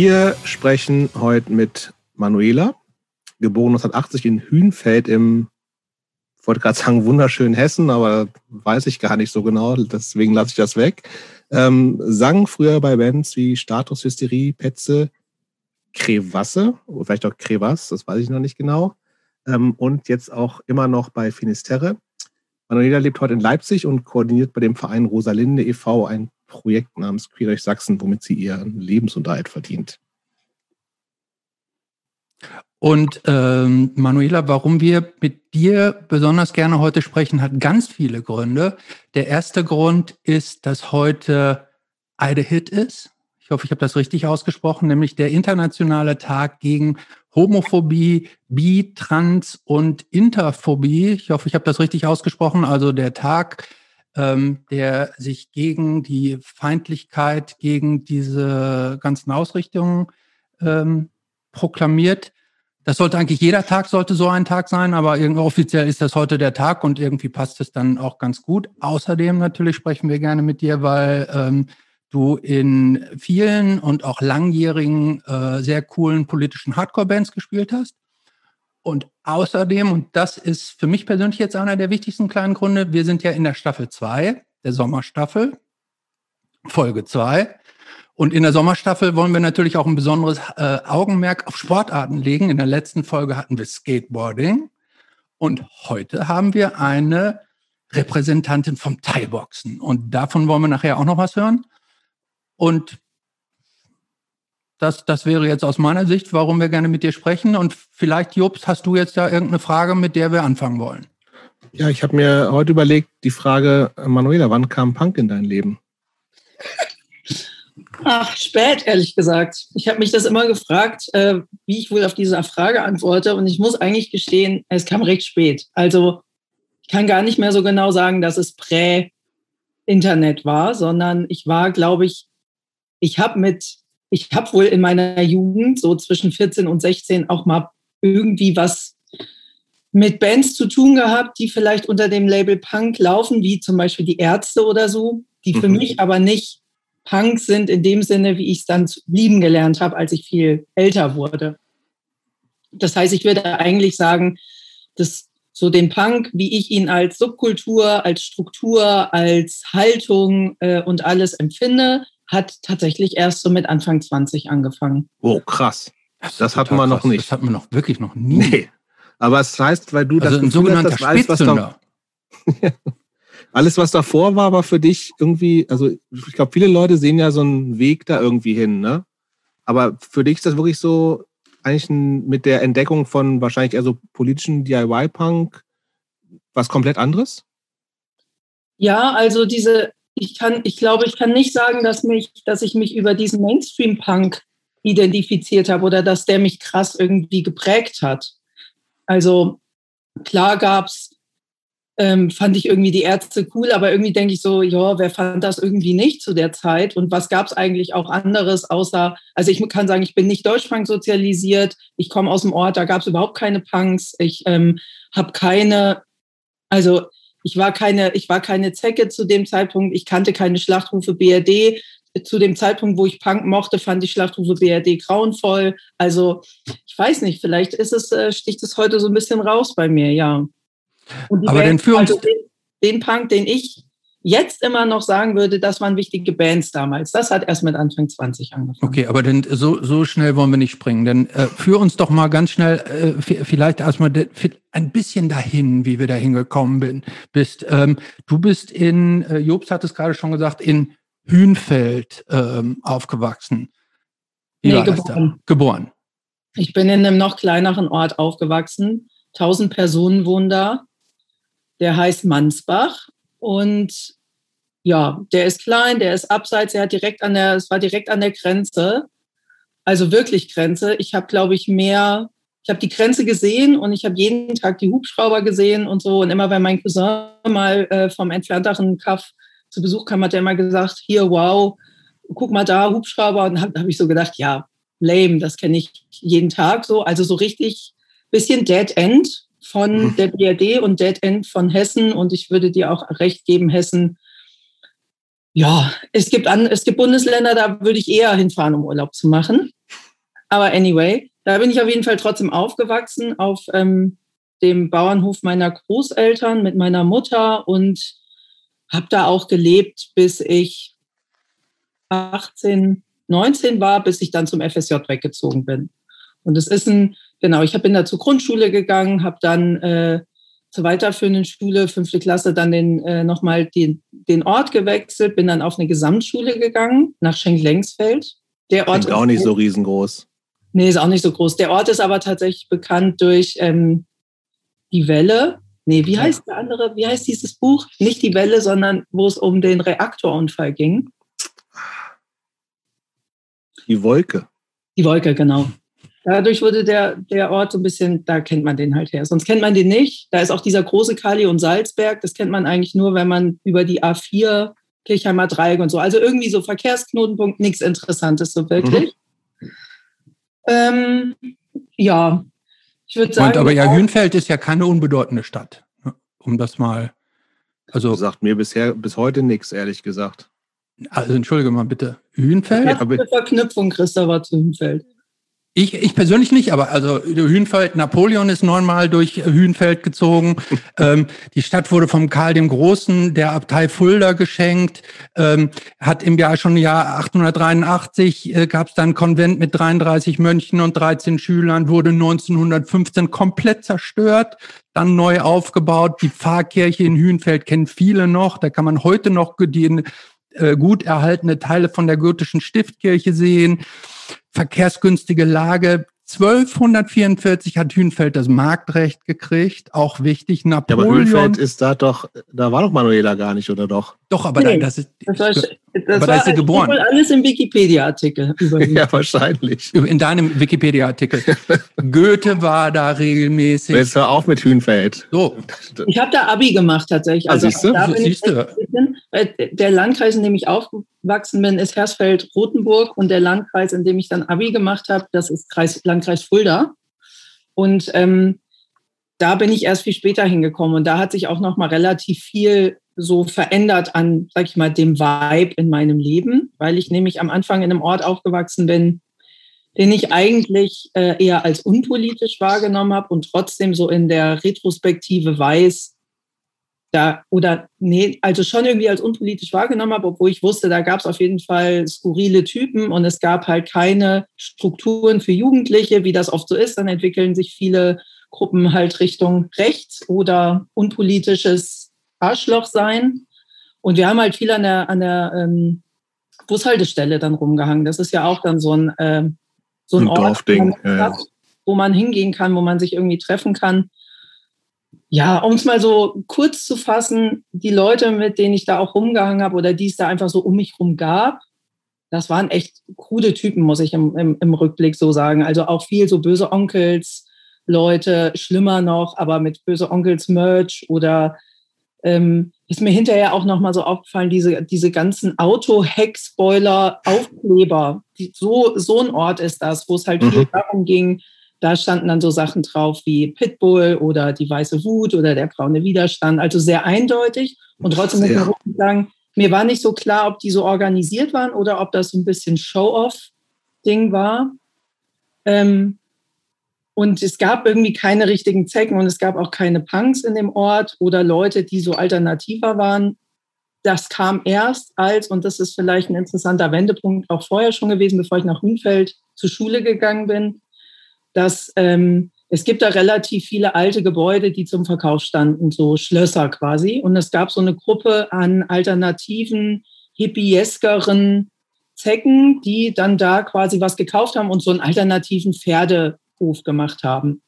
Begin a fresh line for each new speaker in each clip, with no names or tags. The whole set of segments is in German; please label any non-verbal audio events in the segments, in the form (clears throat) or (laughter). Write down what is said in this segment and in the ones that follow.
Wir sprechen heute mit Manuela, geboren 1980 in Hünfeld im, wollte gerade sagen, wunderschönen Hessen, aber weiß ich gar nicht so genau, deswegen lasse ich das weg. Ähm, sang früher bei Bands wie Status Hysterie, Petze, Crevasse, oder vielleicht auch Crevas, das weiß ich noch nicht genau. Ähm, und jetzt auch immer noch bei Finisterre. Manuela lebt heute in Leipzig und koordiniert bei dem Verein Rosalinde e.V. ein Projekt namens Queer durch Sachsen, womit sie ihren Lebensunterhalt verdient.
Und ähm, Manuela, warum wir mit dir besonders gerne heute sprechen, hat ganz viele Gründe. Der erste Grund ist, dass heute Eide Hit ist. Ich hoffe, ich habe das richtig ausgesprochen, nämlich der internationale Tag gegen Homophobie, Bi, Trans und Interphobie. Ich hoffe, ich habe das richtig ausgesprochen. Also der Tag, ähm, der sich gegen die Feindlichkeit, gegen diese ganzen Ausrichtungen ähm, proklamiert. Das sollte eigentlich jeder Tag sollte so ein Tag sein, aber irgendwie offiziell ist das heute der Tag und irgendwie passt es dann auch ganz gut. Außerdem natürlich sprechen wir gerne mit dir, weil ähm, du in vielen und auch langjährigen äh, sehr coolen politischen Hardcore-Bands gespielt hast. Und außerdem, und das ist für mich persönlich jetzt einer der wichtigsten kleinen Gründe, wir sind ja in der Staffel 2, der Sommerstaffel, Folge 2. Und in der Sommerstaffel wollen wir natürlich auch ein besonderes äh, Augenmerk auf Sportarten legen. In der letzten Folge hatten wir Skateboarding und heute haben wir eine Repräsentantin vom Thai-Boxen. Und davon wollen wir nachher auch noch was hören. Und das, das wäre jetzt aus meiner Sicht, warum wir gerne mit dir sprechen. Und vielleicht, Jobs, hast du jetzt da irgendeine Frage, mit der wir anfangen wollen?
Ja, ich habe mir heute überlegt, die Frage, Manuela, wann kam Punk in dein Leben?
Ach, spät, ehrlich gesagt. Ich habe mich das immer gefragt, äh, wie ich wohl auf diese Frage antworte. Und ich muss eigentlich gestehen, es kam recht spät. Also ich kann gar nicht mehr so genau sagen, dass es prä-Internet war, sondern ich war, glaube ich, ich habe mit, ich habe wohl in meiner Jugend, so zwischen 14 und 16, auch mal irgendwie was mit Bands zu tun gehabt, die vielleicht unter dem Label Punk laufen, wie zum Beispiel die Ärzte oder so, die für mhm. mich aber nicht Punk sind in dem Sinne, wie ich es dann lieben gelernt habe, als ich viel älter wurde. Das heißt, ich würde eigentlich sagen, dass so den Punk, wie ich ihn als Subkultur, als Struktur, als Haltung äh, und alles empfinde, hat tatsächlich erst so mit Anfang 20 angefangen.
Oh, krass. Das, das hatten wir noch nicht.
Das hatten wir noch wirklich noch nie. Nee.
Aber es heißt, weil du
also das ein sogenannter hast, das alles, was da, (laughs)
alles, was davor war, war für dich irgendwie, also ich glaube, viele Leute sehen ja so einen Weg da irgendwie hin, ne? Aber für dich ist das wirklich so, eigentlich ein, mit der Entdeckung von wahrscheinlich eher so politischen DIY-Punk was komplett anderes?
Ja, also diese, ich kann, ich glaube, ich kann nicht sagen, dass mich, dass ich mich über diesen Mainstream-Punk identifiziert habe oder dass der mich krass irgendwie geprägt hat. Also klar gab es ähm, fand ich irgendwie die Ärzte cool, aber irgendwie denke ich so, ja, wer fand das irgendwie nicht zu der Zeit? Und was gab es eigentlich auch anderes, außer, also ich kann sagen, ich bin nicht Deutschpunk sozialisiert, ich komme aus dem Ort, da gab es überhaupt keine Punks, ich ähm, habe keine, also ich war keine, ich war keine Zecke zu dem Zeitpunkt, ich kannte keine Schlachtrufe BRD. Zu dem Zeitpunkt, wo ich Punk mochte, fand ich Schlachtrufe BRD grauenvoll. Also ich weiß nicht, vielleicht ist es, äh, sticht es heute so ein bisschen raus bei mir, ja.
Aber Band, den
also den, den Punk, den ich jetzt immer noch sagen würde, das waren wichtige Bands damals. Das hat erst mit Anfang 20 angefangen.
Okay, aber denn so, so schnell wollen wir nicht springen. Denn äh, führ uns doch mal ganz schnell äh, vielleicht erstmal ein bisschen dahin, wie wir da hingekommen bin, bist. Ähm, du bist in, äh, Jobst hat es gerade schon gesagt, in Hünfeld ähm, aufgewachsen.
Wie nee, geboren.
Geboren.
Ich bin in einem noch kleineren Ort aufgewachsen. Tausend Personen wohnen da der heißt Mansbach und ja, der ist klein, der ist abseits, er hat direkt an der, es war direkt an der Grenze, also wirklich Grenze. Ich habe, glaube ich, mehr, ich habe die Grenze gesehen und ich habe jeden Tag die Hubschrauber gesehen und so. Und immer wenn mein Cousin mal äh, vom entfernteren Kaff zu Besuch kam, hat er immer gesagt, hier, wow, guck mal da, Hubschrauber. Und habe hab ich so gedacht, ja, lame, das kenne ich jeden Tag so. Also so richtig bisschen Dead End von mhm. der BRD und Dead End von Hessen. Und ich würde dir auch recht geben, Hessen, ja, es gibt, an, es gibt Bundesländer, da würde ich eher hinfahren, um Urlaub zu machen. Aber anyway, da bin ich auf jeden Fall trotzdem aufgewachsen auf ähm, dem Bauernhof meiner Großeltern mit meiner Mutter und habe da auch gelebt, bis ich 18, 19 war, bis ich dann zum FSJ weggezogen bin. Und es ist ein, genau, ich bin da zur Grundschule gegangen, habe dann äh, zur weiterführenden Schule, fünfte Klasse, dann den, äh, nochmal den, den Ort gewechselt, bin dann auf eine Gesamtschule gegangen, nach Schenk-Lengsfeld.
Der Ort ist auch nicht so riesengroß.
Nee, ist auch nicht so groß. Der Ort ist aber tatsächlich bekannt durch ähm, die Welle. Nee, wie heißt der andere? Wie heißt dieses Buch? Nicht die Welle, sondern wo es um den Reaktorunfall ging.
Die Wolke.
Die Wolke, genau. Dadurch wurde der, der Ort so ein bisschen, da kennt man den halt her. Sonst kennt man den nicht. Da ist auch dieser große Kali und Salzberg. Das kennt man eigentlich nur, wenn man über die A4 Kirchheimer Dreieck und so. Also irgendwie so Verkehrsknotenpunkt, nichts Interessantes so wirklich. Mhm. Ähm, ja,
ich würde sagen. Und, aber ja, Hünfeld ist ja keine unbedeutende Stadt, ne? um das mal.
Also sagt mir bisher bis heute nichts, ehrlich gesagt.
Also entschuldige mal bitte. Hünfeld?
Ja, eine Verknüpfung, Christopher, zu Hünfeld.
Ich, ich persönlich nicht, aber also Hünfeld, Napoleon ist neunmal durch Hünfeld gezogen. (laughs) ähm, die Stadt wurde vom Karl dem Großen der Abtei Fulda geschenkt. Ähm, hat im Jahr schon Jahr 883 äh, gab es dann Konvent mit 33 Mönchen und 13 Schülern, wurde 1915 komplett zerstört, dann neu aufgebaut. Die Pfarrkirche in Hünfeld kennen viele noch. Da kann man heute noch die äh, gut erhaltene Teile von der gotischen Stiftkirche sehen verkehrsgünstige Lage. 1244 hat Hünfeld das Marktrecht gekriegt, auch wichtig.
Napoleon. Ja, aber Hünfeld ist da doch, da war doch Manuela gar nicht, oder doch?
Doch, aber nee, das ist, das war, das
aber da ist sie geboren. alles im Wikipedia-Artikel. (laughs)
ja, wahrscheinlich.
In deinem Wikipedia-Artikel. (laughs) Goethe war da regelmäßig.
Jetzt hör auf mit Hünfeld.
So. (laughs) Ich habe da Abi gemacht tatsächlich. Also,
also
da bin
du?
Der Landkreis, in dem ich aufgewachsen bin, ist Hersfeld-Rotenburg und der Landkreis, in dem ich dann Abi gemacht habe, das ist Kreis, Landkreis Fulda. Und ähm, da bin ich erst viel später hingekommen und da hat sich auch noch mal relativ viel so verändert an, sag ich mal, dem Vibe in meinem Leben, weil ich nämlich am Anfang in einem Ort aufgewachsen bin, den ich eigentlich äh, eher als unpolitisch wahrgenommen habe und trotzdem so in der Retrospektive weiß, da oder nee, also schon irgendwie als unpolitisch wahrgenommen habe, obwohl ich wusste, da gab es auf jeden Fall skurrile Typen und es gab halt keine Strukturen für Jugendliche, wie das oft so ist. Dann entwickeln sich viele Gruppen halt Richtung rechts oder unpolitisches Arschloch sein. Und wir haben halt viel an der, an der ähm, Bushaltestelle dann rumgehangen. Das ist ja auch dann so ein, äh, so ein, ein Ort, wo man, ja. wo man hingehen kann, wo man sich irgendwie treffen kann. Ja, um es mal so kurz zu fassen, die Leute, mit denen ich da auch rumgehangen habe oder die es da einfach so um mich rum gab, das waren echt krude Typen, muss ich im, im, im Rückblick so sagen. Also auch viel so böse Onkels, Leute, schlimmer noch, aber mit böse Onkels Merch oder ähm, ist mir hinterher auch nochmal so aufgefallen, diese, diese ganzen Auto-Heck-Spoiler-Aufkleber. So, so ein Ort ist das, wo es halt mhm. viel darum ging, da standen dann so Sachen drauf wie Pitbull oder die weiße Wut oder der braune Widerstand. Also sehr eindeutig. Und trotzdem muss man sagen, mir war nicht so klar, ob die so organisiert waren oder ob das so ein bisschen Show-off-Ding war. Ähm, und es gab irgendwie keine richtigen Zecken und es gab auch keine Punks in dem Ort oder Leute, die so alternativer waren. Das kam erst als, und das ist vielleicht ein interessanter Wendepunkt auch vorher schon gewesen, bevor ich nach Hünfeld zur Schule gegangen bin, dass ähm, es gibt da relativ viele alte Gebäude, die zum Verkauf standen, so Schlösser quasi. Und es gab so eine Gruppe an alternativen, hippieskeren Zecken, die dann da quasi was gekauft haben und so einen alternativen Pferde Hof gemacht haben.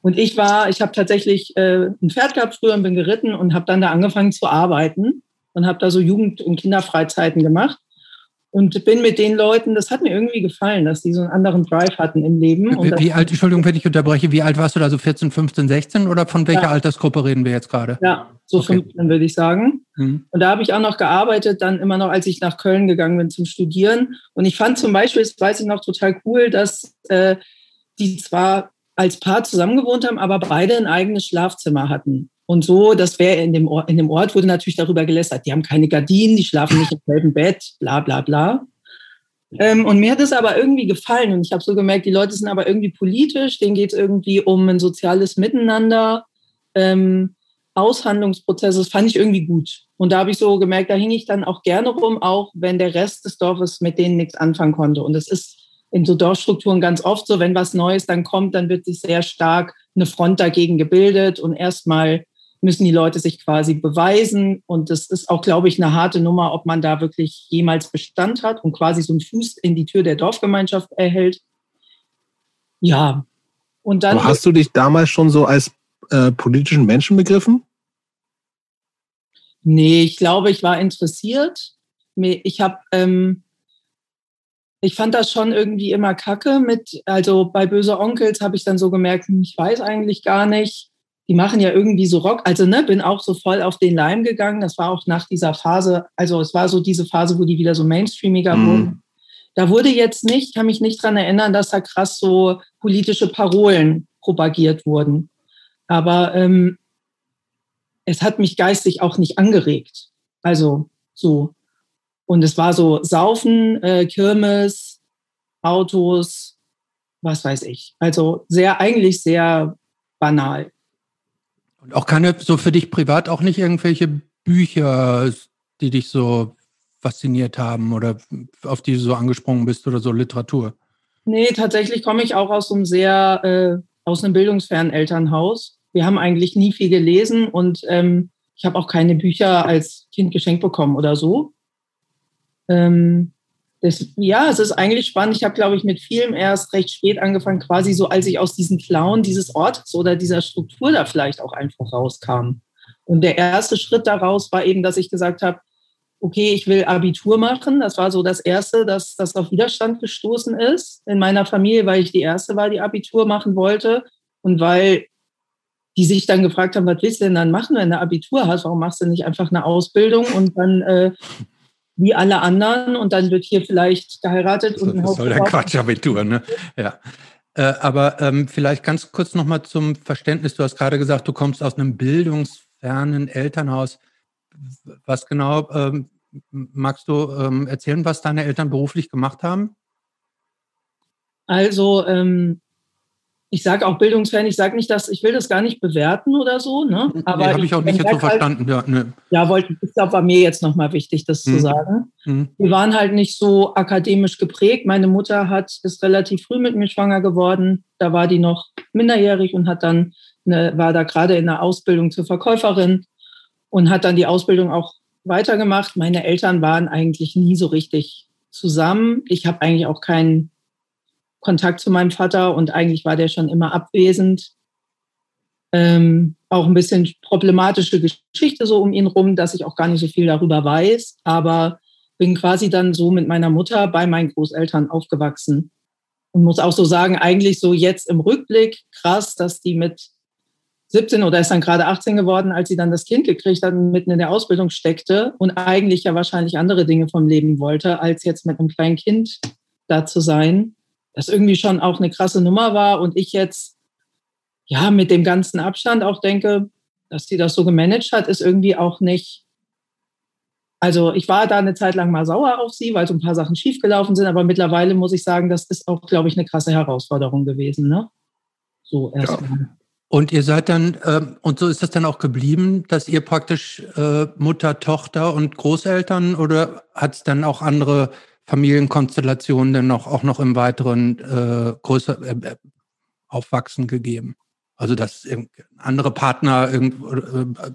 Und ich war, ich habe tatsächlich äh, ein Pferd gehabt früher und bin geritten und habe dann da angefangen zu arbeiten und habe da so Jugend- und Kinderfreizeiten gemacht und bin mit den Leuten, das hat mir irgendwie gefallen, dass die so einen anderen Drive hatten im Leben.
Wie, wie alt, Entschuldigung, wenn ich unterbreche, wie alt warst du da, so 14, 15, 16 oder von welcher ja. Altersgruppe reden wir jetzt gerade?
Ja, so okay. 15 würde ich sagen. Mhm. Und da habe ich auch noch gearbeitet, dann immer noch, als ich nach Köln gegangen bin zum Studieren. Und ich fand zum Beispiel, das weiß ich noch total cool, dass äh, die zwar als Paar zusammengewohnt haben, aber beide ein eigenes Schlafzimmer hatten. Und so, das wäre in dem, Ort, in dem Ort wurde natürlich darüber gelästert. Die haben keine Gardinen, die schlafen nicht im selben Bett, bla bla bla. Ähm, und mir hat es aber irgendwie gefallen. Und ich habe so gemerkt, die Leute sind aber irgendwie politisch, denen geht es irgendwie um ein soziales Miteinander. Ähm, Aushandlungsprozess, das fand ich irgendwie gut. Und da habe ich so gemerkt, da hing ich dann auch gerne rum, auch wenn der Rest des Dorfes mit denen nichts anfangen konnte. Und es ist in so Dorfstrukturen ganz oft so, wenn was Neues dann kommt, dann wird sich sehr stark eine Front dagegen gebildet und erstmal müssen die Leute sich quasi beweisen. Und das ist auch, glaube ich, eine harte Nummer, ob man da wirklich jemals Bestand hat und quasi so einen Fuß in die Tür der Dorfgemeinschaft erhält. Ja. Und dann.
Aber hast du dich damals schon so als äh, politischen Menschen begriffen?
Nee, ich glaube, ich war interessiert. Ich habe, ähm, ich fand das schon irgendwie immer kacke mit, also bei Böse Onkels habe ich dann so gemerkt, hm, ich weiß eigentlich gar nicht. Die machen ja irgendwie so Rock. Also, ne, bin auch so voll auf den Leim gegangen. Das war auch nach dieser Phase, also es war so diese Phase, wo die wieder so mainstreamiger mm. wurden. Da wurde jetzt nicht, kann mich nicht dran erinnern, dass da krass so politische Parolen propagiert wurden. Aber ähm, es hat mich geistig auch nicht angeregt. Also so. Und es war so Saufen, äh, Kirmes, Autos, was weiß ich. Also sehr, eigentlich sehr banal.
Auch keine, so für dich privat auch nicht irgendwelche Bücher, die dich so fasziniert haben oder auf die du so angesprungen bist oder so Literatur?
Nee, tatsächlich komme ich auch aus einem sehr, äh, aus einem bildungsfernen Elternhaus wir haben eigentlich nie viel gelesen und ähm, ich habe auch keine Bücher als Kind geschenkt bekommen oder so. Ähm, das, ja, es ist eigentlich spannend. Ich habe, glaube ich, mit vielem erst recht spät angefangen, quasi so, als ich aus diesen Klauen dieses Ortes oder dieser Struktur da vielleicht auch einfach rauskam. Und der erste Schritt daraus war eben, dass ich gesagt habe, okay, ich will Abitur machen. Das war so das Erste, dass das auf Widerstand gestoßen ist in meiner Familie, weil ich die Erste war, die Abitur machen wollte und weil die sich dann gefragt haben, was willst du denn dann machen, wenn du Abitur hast? Warum machst du nicht einfach eine Ausbildung und dann äh, wie alle anderen und dann wird hier vielleicht geheiratet und
ein Haus. Das soll der Quatsch-Abitur, ne? Ja. Äh, aber ähm, vielleicht ganz kurz nochmal zum Verständnis. Du hast gerade gesagt, du kommst aus einem bildungsfernen Elternhaus. Was genau ähm, magst du ähm, erzählen, was deine Eltern beruflich gemacht haben?
Also ähm, ich sage auch bildungsfern, ich sage nicht, dass ich will das gar nicht bewerten oder so, ne?
Aber nee, habe ich auch nicht jetzt so halt verstanden.
ja, ne. ja wollte, ich glaube, war mir jetzt nochmal wichtig, das mhm. zu sagen. Mhm. Wir waren halt nicht so akademisch geprägt. Meine Mutter hat ist relativ früh mit mir schwanger geworden. Da war die noch minderjährig und hat dann eine, war da gerade in der Ausbildung zur Verkäuferin und hat dann die Ausbildung auch weitergemacht. Meine Eltern waren eigentlich nie so richtig zusammen. Ich habe eigentlich auch keinen Kontakt zu meinem Vater und eigentlich war der schon immer abwesend. Ähm, auch ein bisschen problematische Geschichte so um ihn rum, dass ich auch gar nicht so viel darüber weiß, aber bin quasi dann so mit meiner Mutter bei meinen Großeltern aufgewachsen und muss auch so sagen, eigentlich so jetzt im Rückblick krass, dass die mit 17 oder ist dann gerade 18 geworden, als sie dann das Kind gekriegt hat und mitten in der Ausbildung steckte und eigentlich ja wahrscheinlich andere Dinge vom Leben wollte, als jetzt mit einem kleinen Kind da zu sein das irgendwie schon auch eine krasse Nummer war und ich jetzt ja mit dem ganzen Abstand auch denke, dass die das so gemanagt hat, ist irgendwie auch nicht. Also ich war da eine Zeit lang mal sauer auf sie, weil so ein paar Sachen schiefgelaufen sind, aber mittlerweile muss ich sagen, das ist auch, glaube ich, eine krasse Herausforderung gewesen. Ne?
So erstmal. Ja. Und ihr seid dann, äh, und so ist das dann auch geblieben, dass ihr praktisch äh, Mutter, Tochter und Großeltern oder hat es dann auch andere Familienkonstellationen denn noch, auch noch im weiteren äh, größer äh, äh Aufwachsen gegeben? Also dass andere Partner irgend, äh,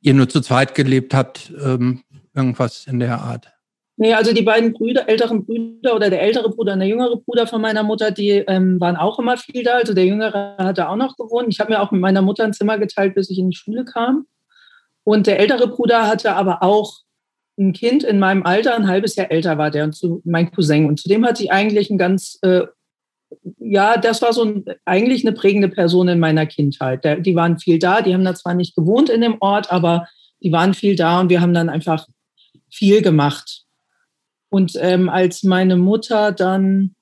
ihr nur zu zweit gelebt habt, ähm, irgendwas in der Art?
Nee, also die beiden Brüder, älteren Brüder oder der ältere Bruder und der jüngere Bruder von meiner Mutter, die ähm, waren auch immer viel da. Also der jüngere hatte auch noch gewohnt. Ich habe mir auch mit meiner Mutter ein Zimmer geteilt, bis ich in die Schule kam. Und der ältere Bruder hatte aber auch ein Kind in meinem Alter, ein halbes Jahr älter war der, und zu, mein Cousin. Und zudem hatte ich eigentlich ein ganz, äh, ja, das war so ein, eigentlich eine prägende Person in meiner Kindheit. Der, die waren viel da, die haben da zwar nicht gewohnt in dem Ort, aber die waren viel da und wir haben dann einfach viel gemacht. Und ähm, als meine Mutter dann,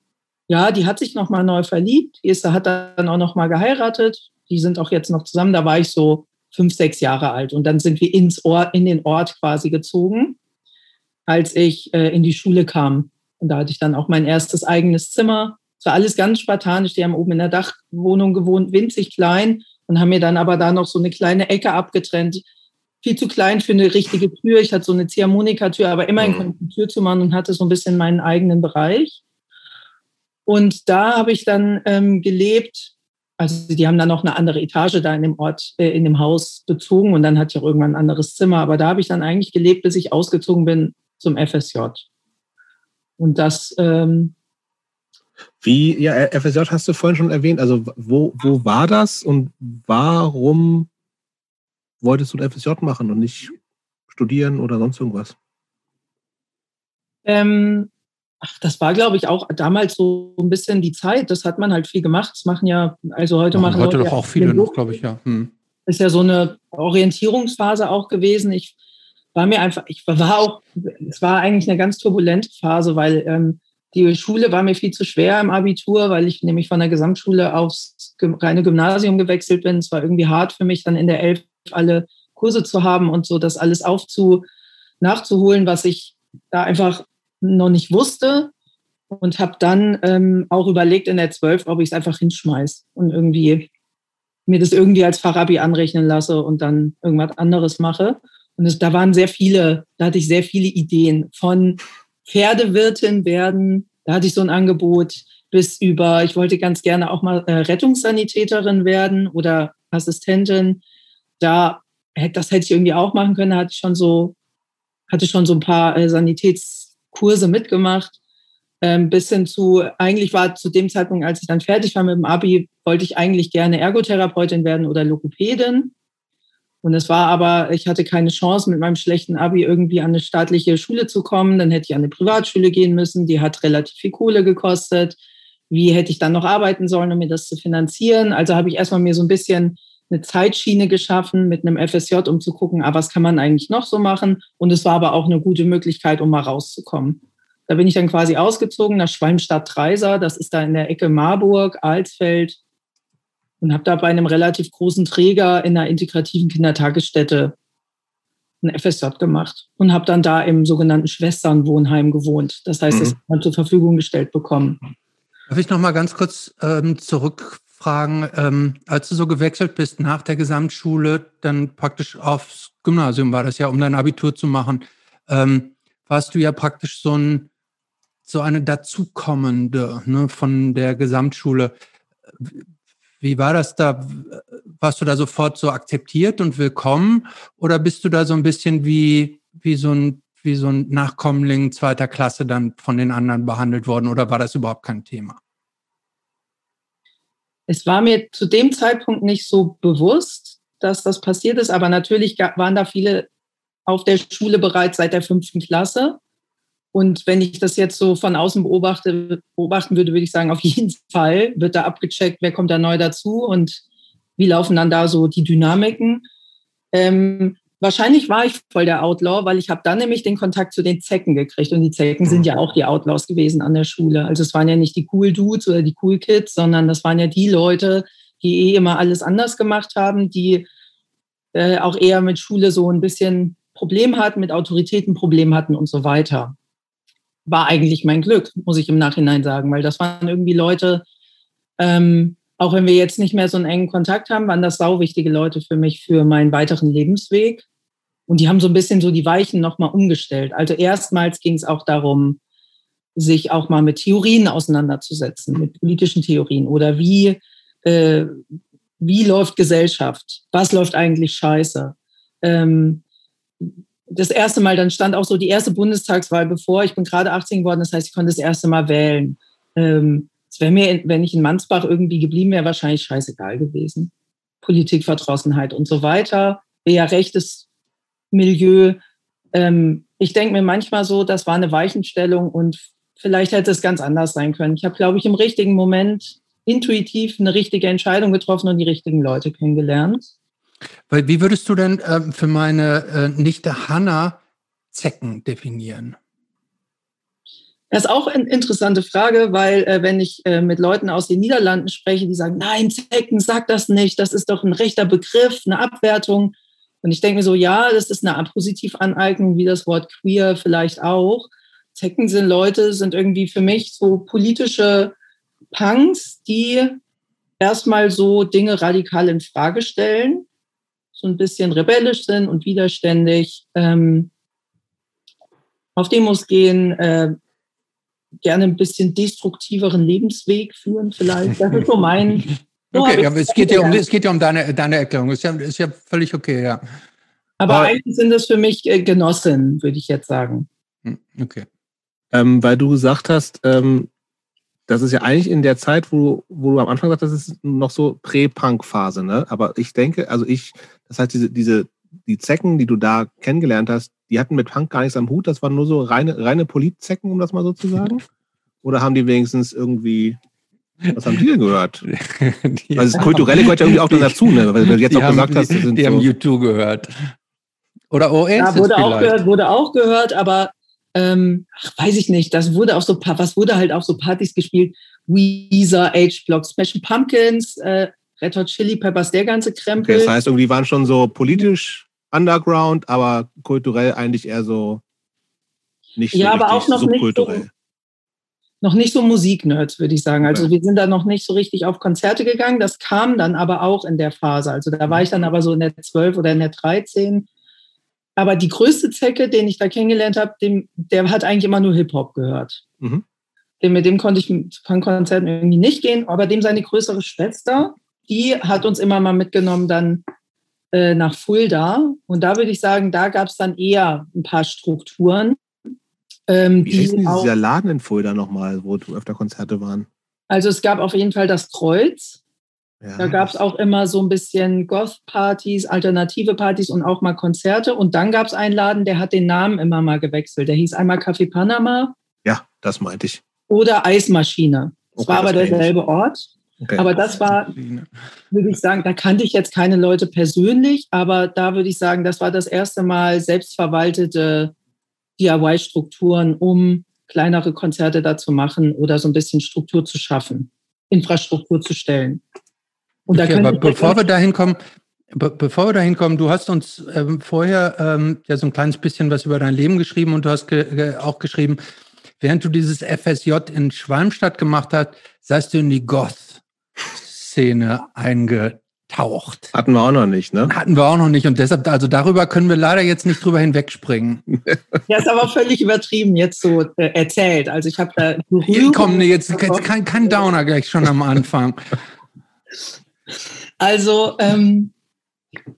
ja, die hat sich nochmal neu verliebt, die ist, hat dann auch nochmal geheiratet, die sind auch jetzt noch zusammen, da war ich so fünf, sechs Jahre alt. Und dann sind wir ins Ort, in den Ort quasi gezogen als ich äh, in die Schule kam. Und da hatte ich dann auch mein erstes eigenes Zimmer. Es war alles ganz spartanisch. Die haben oben in der Dachwohnung gewohnt, winzig klein und haben mir dann aber da noch so eine kleine Ecke abgetrennt. Viel zu klein für eine richtige Tür. Ich hatte so eine Ziehharmonikatür, aber immerhin mhm. konnte ich die Tür zu machen und hatte so ein bisschen meinen eigenen Bereich. Und da habe ich dann ähm, gelebt. Also die haben dann noch eine andere Etage da in dem Ort, äh, in dem Haus bezogen und dann hatte ich auch irgendwann ein anderes Zimmer. Aber da habe ich dann eigentlich gelebt, bis ich ausgezogen bin zum FSJ. Und das ähm,
wie, ja, FSJ hast du vorhin schon erwähnt. Also, wo, wo war das und warum wolltest du ein FSJ machen und nicht studieren oder sonst irgendwas?
Ähm, ach, das war, glaube ich, auch damals so ein bisschen die Zeit. Das hat man halt viel gemacht. Das machen ja, also heute machen,
machen heute doch auch viele noch, glaube ich, ja. Hm.
Ist ja so eine Orientierungsphase auch gewesen. Ich war mir einfach, ich war auch, es war eigentlich eine ganz turbulente Phase, weil ähm, die Schule war mir viel zu schwer im Abitur, weil ich nämlich von der Gesamtschule aufs reine Gymnasium gewechselt bin. Es war irgendwie hart für mich, dann in der Elf alle Kurse zu haben und so das alles aufzu, nachzuholen, was ich da einfach noch nicht wusste. Und habe dann ähm, auch überlegt in der Zwölf, ob ich es einfach hinschmeiß und irgendwie mir das irgendwie als Fachabi anrechnen lasse und dann irgendwas anderes mache. Und es, da waren sehr viele, da hatte ich sehr viele Ideen von Pferdewirtin werden. Da hatte ich so ein Angebot bis über, ich wollte ganz gerne auch mal äh, Rettungssanitäterin werden oder Assistentin. Da, das hätte ich irgendwie auch machen können. Da hatte ich schon so, hatte schon so ein paar äh, Sanitätskurse mitgemacht. Ähm, bis hin zu, eigentlich war zu dem Zeitpunkt, als ich dann fertig war mit dem Abi, wollte ich eigentlich gerne Ergotherapeutin werden oder Logopädin. Und es war aber, ich hatte keine Chance, mit meinem schlechten Abi irgendwie an eine staatliche Schule zu kommen. Dann hätte ich an eine Privatschule gehen müssen. Die hat relativ viel Kohle gekostet. Wie hätte ich dann noch arbeiten sollen, um mir das zu finanzieren? Also habe ich erstmal mir so ein bisschen eine Zeitschiene geschaffen mit einem FSJ, um zu gucken, ah, was kann man eigentlich noch so machen? Und es war aber auch eine gute Möglichkeit, um mal rauszukommen. Da bin ich dann quasi ausgezogen nach Schwalmstadt-Treiser. Das ist da in der Ecke Marburg, Alsfeld, und habe da bei einem relativ großen Träger in einer integrativen Kindertagesstätte ein FSJ gemacht und habe dann da im sogenannten Schwesternwohnheim gewohnt. Das heißt, mhm. das hat man zur Verfügung gestellt bekommen.
Darf ich noch mal ganz kurz ähm, zurückfragen, ähm, als du so gewechselt bist nach der Gesamtschule, dann praktisch aufs Gymnasium war das ja, um dein Abitur zu machen, ähm, warst du ja praktisch so ein so eine dazukommende ne, von der Gesamtschule. Wie war das da? Warst du da sofort so akzeptiert und willkommen? Oder bist du da so ein bisschen wie, wie so ein, wie so ein Nachkommling zweiter Klasse dann von den anderen behandelt worden? Oder war das überhaupt kein Thema?
Es war mir zu dem Zeitpunkt nicht so bewusst, dass das passiert ist, aber natürlich waren da viele auf der Schule bereits seit der fünften Klasse. Und wenn ich das jetzt so von außen beobachte, beobachten würde, würde ich sagen, auf jeden (laughs) Fall wird da abgecheckt, wer kommt da neu dazu und wie laufen dann da so die Dynamiken. Ähm, wahrscheinlich war ich voll der Outlaw, weil ich habe dann nämlich den Kontakt zu den Zecken gekriegt. Und die Zecken sind ja auch die Outlaws gewesen an der Schule. Also es waren ja nicht die Cool Dudes oder die Cool Kids, sondern das waren ja die Leute, die eh immer alles anders gemacht haben, die äh, auch eher mit Schule so ein bisschen Problem hatten, mit Autoritäten Problem hatten und so weiter war eigentlich mein Glück, muss ich im Nachhinein sagen, weil das waren irgendwie Leute, ähm, auch wenn wir jetzt nicht mehr so einen engen Kontakt haben, waren das sau wichtige Leute für mich für meinen weiteren Lebensweg. Und die haben so ein bisschen so die Weichen nochmal umgestellt. Also erstmals ging es auch darum, sich auch mal mit Theorien auseinanderzusetzen, mit politischen Theorien oder wie, äh, wie läuft Gesellschaft? Was läuft eigentlich scheiße? Ähm, das erste Mal, dann stand auch so die erste Bundestagswahl bevor. Ich bin gerade 18 geworden, das heißt, ich konnte das erste Mal wählen. Ähm, es wäre mir, wenn ich in Mansbach irgendwie geblieben wäre, wahrscheinlich scheißegal gewesen. Politikverdrossenheit und so weiter. Eher rechtes Milieu. Ähm, ich denke mir manchmal so, das war eine Weichenstellung und vielleicht hätte es ganz anders sein können. Ich habe, glaube ich, im richtigen Moment intuitiv eine richtige Entscheidung getroffen und die richtigen Leute kennengelernt.
Wie würdest du denn äh, für meine äh, Nichte Hanna Zecken definieren?
Das ist auch eine interessante Frage, weil äh, wenn ich äh, mit Leuten aus den Niederlanden spreche, die sagen, nein, Zecken, sag das nicht, das ist doch ein rechter Begriff, eine Abwertung. Und ich denke mir so, ja, das ist eine Positivaneignung, wie das Wort queer vielleicht auch. Zecken sind Leute, sind irgendwie für mich so politische Punks, die erstmal so Dinge radikal in Frage stellen, so ein bisschen rebellisch sind und widerständig, ähm, auf Demos gehen, äh, gerne ein bisschen destruktiveren Lebensweg führen vielleicht. Das ist so mein. (laughs)
okay, aber es geht, ja um, es geht ja um deine, deine Erklärung. Ist ja, ist ja völlig okay, ja.
Aber, aber eigentlich sind das für mich äh, Genossinnen, würde ich jetzt sagen.
Hm, okay. Ähm, weil du gesagt hast, ähm, das ist ja eigentlich in der Zeit, wo, wo du am Anfang sagst, das ist noch so Prä-Punk-Phase, ne? Aber ich denke, also ich, das heißt, diese, diese, die Zecken, die du da kennengelernt hast, die hatten mit Punk gar nichts am Hut, das waren nur so reine, reine Politzecken, um das mal so zu sagen? Oder haben die wenigstens irgendwie was haben (laughs) die denn gehört? die also das Kulturelle gehört ja irgendwie auch dazu, ne? Weil du jetzt auch
haben,
gesagt hast,
die, die so haben YouTube gehört. Oder Oasis
Ja, wurde auch gehört, wurde auch gehört, aber ähm, ach, weiß ich nicht, das wurde auch so, was wurde halt auch so Partys gespielt, Weezer, H-Block, Smashing Pumpkins, äh, Red Hot Chili Peppers, der ganze Krempel.
Okay, das heißt, irgendwie waren schon so politisch underground, aber kulturell eigentlich eher so nicht so
ja, aber auch noch subkulturell. Nicht so, noch nicht so Musiknerds, würde ich sagen. Also wir sind da noch nicht so richtig auf Konzerte gegangen. Das kam dann aber auch in der Phase. Also da war ich dann aber so in der 12 oder in der 13 aber die größte Zecke, den ich da kennengelernt habe, dem, der hat eigentlich immer nur Hip-Hop gehört. Mhm. Dem, mit dem konnte ich von Konzerten irgendwie nicht gehen, aber dem seine größere Schwester, die hat uns immer mal mitgenommen dann äh, nach Fulda. Und da würde ich sagen, da gab es dann eher ein paar Strukturen.
Ähm, Wie die ist dieser Laden in Fulda nochmal, wo öfter Konzerte waren?
Also es gab auf jeden Fall das Kreuz. Ja. Da gab es auch immer so ein bisschen Goth-Partys, alternative Partys und auch mal Konzerte. Und dann gab es einen Laden, der hat den Namen immer mal gewechselt. Der hieß einmal Café Panama.
Ja, das meinte ich.
Oder Eismaschine. Es okay, war aber derselbe Ort. Okay. Aber das war, würde ich sagen, da kannte ich jetzt keine Leute persönlich, aber da würde ich sagen, das war das erste Mal selbstverwaltete DIY-Strukturen, um kleinere Konzerte da zu machen oder so ein bisschen Struktur zu schaffen, Infrastruktur zu stellen.
Und okay, aber bevor wir dahin kommen, be bevor wir dahin kommen, du hast uns ähm, vorher ähm, ja so ein kleines bisschen was über dein Leben geschrieben und du hast ge ge auch geschrieben, während du dieses FSJ in Schwalmstadt gemacht hast, seist du in die Goth-Szene eingetaucht.
Hatten wir auch noch nicht, ne?
Hatten wir auch noch nicht und deshalb, also darüber können wir leider jetzt nicht drüber hinwegspringen. (laughs)
Ja, ist aber völlig übertrieben jetzt so äh, erzählt. Also ich habe da.
Komm, nee, jetzt, jetzt kein, kein Downer gleich schon am Anfang. (laughs)
Also, ähm,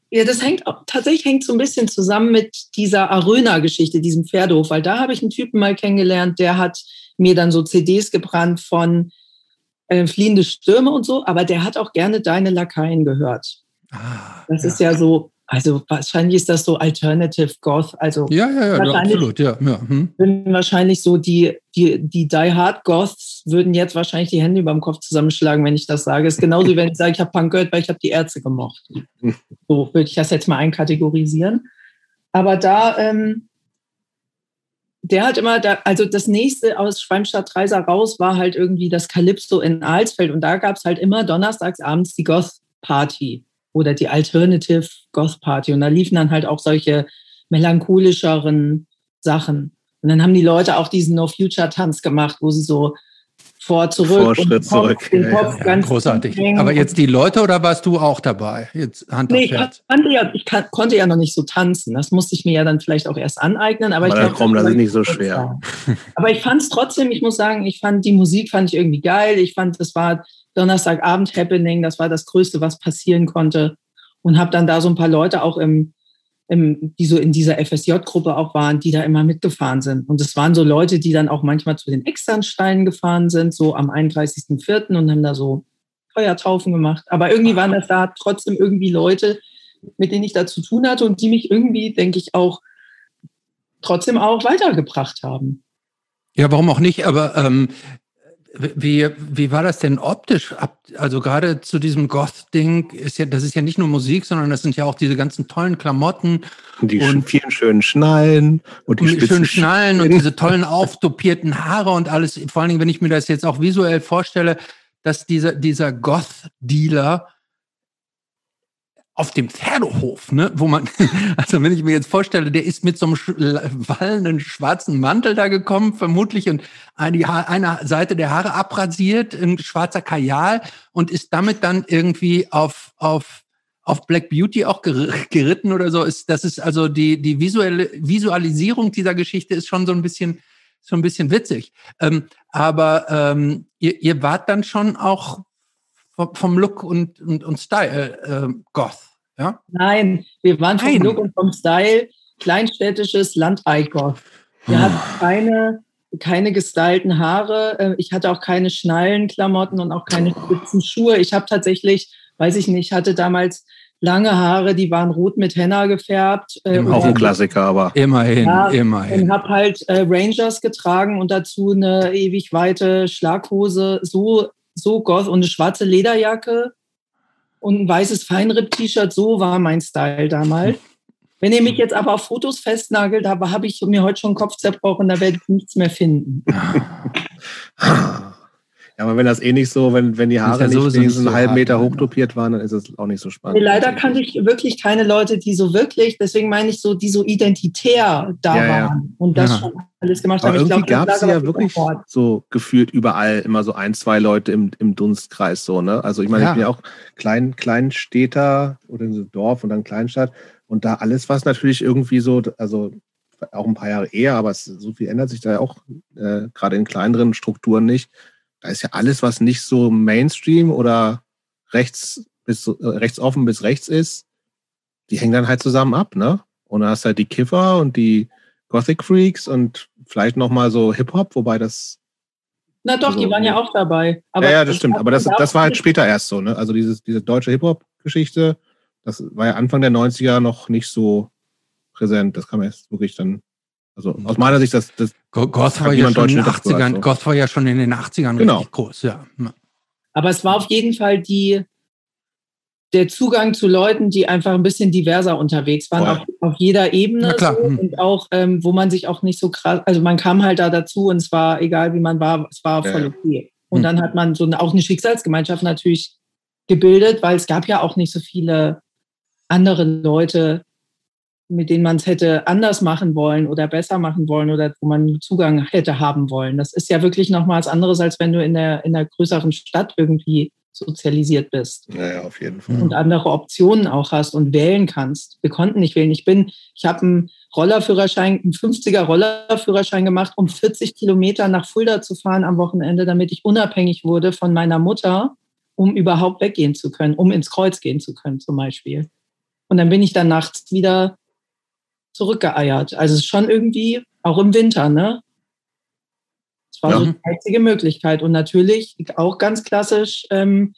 ja, das hängt auch, tatsächlich hängt so ein bisschen zusammen mit dieser Aröna-Geschichte, diesem Pferdehof, weil da habe ich einen Typen mal kennengelernt, der hat mir dann so CDs gebrannt von äh, Fliehende Stürme und so, aber der hat auch gerne Deine Lakaien gehört. Ah, das ja. ist ja so, also wahrscheinlich ist das so Alternative Goth. Also
ja, ja, ja, absolut, ja. ja. Hm.
Würden wahrscheinlich so die, die, die Die Hard Goths würden jetzt wahrscheinlich die Hände über dem Kopf zusammenschlagen, wenn ich das sage. Es ist genauso, wie wenn ich sage, ich habe Punk gehört, weil ich habe die Ärzte gemocht. So würde ich das jetzt mal einkategorisieren. Aber da, ähm, der hat immer, da, also das nächste aus Schwalmstadt Dreiser raus war halt irgendwie das Calypso in Alsfeld und da gab es halt immer donnerstags abends die Goth Party oder die Alternative Goth Party. Und da liefen dann halt auch solche melancholischeren Sachen. Und dann haben die Leute auch diesen No Future Tanz gemacht, wo sie so vor, zurück.
Vorschritt zurück.
Den Kopf ja, ja. großartig. Aber jetzt die Leute oder warst du auch dabei? Jetzt Hand nee,
ich, kannte ja, ich kann, konnte ja noch nicht so tanzen. Das musste ich mir ja dann vielleicht auch erst aneignen. Aber, (laughs) (laughs) aber
ich glaub, das ist nicht so schwer.
Aber ich fand es trotzdem, ich muss sagen, ich fand die Musik fand ich irgendwie geil. Ich fand, das war Donnerstagabend-Happening, das war das Größte, was passieren konnte. Und habe dann da so ein paar Leute auch im, im, die so in dieser FSJ-Gruppe auch waren, die da immer mitgefahren sind. Und es waren so Leute, die dann auch manchmal zu den Externsteinen gefahren sind, so am 31.04. und haben da so Feuertaufen gemacht. Aber irgendwie waren das da trotzdem irgendwie Leute, mit denen ich da zu tun hatte und die mich irgendwie, denke ich, auch trotzdem auch weitergebracht haben.
Ja, warum auch nicht? Aber ähm, wie, wie war das denn optisch? Also gerade zu diesem Goth-Ding ist ja, das ist ja nicht nur Musik, sondern das sind ja auch diese ganzen tollen Klamotten.
Und die und vielen schönen Schnallen
und die und schönen Schnallen und diese tollen (laughs) auftopierten Haare und alles. Vor allen Dingen, wenn ich mir das jetzt auch visuell vorstelle, dass dieser, dieser Goth-Dealer auf dem Pferdehof, ne, wo man, (laughs) also wenn ich mir jetzt vorstelle, der ist mit so einem wallenden schwarzen Mantel da gekommen, vermutlich, und eine, eine Seite der Haare abrasiert, ein schwarzer Kajal und ist damit dann irgendwie auf, auf, auf Black Beauty auch geritten oder so. Ist, das ist also die, die visuelle Visualisierung dieser Geschichte ist schon so ein bisschen, so ein bisschen witzig. Ähm, aber ähm, ihr, ihr wart dann schon auch vom Look und, und, und Style äh, Goth, ja?
Nein, wir waren vom Nein. Look und vom Style kleinstädtisches Landei-Goth. Wir hatten keine, keine gestylten Haare. Äh, ich hatte auch keine Schnallenklamotten und auch keine spitzen Schuhe. Ich habe tatsächlich, weiß ich nicht, hatte damals lange Haare, die waren rot mit Henna gefärbt.
Äh, auch ein Klassiker, aber.
Immerhin, ja, immerhin.
Und habe halt äh, Rangers getragen und dazu eine ewig weite Schlaghose, so so goth und eine schwarze Lederjacke und ein weißes Feinripp-T-Shirt. So war mein Style damals. Wenn ihr mich jetzt aber auf Fotos festnagelt, habe, habe ich mir heute schon den Kopf zerbrochen, da werde ich nichts mehr finden. (laughs)
Ja, aber wenn das eh nicht so, wenn, wenn die Haare ja nicht wenigstens einen halben Meter hochtopiert waren, dann ist es auch nicht so spannend.
Leider kannte ich wirklich keine Leute, die so wirklich, deswegen meine ich so, die so identitär da ja, waren und das schon alles gemacht
aber
haben.
Irgendwie gab es ja wirklich so gefühlt überall immer so ein, zwei Leute im, im Dunstkreis so, ne? Also ich meine, ich bin ja auch klein, Kleinstädter oder in so Dorf und dann Kleinstadt und da alles, was natürlich irgendwie so, also auch ein paar Jahre eher, aber es, so viel ändert sich da ja auch äh, gerade in kleineren Strukturen nicht da ist ja alles, was nicht so Mainstream oder rechts bis äh, rechts offen bis rechts ist, die hängen dann halt zusammen ab, ne? Und dann hast du halt die Kiffer und die Gothic Freaks und vielleicht nochmal so Hip-Hop, wobei das.
Na doch, also, die waren ja auch dabei.
Aber ja, ja, das stimmt. Aber das, das war halt später erst so, ne? Also dieses, diese deutsche Hip-Hop-Geschichte, das war ja Anfang der 90er noch nicht so präsent. Das kam erst wirklich dann also aus meiner Sicht, das, das
Goth war, ja schon in den 80ern, so. Goth war ja schon in den 80ern
genau. richtig
groß, ja.
Aber es war auf jeden Fall die, der Zugang zu Leuten, die einfach ein bisschen diverser unterwegs waren, auf, auf, jeder Ebene so, hm. und auch, ähm, wo man sich auch nicht so krass, also man kam halt da dazu und es war egal, wie man war, es war voll okay. Und hm. dann hat man so eine, auch eine Schicksalsgemeinschaft natürlich gebildet, weil es gab ja auch nicht so viele andere Leute, mit denen man es hätte anders machen wollen oder besser machen wollen oder wo man Zugang hätte haben wollen. Das ist ja wirklich nochmal was anderes, als wenn du in der, in der größeren Stadt irgendwie sozialisiert bist.
Ja, auf jeden Fall.
Und andere Optionen auch hast und wählen kannst. Wir konnten nicht wählen. Ich bin, ich habe einen Rollerführerschein, einen 50er Rollerführerschein gemacht, um 40 Kilometer nach Fulda zu fahren am Wochenende, damit ich unabhängig wurde von meiner Mutter, um überhaupt weggehen zu können, um ins Kreuz gehen zu können zum Beispiel. Und dann bin ich dann nachts wieder zurückgeeiert. Also es ist schon irgendwie, auch im Winter, ne? Das war ja. so die einzige Möglichkeit. Und natürlich auch ganz klassisch ähm,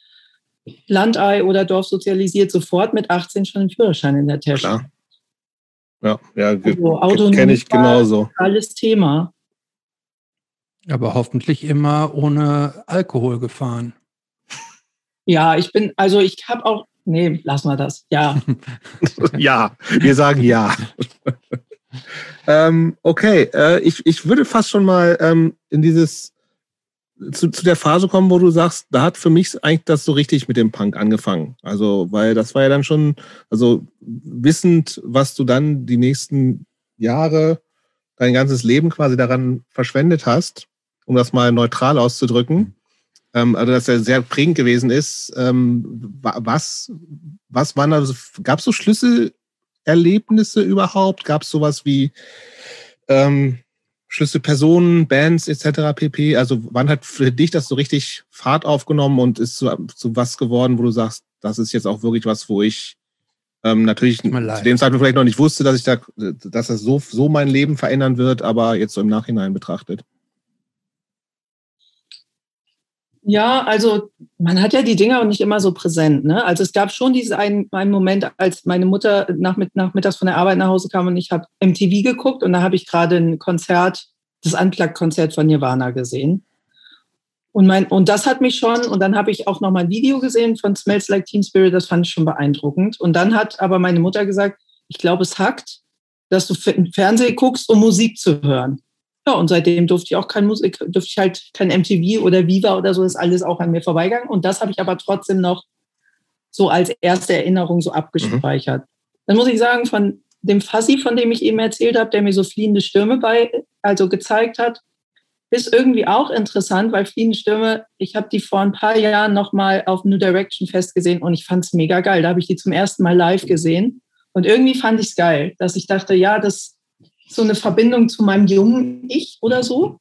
Landei oder Dorf sozialisiert, sofort mit 18 schon einen Führerschein in der Tasche. Klar.
Ja, ja also kenne ich genauso.
Alles Thema.
Aber hoffentlich immer ohne Alkohol gefahren.
Ja, ich bin, also ich habe auch Nee, lassen wir das. Ja. (laughs) (laughs)
ja, wir sagen ja. (laughs) ähm, okay, äh, ich, ich würde fast schon mal ähm, in dieses zu, zu der Phase kommen, wo du sagst, da hat für mich eigentlich das so richtig mit dem Punk angefangen. Also, weil das war ja dann schon, also wissend, was du dann die nächsten Jahre, dein ganzes Leben quasi daran verschwendet hast, um das mal neutral auszudrücken, ähm, also dass er sehr prägend gewesen ist. Ähm, was, was waren da, gab es so Schlüsselerlebnisse überhaupt? Gab es sowas wie ähm, Schlüsselpersonen, Bands etc. pp? Also wann hat für dich das so richtig Fahrt aufgenommen und ist zu, zu was geworden, wo du sagst, das ist jetzt auch wirklich was, wo ich ähm, natürlich zu dem Zeitpunkt vielleicht noch nicht wusste, dass ich da, dass das so, so mein Leben verändern wird, aber jetzt so im Nachhinein betrachtet.
Ja, also man hat ja die Dinger auch nicht immer so präsent. Ne? Also es gab schon diesen einen, einen Moment, als meine Mutter nach, nachmittags von der Arbeit nach Hause kam und ich habe MTV geguckt und da habe ich gerade ein Konzert, das Unplugged-Konzert von Nirvana gesehen. Und, mein, und das hat mich schon, und dann habe ich auch noch mal ein Video gesehen von Smells Like Teen Spirit, das fand ich schon beeindruckend. Und dann hat aber meine Mutter gesagt, ich glaube, es hackt, dass du Fernsehen guckst, um Musik zu hören. Ja, und seitdem durfte ich auch kein Musik, durfte ich halt kein MTV oder Viva oder so, ist alles auch an mir vorbeigegangen. Und das habe ich aber trotzdem noch so als erste Erinnerung so abgespeichert. Mhm. Dann muss ich sagen, von dem Fassi, von dem ich eben erzählt habe, der mir so fliehende Stürme bei, also gezeigt hat, ist irgendwie auch interessant, weil Fliehende Stürme, ich habe die vor ein paar Jahren nochmal auf New Direction Fest gesehen und ich fand es mega geil. Da habe ich die zum ersten Mal live gesehen und irgendwie fand ich es geil, dass ich dachte, ja, das so eine Verbindung zu meinem jungen Ich oder so.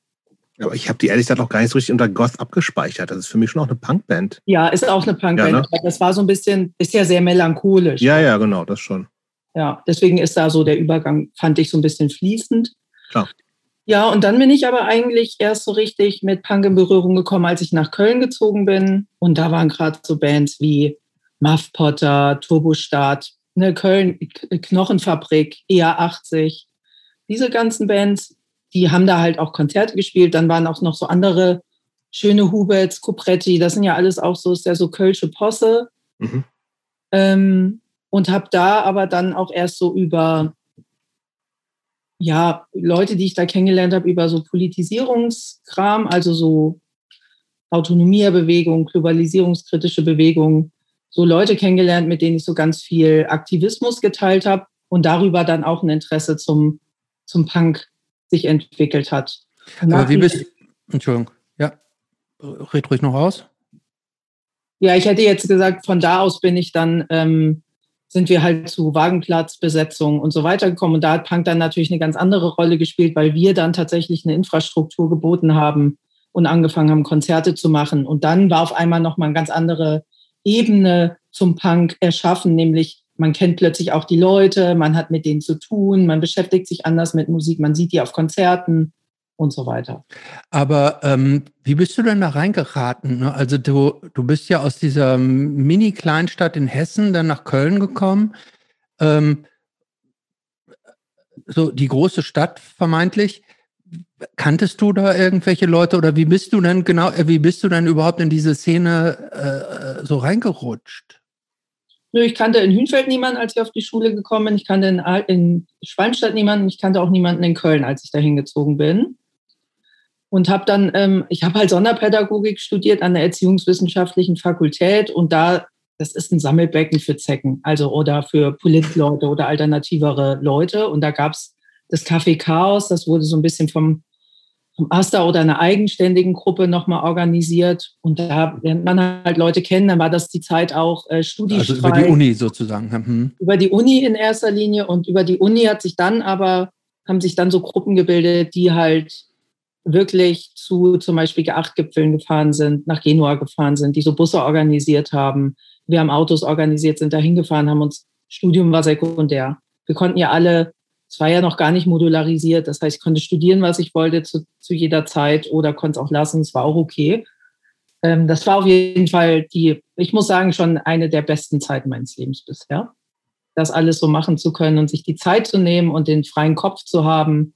Aber ich habe die ehrlich gesagt auch gar nicht so richtig unter Goth abgespeichert. Das ist für mich schon auch eine Punkband.
Ja, ist auch eine Punkband. Ja, ne? Das war so ein bisschen, ist ja sehr melancholisch.
Ja, ja, genau, das schon.
Ja, deswegen ist da so der Übergang, fand ich so ein bisschen fließend.
Klar.
Ja, und dann bin ich aber eigentlich erst so richtig mit Punk in Berührung gekommen, als ich nach Köln gezogen bin. Und da waren gerade so Bands wie Muff Potter, Turbostart, ne, Köln, Knochenfabrik, EA80. Diese ganzen Bands, die haben da halt auch Konzerte gespielt. Dann waren auch noch so andere schöne Huberts, Copretti, das sind ja alles auch so, ist ja so Kölsche Posse. Mhm. Ähm, und habe da aber dann auch erst so über ja, Leute, die ich da kennengelernt habe, über so Politisierungskram, also so Autonomiebewegung, globalisierungskritische Bewegung, so Leute kennengelernt, mit denen ich so ganz viel Aktivismus geteilt habe und darüber dann auch ein Interesse zum, zum Punk sich entwickelt hat.
Aber wie bist Entschuldigung, ja, red ruhig noch aus.
Ja, ich hätte jetzt gesagt, von da aus bin ich dann ähm, sind wir halt zu Wagenplatzbesetzung und so weiter gekommen. Und da hat Punk dann natürlich eine ganz andere Rolle gespielt, weil wir dann tatsächlich eine Infrastruktur geboten haben und angefangen haben, Konzerte zu machen. Und dann war auf einmal nochmal eine ganz andere Ebene zum Punk erschaffen, nämlich man kennt plötzlich auch die Leute, man hat mit denen zu tun, man beschäftigt sich anders mit Musik, man sieht die auf Konzerten und so weiter.
Aber ähm, wie bist du denn da reingeraten? Ne? Also du, du bist ja aus dieser Mini-Kleinstadt in Hessen dann nach Köln gekommen. Ähm, so die große Stadt vermeintlich. Kanntest du da irgendwelche Leute oder wie bist du denn genau, äh, wie bist du denn überhaupt in diese Szene äh, so reingerutscht?
Ich kannte in Hünfeld niemanden, als ich auf die Schule gekommen bin. Ich kannte in, in Schwalmstadt niemanden. Ich kannte auch niemanden in Köln, als ich da hingezogen bin und habe dann, ähm, ich habe halt Sonderpädagogik studiert an der Erziehungswissenschaftlichen Fakultät und da, das ist ein Sammelbecken für Zecken, also oder für Politleute oder alternativere Leute. Und da gab es das Café Chaos, das wurde so ein bisschen vom, AStA oder einer eigenständigen Gruppe nochmal organisiert. Und da lernt man halt Leute kennen, dann war das die Zeit auch äh.
Also über die Uni sozusagen. Hm.
Über die Uni in erster Linie und über die Uni hat sich dann aber, haben sich dann so Gruppen gebildet, die halt wirklich zu zum Beispiel G8-Gipfeln gefahren sind, nach Genua gefahren sind, die so Busse organisiert haben. Wir haben Autos organisiert, sind da hingefahren, haben uns, Studium war sekundär. Wir konnten ja alle, es war ja noch gar nicht modularisiert, das heißt, ich konnte studieren, was ich wollte zu, zu jeder Zeit oder konnte es auch lassen, es war auch okay. Ähm, das war auf jeden Fall die, ich muss sagen, schon eine der besten Zeiten meines Lebens bisher. Das alles so machen zu können und sich die Zeit zu nehmen und den freien Kopf zu haben,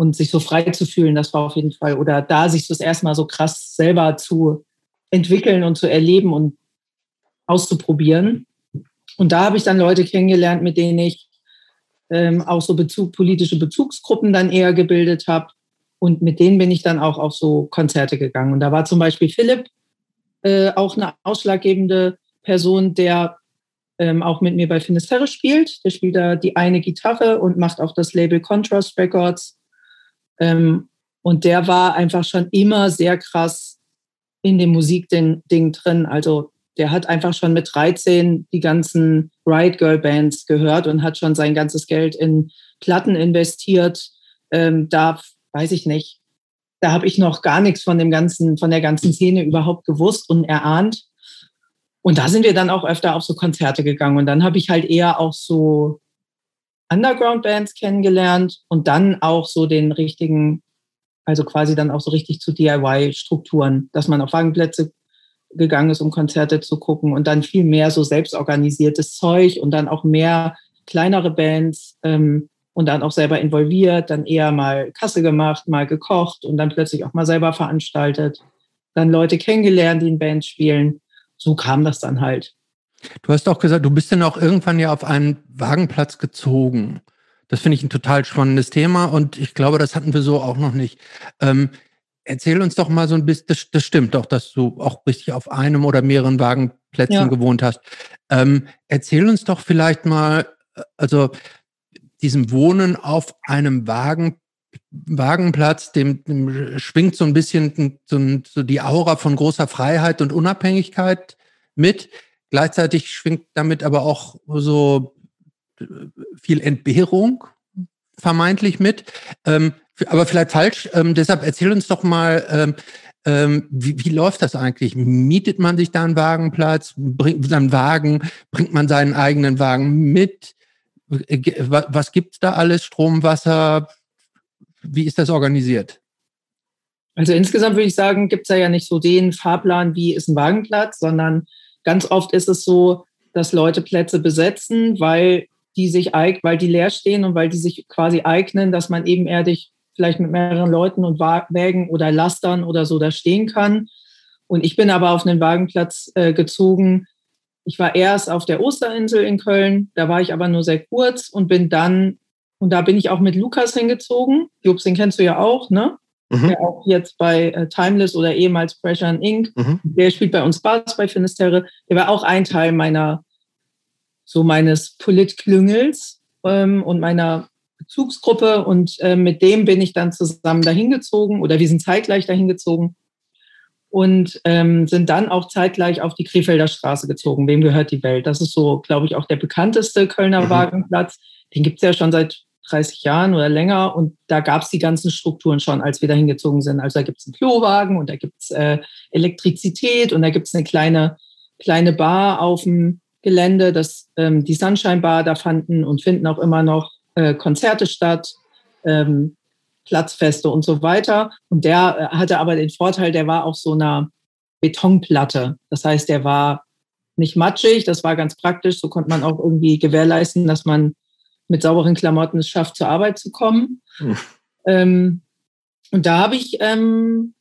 und sich so frei zu fühlen, das war auf jeden Fall, oder da sich das erstmal so krass selber zu entwickeln und zu erleben und auszuprobieren. Und da habe ich dann Leute kennengelernt, mit denen ich ähm, auch so Bezug, politische Bezugsgruppen dann eher gebildet habe. Und mit denen bin ich dann auch auf so Konzerte gegangen. Und da war zum Beispiel Philipp äh, auch eine ausschlaggebende Person, der ähm, auch mit mir bei Finisterre spielt. Der spielt da die eine Gitarre und macht auch das Label Contrast Records. Ähm, und der war einfach schon immer sehr krass in dem Musikding drin. Also der hat einfach schon mit 13 die ganzen Riot Girl Bands gehört und hat schon sein ganzes Geld in Platten investiert. Ähm, da weiß ich nicht. Da habe ich noch gar nichts von dem ganzen, von der ganzen Szene überhaupt gewusst und erahnt. Und da sind wir dann auch öfter auf so Konzerte gegangen. Und dann habe ich halt eher auch so Underground-Bands kennengelernt und dann auch so den richtigen, also quasi dann auch so richtig zu DIY-Strukturen, dass man auf Wagenplätze gegangen ist, um Konzerte zu gucken und dann viel mehr so selbstorganisiertes Zeug und dann auch mehr kleinere Bands ähm, und dann auch selber involviert, dann eher mal Kasse gemacht, mal gekocht und dann plötzlich auch mal selber veranstaltet, dann Leute kennengelernt, die in Bands spielen. So kam das dann halt.
Du hast auch gesagt, du bist dann auch irgendwann ja auf einen Wagenplatz gezogen. Das finde ich ein total spannendes Thema und ich glaube, das hatten wir so auch noch nicht. Ähm, erzähl uns doch mal so ein bisschen, das, das, stimmt doch, dass du auch richtig auf einem oder mehreren Wagenplätzen ja. gewohnt hast. Ähm, erzähl uns doch vielleicht mal, äh, also diesem Wohnen auf einem Wagen, Wagenplatz, dem, dem schwingt so ein bisschen so, so die Aura von großer Freiheit und Unabhängigkeit mit. Gleichzeitig schwingt damit aber auch so äh, viel Entbehrung vermeintlich mit. Ähm, aber vielleicht falsch. Ähm, deshalb erzähl uns doch mal, ähm, ähm, wie, wie läuft das eigentlich? Mietet man sich da einen Wagenplatz, bringt einen Wagen, bringt man seinen eigenen Wagen mit? Äh, was gibt's da alles? Strom, Wasser? Wie ist das organisiert?
Also insgesamt würde ich sagen, gibt es ja nicht so den Fahrplan, wie ist ein Wagenplatz, sondern ganz oft ist es so, dass Leute Plätze besetzen, weil die sich weil die leer stehen und weil die sich quasi eignen, dass man ebenerdig vielleicht mit mehreren Leuten und Wägen oder Lastern oder so da stehen kann. Und ich bin aber auf einen Wagenplatz äh, gezogen. Ich war erst auf der Osterinsel in Köln, da war ich aber nur sehr kurz und bin dann, und da bin ich auch mit Lukas hingezogen. Jobs, den kennst du ja auch, ne? Mhm. Der auch jetzt bei äh, Timeless oder ehemals Pressure Inc. Mhm. Der spielt bei uns Bass bei Finisterre. Der war auch ein Teil meiner so meines Politklüngels ähm, und meiner Bezugsgruppe und äh, mit dem bin ich dann zusammen dahin gezogen oder wir sind zeitgleich dahin gezogen und ähm, sind dann auch zeitgleich auf die Krefelder Straße gezogen. Wem gehört die Welt? Das ist so, glaube ich, auch der bekannteste Kölner mhm. Wagenplatz. Den gibt es ja schon seit 30 Jahren oder länger und da gab es die ganzen Strukturen schon, als wir dahin gezogen sind. Also da gibt es einen Klowagen und da gibt es äh, Elektrizität und da gibt es eine kleine, kleine Bar auf dem Gelände, das, ähm, die Sunshine Bar, da fanden und finden auch immer noch äh, Konzerte statt, ähm, Platzfeste und so weiter. Und der äh, hatte aber den Vorteil, der war auf so einer Betonplatte. Das heißt, der war nicht matschig, das war ganz praktisch. So konnte man auch irgendwie gewährleisten, dass man mit sauberen Klamotten es schafft, zur Arbeit zu kommen. Mhm. Ähm, und da habe ich ähm,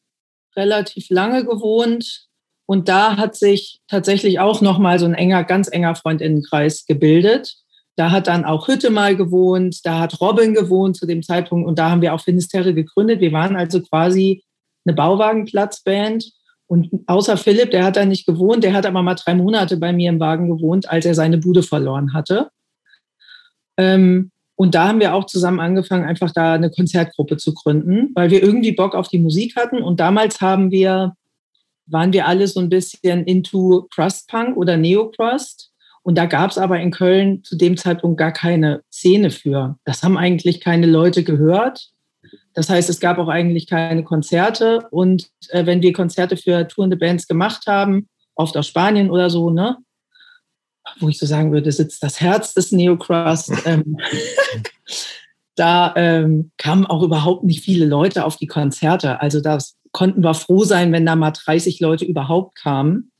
relativ lange gewohnt und da hat sich tatsächlich auch nochmal so ein enger, ganz enger Freundinnenkreis gebildet. Da hat dann auch Hütte mal gewohnt, da hat Robin gewohnt zu dem Zeitpunkt und da haben wir auch Finisterre gegründet. Wir waren also quasi eine Bauwagenplatzband und außer Philipp, der hat da nicht gewohnt, der hat aber mal drei Monate bei mir im Wagen gewohnt, als er seine Bude verloren hatte. Ähm, und da haben wir auch zusammen angefangen, einfach da eine Konzertgruppe zu gründen, weil wir irgendwie Bock auf die Musik hatten. Und damals haben wir waren wir alle so ein bisschen into Crust Punk oder Neo-Crust. Und da gab es aber in Köln zu dem Zeitpunkt gar keine Szene für. Das haben eigentlich keine Leute gehört. Das heißt, es gab auch eigentlich keine Konzerte. Und äh, wenn wir Konzerte für tourende Bands gemacht haben, oft aus Spanien oder so, ne, wo ich so sagen würde, sitzt das Herz des Neocrust. (laughs) Ähm, da ähm, kamen auch überhaupt nicht viele Leute auf die Konzerte. Also das konnten wir froh sein, wenn da mal 30 Leute überhaupt kamen.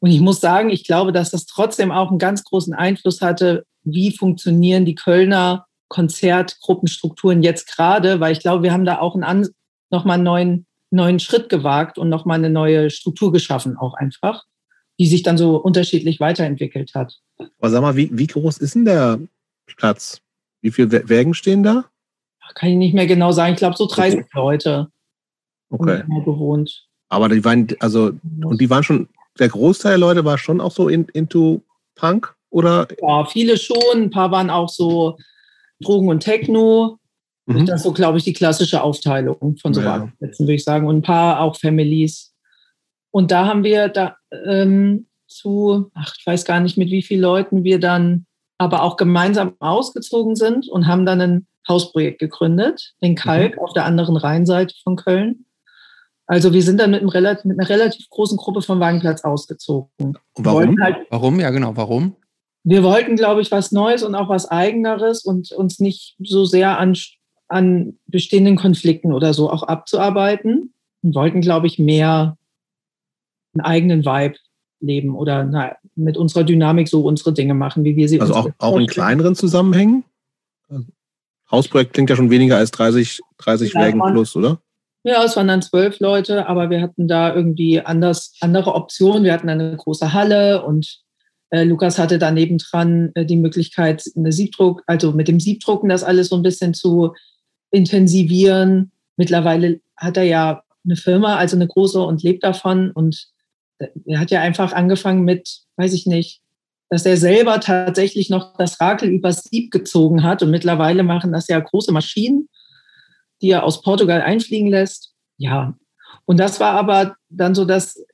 Und ich muss sagen, ich glaube, dass das trotzdem auch einen ganz großen Einfluss hatte, wie funktionieren die Kölner Konzertgruppenstrukturen jetzt gerade, weil ich glaube, wir haben da auch einen, nochmal einen neuen, neuen Schritt gewagt und nochmal eine neue Struktur geschaffen, auch einfach, die sich dann so unterschiedlich weiterentwickelt hat.
Aber sag mal, wie, wie groß ist denn der Platz? Wie viele Wägen stehen da?
Kann ich nicht mehr genau sagen. Ich glaube, so 30 okay. Leute
okay.
gewohnt.
Aber die waren, also, und die waren schon, der Großteil der Leute war schon auch so in, into Punk, oder?
Ja, viele schon. Ein paar waren auch so Drogen und Techno. Mhm. Das ist so, glaube ich, die klassische Aufteilung von so ja. würde ich sagen. Und ein paar auch Families. Und da haben wir da ähm, zu, ach, ich weiß gar nicht, mit wie vielen Leuten wir dann aber auch gemeinsam ausgezogen sind und haben dann ein Hausprojekt gegründet, in Kalk mhm. auf der anderen Rheinseite von Köln. Also wir sind dann mit, einem, mit einer relativ großen Gruppe vom Wagenplatz ausgezogen. Und
warum? Halt, warum? Ja, genau. Warum?
Wir wollten, glaube ich, was Neues und auch was Eigeneres und uns nicht so sehr an, an bestehenden Konflikten oder so auch abzuarbeiten. Und wollten, glaube ich, mehr einen eigenen Vibe leben oder na, mit unserer Dynamik so unsere Dinge machen, wie wir sie
Also auch, auch in kleineren Zusammenhängen? Hausprojekt klingt ja schon weniger als 30, 30 ja, Wägen plus, oder?
Ja, es waren dann zwölf Leute, aber wir hatten da irgendwie anders, andere Optionen. Wir hatten eine große Halle und äh, Lukas hatte da nebendran äh, die Möglichkeit, eine Siebdruck, also mit dem Siebdrucken das alles so ein bisschen zu intensivieren. Mittlerweile hat er ja eine Firma, also eine große und lebt davon. Und er hat ja einfach angefangen mit, weiß ich nicht, dass er selber tatsächlich noch das Rakel übers Sieb gezogen hat. Und mittlerweile machen das ja große Maschinen, die er aus Portugal einfliegen lässt. Ja. Und das war aber dann so, dass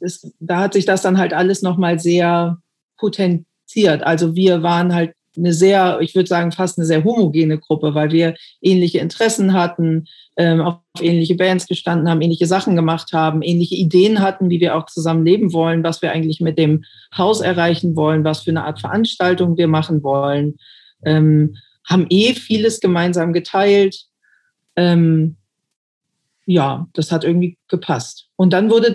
es, da hat sich das dann halt alles nochmal sehr potenziert. Also wir waren halt eine sehr, ich würde sagen, fast eine sehr homogene Gruppe, weil wir ähnliche Interessen hatten, ähm, auf ähnliche Bands gestanden haben, ähnliche Sachen gemacht haben, ähnliche Ideen hatten, wie wir auch zusammen leben wollen, was wir eigentlich mit dem Haus erreichen wollen, was für eine Art Veranstaltung wir machen wollen, ähm, haben eh vieles gemeinsam geteilt. Ähm, ja, das hat irgendwie gepasst. Und dann wurde,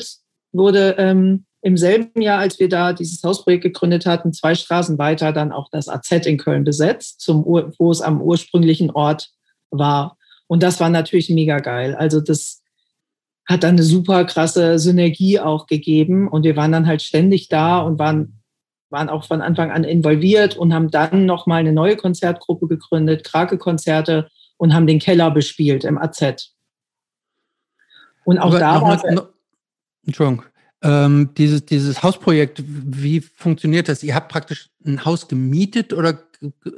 wurde ähm, im selben Jahr, als wir da dieses Hausprojekt gegründet hatten, zwei Straßen weiter dann auch das AZ in Köln besetzt, zum, wo es am ursprünglichen Ort war. Und das war natürlich mega geil. Also das hat dann eine super krasse Synergie auch gegeben. Und wir waren dann halt ständig da und waren, waren auch von Anfang an involviert und haben dann nochmal eine neue Konzertgruppe gegründet, Krake-Konzerte und haben den Keller bespielt im AZ.
Und auch Aber da war Entschuldigung. Ähm, dieses, dieses Hausprojekt, wie funktioniert das? Ihr habt praktisch ein Haus gemietet oder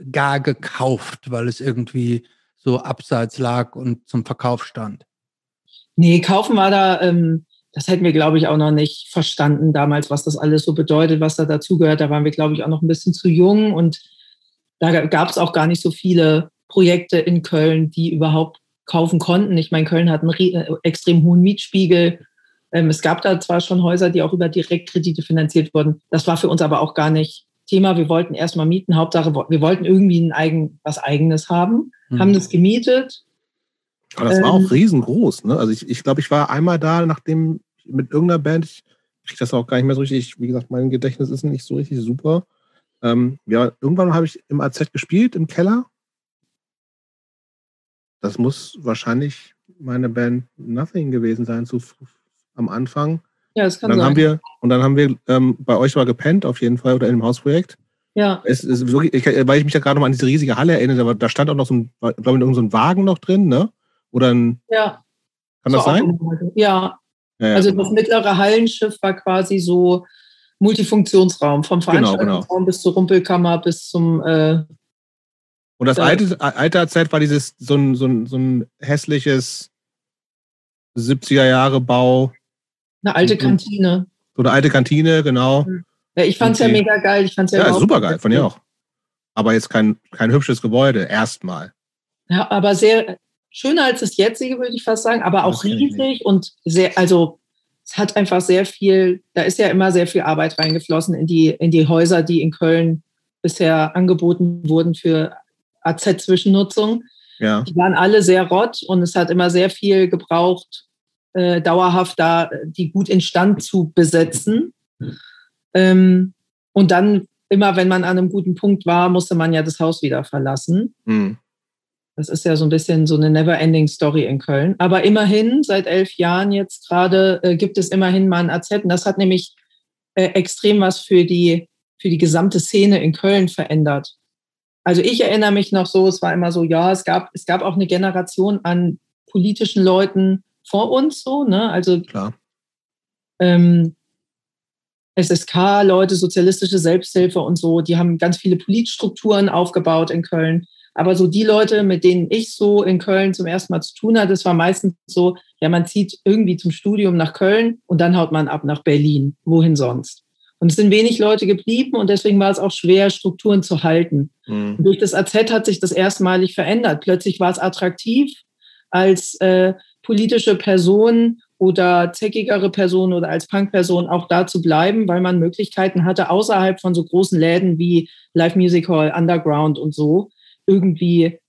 gar gekauft, weil es irgendwie so abseits lag und zum Verkauf stand?
Nee, kaufen war da, ähm, das hätten wir, glaube ich, auch noch nicht verstanden damals, was das alles so bedeutet, was da dazugehört. Da waren wir, glaube ich, auch noch ein bisschen zu jung und da gab es auch gar nicht so viele Projekte in Köln, die überhaupt kaufen konnten. Ich meine, Köln hat einen äh, extrem hohen Mietspiegel ähm, es gab da zwar schon Häuser, die auch über Direktkredite finanziert wurden. Das war für uns aber auch gar nicht Thema. Wir wollten erstmal mieten. Hauptsache, wir wollten irgendwie ein eigen, was Eigenes haben, mhm. haben das gemietet.
Aber das ähm, war auch riesengroß. Ne? Also ich, ich glaube, ich war einmal da, nachdem mit irgendeiner Band, ich kriege das auch gar nicht mehr so richtig, wie gesagt, mein Gedächtnis ist nicht so richtig super. Ähm, ja, irgendwann habe ich im AZ gespielt, im Keller. Das muss wahrscheinlich meine Band Nothing gewesen sein, zu am Anfang.
Ja, das kann
und dann
sein.
Haben wir, und dann haben wir ähm, bei euch mal gepennt, auf jeden Fall, oder in dem Hausprojekt.
Ja.
Es ist wirklich, ich, weil ich mich da gerade noch an diese riesige Halle erinnere, aber da stand auch noch so ein, glaube ich, so ein Wagen noch drin, ne? Oder ein.
Ja.
Kann so das sein?
Ja. ja, ja. Also das mittlere Hallenschiff war quasi so Multifunktionsraum, vom genau, Veranstaltungsraum genau, genau. bis zur Rumpelkammer bis zum. Äh,
und das alte, alte Zeit war dieses so ein, so ein, so ein hässliches 70er Jahre Bau.
Eine alte Kantine.
So eine alte Kantine, genau.
Ja, ich fand es ja mega geil. Ich fand's ja,
ja super geil, fand ich auch. Aber jetzt kein, kein hübsches Gebäude, erstmal.
Ja, aber sehr schöner als das jetzige, würde ich fast sagen, aber auch riesig und sehr, also es hat einfach sehr viel, da ist ja immer sehr viel Arbeit reingeflossen in die, in die Häuser, die in Köln bisher angeboten wurden für AZ-Zwischennutzung.
Ja.
Die waren alle sehr rott und es hat immer sehr viel gebraucht, äh, dauerhaft da die gut instand zu besetzen. Ähm, und dann immer, wenn man an einem guten Punkt war, musste man ja das Haus wieder verlassen. Mhm. Das ist ja so ein bisschen so eine never-ending Story in Köln. Aber immerhin, seit elf Jahren jetzt gerade, äh, gibt es immerhin mal ein AZ. Und das hat nämlich äh, extrem was für die, für die gesamte Szene in Köln verändert. Also ich erinnere mich noch so, es war immer so, ja, es gab, es gab auch eine Generation an politischen Leuten vor uns, so, ne? Also
Klar.
Ähm, SSK-Leute, sozialistische Selbsthilfe und so, die haben ganz viele Politstrukturen aufgebaut in Köln. Aber so die Leute, mit denen ich so in Köln zum ersten Mal zu tun hatte, das war meistens so, ja, man zieht irgendwie zum Studium nach Köln und dann haut man ab nach Berlin. Wohin sonst? Und es sind wenig Leute geblieben und deswegen war es auch schwer, Strukturen zu halten. Mhm. durch das AZ hat sich das erstmalig verändert. Plötzlich war es attraktiv, als äh, politische Person oder zäckigere Person oder als Punkperson auch da zu bleiben, weil man Möglichkeiten hatte, außerhalb von so großen Läden wie Live Music Hall, Underground und so, irgendwie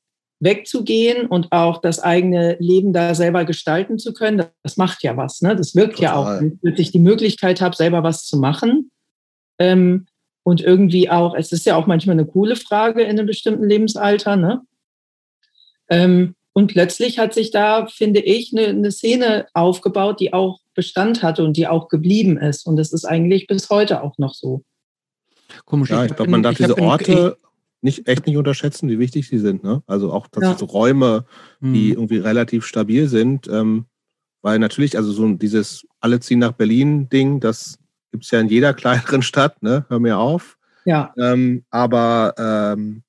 wegzugehen und auch das eigene Leben da selber gestalten zu können. Das macht ja was, ne? Das wirkt Total. ja auch, wenn ich die Möglichkeit habe, selber was zu machen. Ähm, und irgendwie auch, es ist ja auch manchmal eine coole Frage in einem bestimmten Lebensalter, ne? Ähm, und plötzlich hat sich da, finde ich, eine, eine, Szene aufgebaut, die auch Bestand hatte und die auch geblieben ist. Und das ist eigentlich bis heute auch noch so.
Komisch. Ja, ich glaube, man darf diese Orte nicht, echt nicht unterschätzen, wie wichtig sie sind. Ne? Also auch ja. so Räume, die hm. irgendwie relativ stabil sind. Ähm, Weil natürlich, also so dieses alle ziehen nach Berlin-Ding, das gibt es ja in jeder kleineren Stadt, ne? Hör mir auf.
Ja.
Ähm, aber ähm,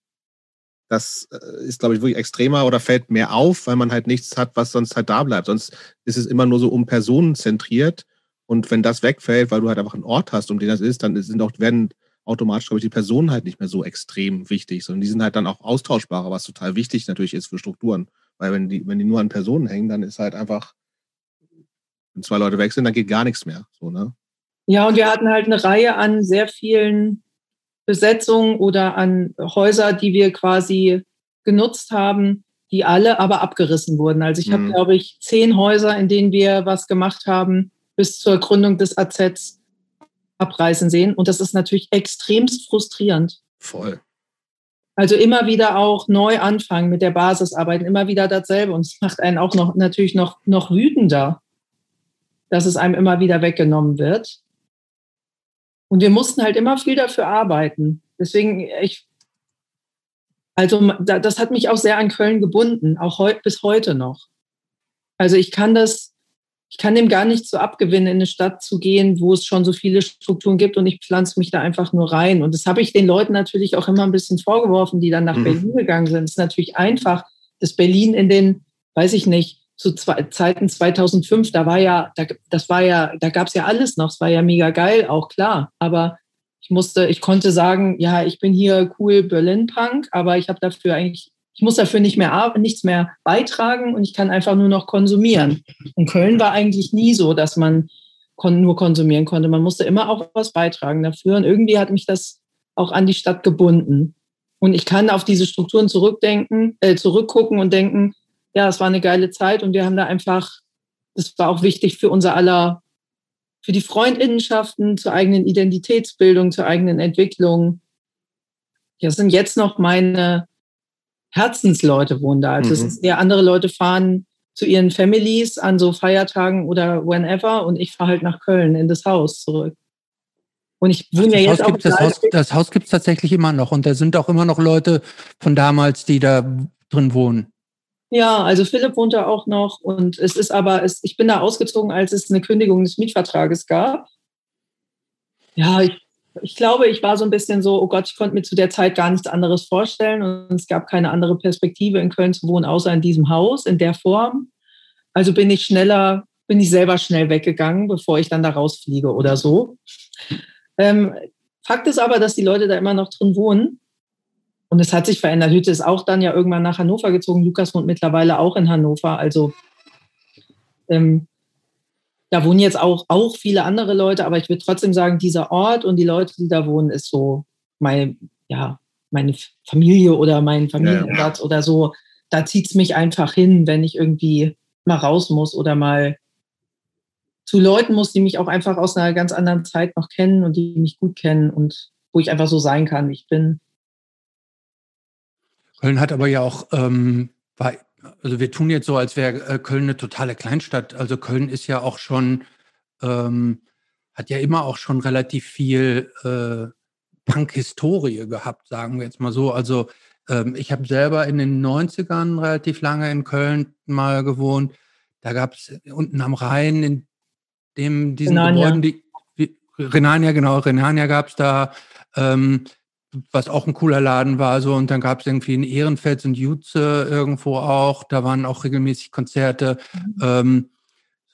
das äh, ist, glaube ich, wirklich extremer oder fällt mehr auf, weil man halt nichts hat, was sonst halt da bleibt. Sonst ist es immer nur so um Personen zentriert. Und wenn das wegfällt, weil du halt einfach einen Ort hast, um den das ist, dann sind auch, werden automatisch, glaube ich, die Personen halt nicht mehr so extrem wichtig, sondern die sind halt dann auch austauschbarer, was total wichtig natürlich ist für Strukturen. Weil wenn die, wenn die nur an Personen hängen, dann ist halt einfach, wenn zwei Leute weg sind, dann geht gar nichts mehr. So, ne?
Ja, und wir hatten halt eine Reihe an sehr vielen Besetzungen oder an Häuser, die wir quasi genutzt haben, die alle aber abgerissen wurden. Also ich mhm. habe, glaube ich, zehn Häuser, in denen wir was gemacht haben, bis zur Gründung des AZs abreißen sehen. Und das ist natürlich extremst frustrierend.
Voll.
Also immer wieder auch neu anfangen mit der Basisarbeit, immer wieder dasselbe. Und es macht einen auch noch natürlich noch, noch wütender, dass es einem immer wieder weggenommen wird. Und wir mussten halt immer viel dafür arbeiten. Deswegen, ich, also das hat mich auch sehr an Köln gebunden, auch heu, bis heute noch. Also ich kann das, ich kann dem gar nicht so abgewinnen, in eine Stadt zu gehen, wo es schon so viele Strukturen gibt und ich pflanze mich da einfach nur rein. Und das habe ich den Leuten natürlich auch immer ein bisschen vorgeworfen, die dann nach mhm. Berlin gegangen sind. Es ist natürlich einfach, dass Berlin in den, weiß ich nicht, zu zwei, Zeiten 2005, da war ja, da, das war ja, da gab es ja alles noch, es war ja mega geil, auch klar. Aber ich musste, ich konnte sagen, ja, ich bin hier cool Berlin-Punk, aber ich habe dafür eigentlich, ich muss dafür nicht mehr nichts mehr beitragen und ich kann einfach nur noch konsumieren. Und Köln war eigentlich nie so, dass man kon nur konsumieren konnte. Man musste immer auch was beitragen dafür. Und irgendwie hat mich das auch an die Stadt gebunden. Und ich kann auf diese Strukturen zurückdenken, äh, zurückgucken und denken, ja, es war eine geile Zeit und wir haben da einfach, das war auch wichtig für unser aller, für die Freundinnenschaften, zur eigenen Identitätsbildung, zur eigenen Entwicklung. Ja, sind jetzt noch meine Herzensleute wohnen da. Also mhm. ist eher andere Leute fahren zu ihren Families an so Feiertagen oder whenever und ich fahre halt nach Köln in das Haus zurück.
Und ich wohne ja jetzt Haus auch. Das Haus, das Haus gibt es tatsächlich immer noch und da sind auch immer noch Leute von damals, die da drin wohnen.
Ja, also Philipp wohnt da auch noch und es ist aber, es, ich bin da ausgezogen, als es eine Kündigung des Mietvertrages gab. Ja, ich, ich glaube, ich war so ein bisschen so, oh Gott, ich konnte mir zu der Zeit gar nichts anderes vorstellen und es gab keine andere Perspektive in Köln zu wohnen, außer in diesem Haus, in der Form. Also bin ich schneller, bin ich selber schnell weggegangen, bevor ich dann da rausfliege oder so. Ähm, Fakt ist aber, dass die Leute da immer noch drin wohnen. Und es hat sich verändert. Hütte ist auch dann ja irgendwann nach Hannover gezogen. Lukas wohnt mittlerweile auch in Hannover. Also ähm, da wohnen jetzt auch, auch viele andere Leute, aber ich würde trotzdem sagen, dieser Ort und die Leute, die da wohnen, ist so mein, ja, meine Familie oder mein Familienplatz ja. oder so. Da zieht es mich einfach hin, wenn ich irgendwie mal raus muss oder mal zu Leuten muss, die mich auch einfach aus einer ganz anderen Zeit noch kennen und die mich gut kennen und wo ich einfach so sein kann, wie ich bin.
Köln hat aber ja auch, ähm, bei, also wir tun jetzt so, als wäre äh, Köln eine totale Kleinstadt. Also Köln ist ja auch schon, ähm, hat ja immer auch schon relativ viel äh, Punk-Historie gehabt, sagen wir jetzt mal so. Also ähm, ich habe selber in den 90ern relativ lange in Köln mal gewohnt. Da gab es unten am Rhein in dem diesen Renania. Gebäuden, die, die Renania, genau, Renania gab es da. Ähm, was auch ein cooler Laden war. So, und dann gab es irgendwie in Ehrenfels und Jutze irgendwo auch. Da waren auch regelmäßig Konzerte. Mhm. Ähm,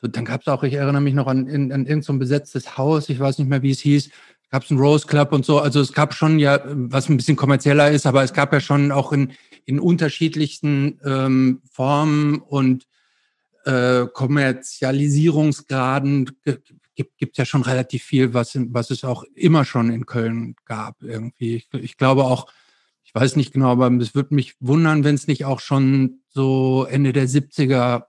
so, dann gab es auch, ich erinnere mich noch an, in, an irgendein so besetztes Haus, ich weiß nicht mehr, wie es hieß. Gab es einen Rose Club und so. Also es gab schon ja, was ein bisschen kommerzieller ist, aber es gab ja schon auch in, in unterschiedlichsten ähm, Formen und äh, Kommerzialisierungsgraden gibt es ja schon relativ viel, was, was es auch immer schon in Köln gab irgendwie. Ich, ich glaube auch, ich weiß nicht genau, aber es würde mich wundern, wenn es nicht auch schon so Ende der 70er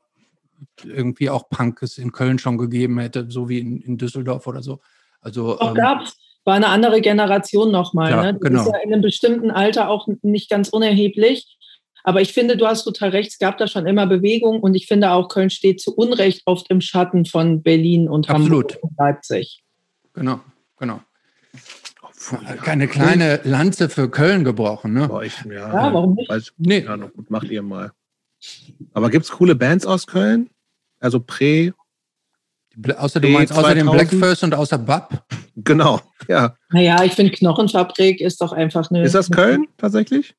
irgendwie auch Punkes in Köln schon gegeben hätte, so wie in, in Düsseldorf oder so. Also,
auch ähm, gab's. War eine andere Generation nochmal. Ja, ne? Das genau. ist ja in einem bestimmten Alter auch nicht ganz unerheblich. Aber ich finde, du hast total recht, es gab da schon immer Bewegung und ich finde auch, Köln steht zu Unrecht oft im Schatten von Berlin und
Absolut.
Hamburg und Leipzig.
Genau, genau. Keine kleine Lanze für Köln gebrochen, ne?
Boah, ich, ja, ja, warum nicht? Weiß, nee. Ja, noch gut, macht ihr mal. Aber gibt es coole Bands aus Köln? Also Prä
Außer du meinst außer dem Blackfirst und außer Bab?
Genau, ja.
Naja, ich finde Knochenfabrik ist doch einfach eine.
Ist das Köln tatsächlich?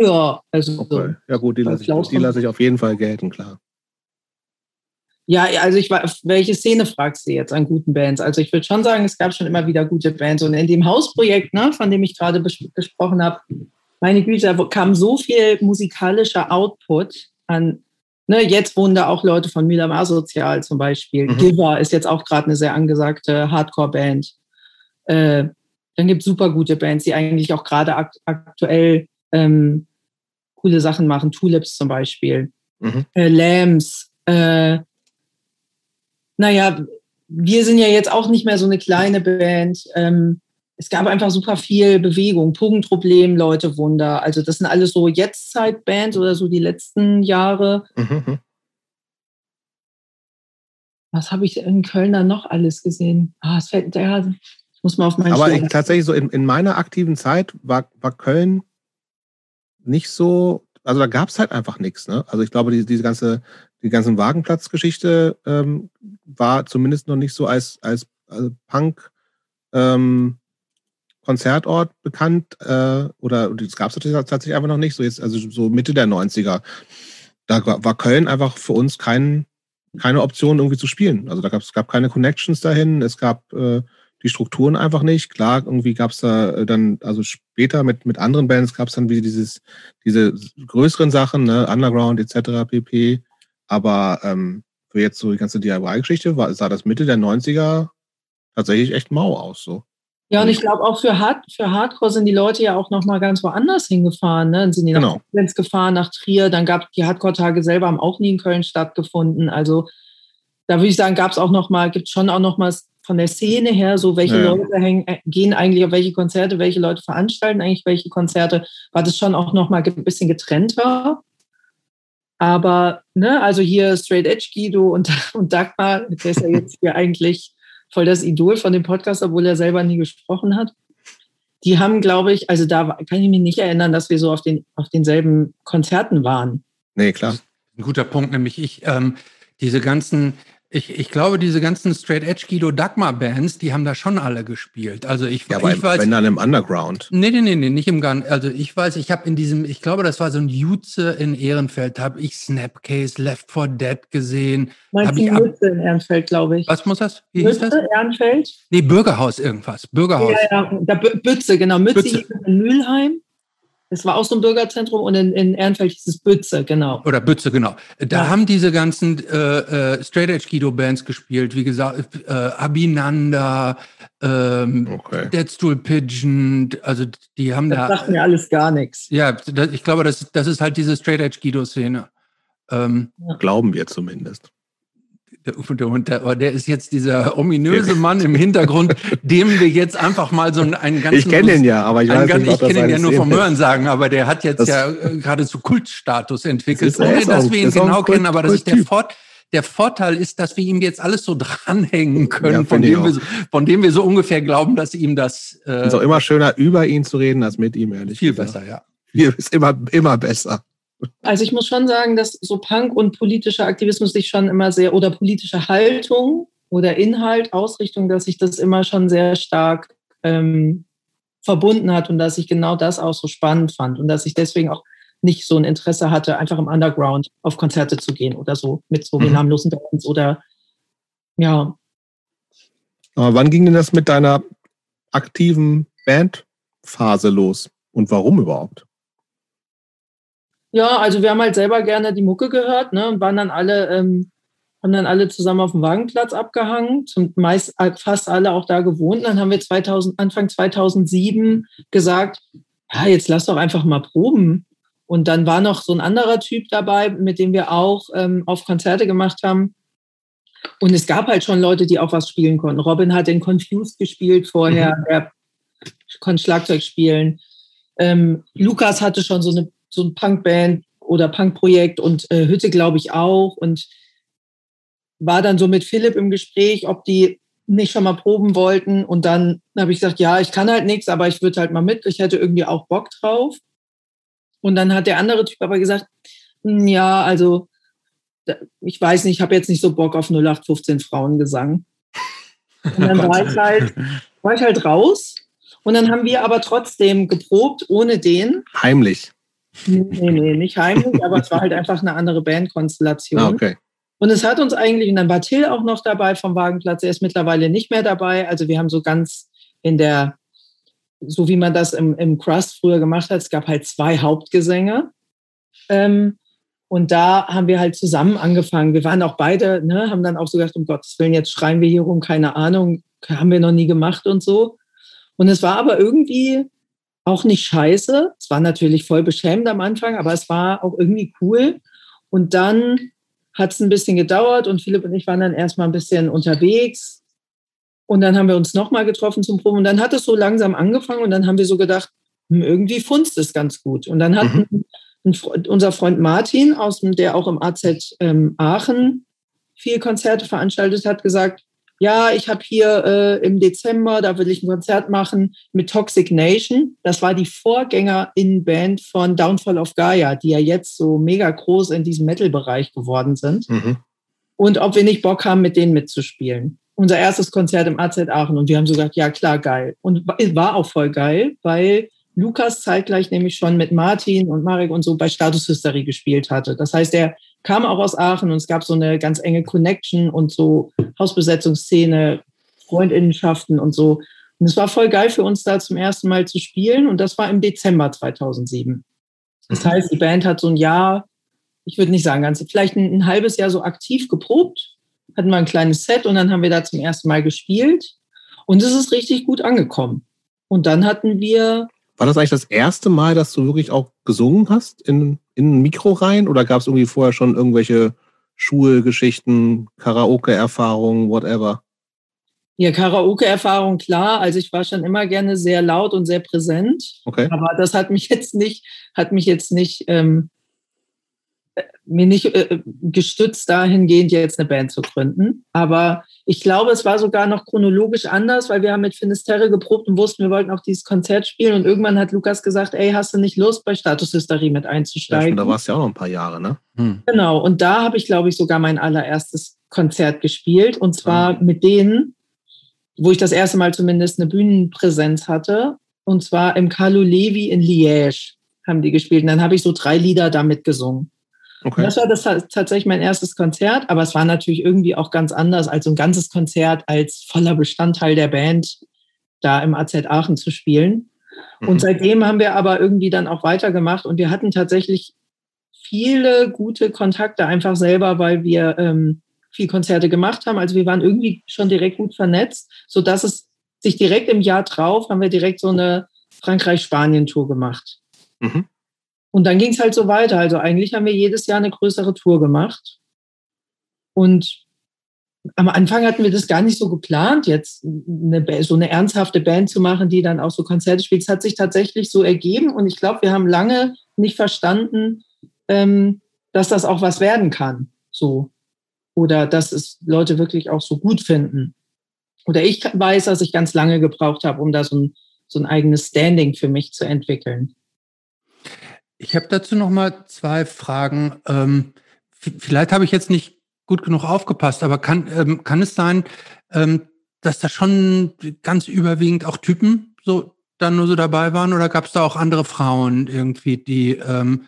Ja, also.
Okay. Ja, gut, die lasse ich, die lasse ich auf jeden Fall gelten, klar.
Ja, also ich welche Szene fragst du jetzt an guten Bands? Also ich würde schon sagen, es gab schon immer wieder gute Bands. Und in dem Hausprojekt, ne, von dem ich gerade gesprochen habe, meine Güte, da kam so viel musikalischer Output an. Ne, jetzt wohnen da auch Leute von Milam Sozial zum Beispiel. Mhm. Giver ist jetzt auch gerade eine sehr angesagte Hardcore-Band. Äh, dann gibt es super gute Bands, die eigentlich auch gerade akt aktuell ähm, coole Sachen machen. Tulips zum Beispiel. Mhm. Äh, Lambs. Äh, naja, wir sind ja jetzt auch nicht mehr so eine kleine Band. Ähm, es gab einfach super viel Bewegung, Punktproblem, Leute Wunder. Also das sind alles so Jetztzeit-Bands oder so die letzten Jahre. Mhm. Was habe ich in Köln dann noch alles gesehen? Ah, es fällt, ja, ich muss mal auf meinen
Aber ich, tatsächlich so in, in meiner aktiven Zeit war, war Köln nicht so, also da gab es halt einfach nichts. Ne? Also ich glaube, die, diese ganze, die ganzen Wagenplatzgeschichte ähm, war zumindest noch nicht so als, als, als Punk ähm, Konzertort bekannt äh, oder das gab es tatsächlich einfach noch nicht. So jetzt, also so Mitte der 90er. Da war Köln einfach für uns kein, keine Option, irgendwie zu spielen. Also da gab es gab keine Connections dahin, es gab äh, die Strukturen einfach nicht. Klar, irgendwie gab es da äh, dann, also später mit, mit anderen Bands gab es dann wieder dieses, diese größeren Sachen, ne, Underground etc. pp. Aber ähm, für jetzt so die ganze DIY-Geschichte sah das Mitte der 90er tatsächlich echt mau aus. So.
Ja, und ich glaube auch für, Hard, für Hardcore sind die Leute ja auch nochmal ganz woanders hingefahren. Ne? Dann sind die genau. nach Koblenz gefahren, nach Trier. Dann gab die Hardcore-Tage selber haben auch nie in Köln stattgefunden. Also da würde ich sagen, gab es auch nochmal, gibt schon auch nochmal von der Szene her, so welche ja. Leute hängen, äh, gehen eigentlich auf welche Konzerte, welche Leute veranstalten eigentlich welche Konzerte, war das schon auch nochmal ein bisschen getrennter. Aber, ne, also hier Straight Edge Guido und, (laughs) und Dagmar, der ist ja jetzt hier eigentlich voll das Idol von dem Podcast, obwohl er selber nie gesprochen hat. Die haben, glaube ich, also da kann ich mich nicht erinnern, dass wir so auf, den, auf denselben Konzerten waren.
Nee, klar.
Ein guter Punkt, nämlich ich, ähm, diese ganzen ich, ich glaube, diese ganzen Straight Edge Guido Dagmar Bands, die haben da schon alle gespielt. Also ich,
ja, aber
ich
weiß. Wenn dann im Underground.
Nee, nee, nee, nee, nicht im Gun. Also ich weiß, ich habe in diesem, ich glaube, das war so ein Jutze in Ehrenfeld, habe ich Snapcase, Left 4 Dead gesehen.
Meinst du Mütze in Ehrenfeld, glaube ich.
Was muss das?
Wie Mütze, hieß das? Ehrenfeld?
Nee, Bürgerhaus irgendwas. Bürgerhaus.
Ja, ja, da Bütze, genau. Mütze, Bütze. in Mülheim. Es war auch so ein Bürgerzentrum und in, in Ehrenfeld hieß es Bütze, genau.
Oder Bütze, genau. Da ja. haben diese ganzen äh, äh, Straight Edge Guido Bands gespielt, wie gesagt, äh, Abinanda, ähm, okay. Deadstool Pigeon, also die haben
das
da.
Das sagt mir alles gar nichts.
Ja, das, ich glaube, das, das ist halt diese Straight Edge Guido Szene.
Ähm, ja. Glauben wir zumindest.
Und der, der, ist jetzt dieser ominöse Mann im Hintergrund, dem wir jetzt einfach mal so einen ganzen.
Ich kenne ihn ja, aber ich weiß nicht,
Ich kenne ihn ja nur vom Hören sagen, aber der hat jetzt das, ja äh, geradezu Kultstatus entwickelt, ist, ohne dass wir ihn genau kennen. Aber das ist der Fort. Der Vorteil ist, dass wir ihm jetzt alles so dranhängen können, ja, von, dem wir, von dem wir so ungefähr glauben, dass ihm das.
Äh, ist auch immer schöner, über ihn zu reden, als mit ihm, ehrlich
Viel gesagt. besser, ja.
Hier ist immer, immer besser.
Also ich muss schon sagen, dass so Punk und politischer Aktivismus sich schon immer sehr, oder politische Haltung oder Inhalt, Ausrichtung, dass sich das immer schon sehr stark ähm, verbunden hat und dass ich genau das auch so spannend fand und dass ich deswegen auch nicht so ein Interesse hatte, einfach im Underground auf Konzerte zu gehen oder so mit so mhm. namenlosen Bands oder ja.
Aber wann ging denn das mit deiner aktiven Bandphase los und warum überhaupt?
Ja, also wir haben halt selber gerne die Mucke gehört ne, und waren dann alle, ähm, haben dann alle zusammen auf dem Wagenplatz abgehangen, zum meist äh, fast alle auch da gewohnt. Dann haben wir 2000, Anfang 2007 gesagt, ja, jetzt lass doch einfach mal proben. Und dann war noch so ein anderer Typ dabei, mit dem wir auch ähm, auf Konzerte gemacht haben. Und es gab halt schon Leute, die auch was spielen konnten. Robin hat den Confused gespielt vorher, mhm. der konnte Schlagzeug spielen. Ähm, Lukas hatte schon so eine so ein Punkband oder Punkprojekt und äh, Hütte, glaube ich, auch. Und war dann so mit Philipp im Gespräch, ob die nicht schon mal proben wollten. Und dann habe ich gesagt, ja, ich kann halt nichts, aber ich würde halt mal mit. Ich hätte irgendwie auch Bock drauf. Und dann hat der andere Typ aber gesagt, hm, ja, also ich weiß nicht, ich habe jetzt nicht so Bock auf 0815 Frauengesang. Und dann (laughs) war ich, halt, war ich halt raus. Und dann haben wir aber trotzdem geprobt, ohne den.
Heimlich.
Nee, nee, nicht heimlich, aber es war halt einfach eine andere Bandkonstellation.
Ah, okay.
Und es hat uns eigentlich, und dann war Till auch noch dabei vom Wagenplatz, er ist mittlerweile nicht mehr dabei. Also wir haben so ganz in der, so wie man das im, im Crust früher gemacht hat, es gab halt zwei Hauptgesänge. Ähm, und da haben wir halt zusammen angefangen. Wir waren auch beide, ne, haben dann auch so gedacht, um Gottes Willen, jetzt schreien wir hier rum, keine Ahnung, haben wir noch nie gemacht und so. Und es war aber irgendwie auch nicht scheiße. Es war natürlich voll beschämend am Anfang, aber es war auch irgendwie cool. Und dann hat es ein bisschen gedauert und Philipp und ich waren dann erstmal ein bisschen unterwegs. Und dann haben wir uns nochmal getroffen zum Proben. Und dann hat es so langsam angefangen und dann haben wir so gedacht, hm, irgendwie funzt es ganz gut. Und dann hat mhm. Freund, unser Freund Martin, aus dem, der auch im AZ ähm, Aachen viel Konzerte veranstaltet hat, gesagt, ja, ich habe hier äh, im Dezember, da will ich ein Konzert machen mit Toxic Nation. Das war die Vorgänger-In-Band von Downfall of Gaia, die ja jetzt so mega groß in diesem Metal-Bereich geworden sind. Mhm. Und ob wir nicht Bock haben, mit denen mitzuspielen. Unser erstes Konzert im AZ Aachen. Und wir haben so gesagt, ja klar, geil. Und es war auch voll geil, weil Lukas zeitgleich nämlich schon mit Martin und Marek und so bei Status Hysterie gespielt hatte. Das heißt, er kam auch aus Aachen und es gab so eine ganz enge Connection und so Hausbesetzungsszene, Freundinnenschaften und so. Und es war voll geil für uns da zum ersten Mal zu spielen und das war im Dezember 2007. Das mhm. heißt, die Band hat so ein Jahr, ich würde nicht sagen ganz, vielleicht ein, ein halbes Jahr so aktiv geprobt, hatten wir ein kleines Set und dann haben wir da zum ersten Mal gespielt und es ist richtig gut angekommen. Und dann hatten wir
war das eigentlich das erste Mal, dass du wirklich auch gesungen hast in, in ein Mikro rein? Oder gab es irgendwie vorher schon irgendwelche Schulgeschichten, Karaoke-Erfahrungen, whatever?
Ja, Karaoke-Erfahrung, klar. Also ich war schon immer gerne sehr laut und sehr präsent.
Okay.
Aber das hat mich jetzt nicht, hat mich jetzt nicht ähm, mir nicht äh, gestützt dahingehend, jetzt eine Band zu gründen. Aber ich glaube, es war sogar noch chronologisch anders, weil wir haben mit Finisterre geprobt und wussten, wir wollten auch dieses Konzert spielen. Und irgendwann hat Lukas gesagt, ey, hast du nicht Lust, bei Status Hysterie mit einzusteigen?
Ja, da warst du ja auch noch ein paar Jahre, ne?
Hm. Genau. Und da habe ich, glaube ich, sogar mein allererstes Konzert gespielt. Und zwar hm. mit denen, wo ich das erste Mal zumindest eine Bühnenpräsenz hatte. Und zwar im Carlo Levi in Liège haben die gespielt. Und dann habe ich so drei Lieder damit gesungen. Okay. Das war das tatsächlich mein erstes Konzert, aber es war natürlich irgendwie auch ganz anders als so ein ganzes Konzert als voller Bestandteil der Band da im AZ Aachen zu spielen. Mhm. Und seitdem haben wir aber irgendwie dann auch weitergemacht und wir hatten tatsächlich viele gute Kontakte einfach selber, weil wir ähm, viel Konzerte gemacht haben. Also wir waren irgendwie schon direkt gut vernetzt, so dass es sich direkt im Jahr drauf haben wir direkt so eine Frankreich-Spanien-Tour gemacht. Mhm. Und dann ging es halt so weiter. Also eigentlich haben wir jedes Jahr eine größere Tour gemacht. Und am Anfang hatten wir das gar nicht so geplant, jetzt eine, so eine ernsthafte Band zu machen, die dann auch so Konzerte spielt. Es hat sich tatsächlich so ergeben und ich glaube, wir haben lange nicht verstanden, ähm, dass das auch was werden kann. So. Oder dass es Leute wirklich auch so gut finden. Oder ich weiß, dass ich ganz lange gebraucht habe, um da so ein, so ein eigenes Standing für mich zu entwickeln.
Ich habe dazu noch mal zwei Fragen. Ähm, vielleicht habe ich jetzt nicht gut genug aufgepasst, aber kann, ähm, kann es sein, ähm, dass da schon ganz überwiegend auch Typen so dann nur so dabei waren oder gab es da auch andere Frauen irgendwie, die, ähm,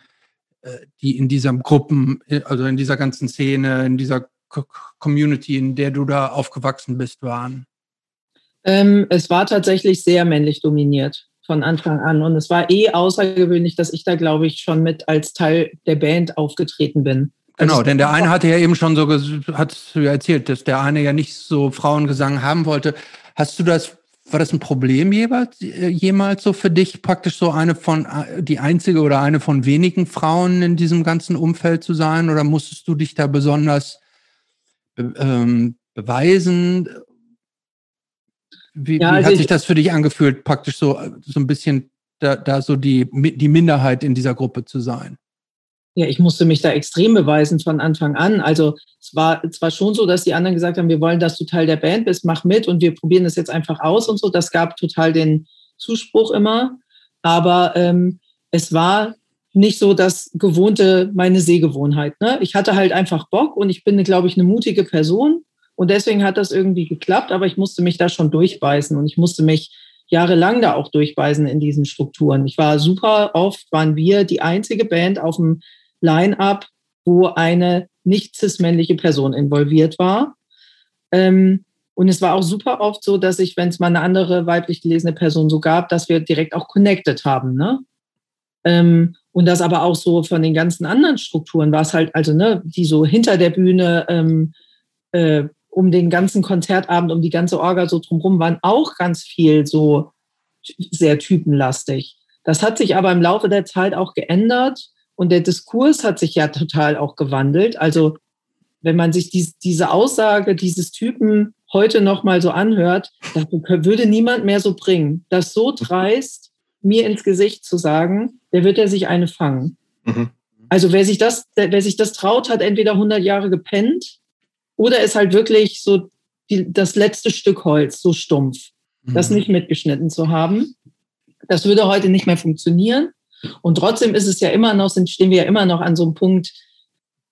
äh, die in dieser Gruppen, also in dieser ganzen Szene, in dieser Community, in der du da aufgewachsen bist, waren?
Ähm, es war tatsächlich sehr männlich dominiert von Anfang an. Und es war eh außergewöhnlich, dass ich da, glaube ich, schon mit als Teil der Band aufgetreten bin.
Genau, also denn der eine hatte ja eben schon so, hat du ja erzählt, dass der eine ja nicht so Frauengesang haben wollte. Hast du das, war das ein Problem jeweils, äh, jemals so für dich, praktisch so eine von, äh, die einzige oder eine von wenigen Frauen in diesem ganzen Umfeld zu sein? Oder musstest du dich da besonders ähm, beweisen? Wie, ja, also wie hat sich das für dich angefühlt, praktisch so, so ein bisschen da, da so die, die Minderheit in dieser Gruppe zu sein?
Ja, ich musste mich da extrem beweisen von Anfang an. Also es war, es war schon so, dass die anderen gesagt haben, wir wollen, dass du Teil der Band bist, mach mit und wir probieren das jetzt einfach aus und so. Das gab total den Zuspruch immer. Aber ähm, es war nicht so das gewohnte, meine Sehgewohnheit. Ne? Ich hatte halt einfach Bock und ich bin, glaube ich, eine mutige Person. Und deswegen hat das irgendwie geklappt, aber ich musste mich da schon durchbeißen und ich musste mich jahrelang da auch durchbeißen in diesen Strukturen. Ich war super oft, waren wir die einzige Band auf dem Line-up, wo eine nicht cis-männliche Person involviert war. Ähm, und es war auch super oft so, dass ich, wenn es mal eine andere weiblich gelesene Person so gab, dass wir direkt auch connected haben. Ne? Ähm, und das aber auch so von den ganzen anderen Strukturen war es halt, also ne, die so hinter der Bühne ähm, äh, um den ganzen Konzertabend, um die ganze Orga so drumherum waren auch ganz viel so sehr typenlastig. Das hat sich aber im Laufe der Zeit auch geändert und der Diskurs hat sich ja total auch gewandelt. Also wenn man sich dies, diese Aussage dieses Typen heute noch mal so anhört, das würde niemand mehr so bringen. Das so dreist, mir ins Gesicht zu sagen, der wird er sich eine fangen. Mhm. Also wer sich das, wer sich das traut, hat entweder 100 Jahre gepennt oder ist halt wirklich so die, das letzte Stück Holz, so stumpf, mhm. das nicht mitgeschnitten zu haben. Das würde heute nicht mehr funktionieren. Und trotzdem ist es ja immer noch, sind, stehen wir ja immer noch an so einem Punkt,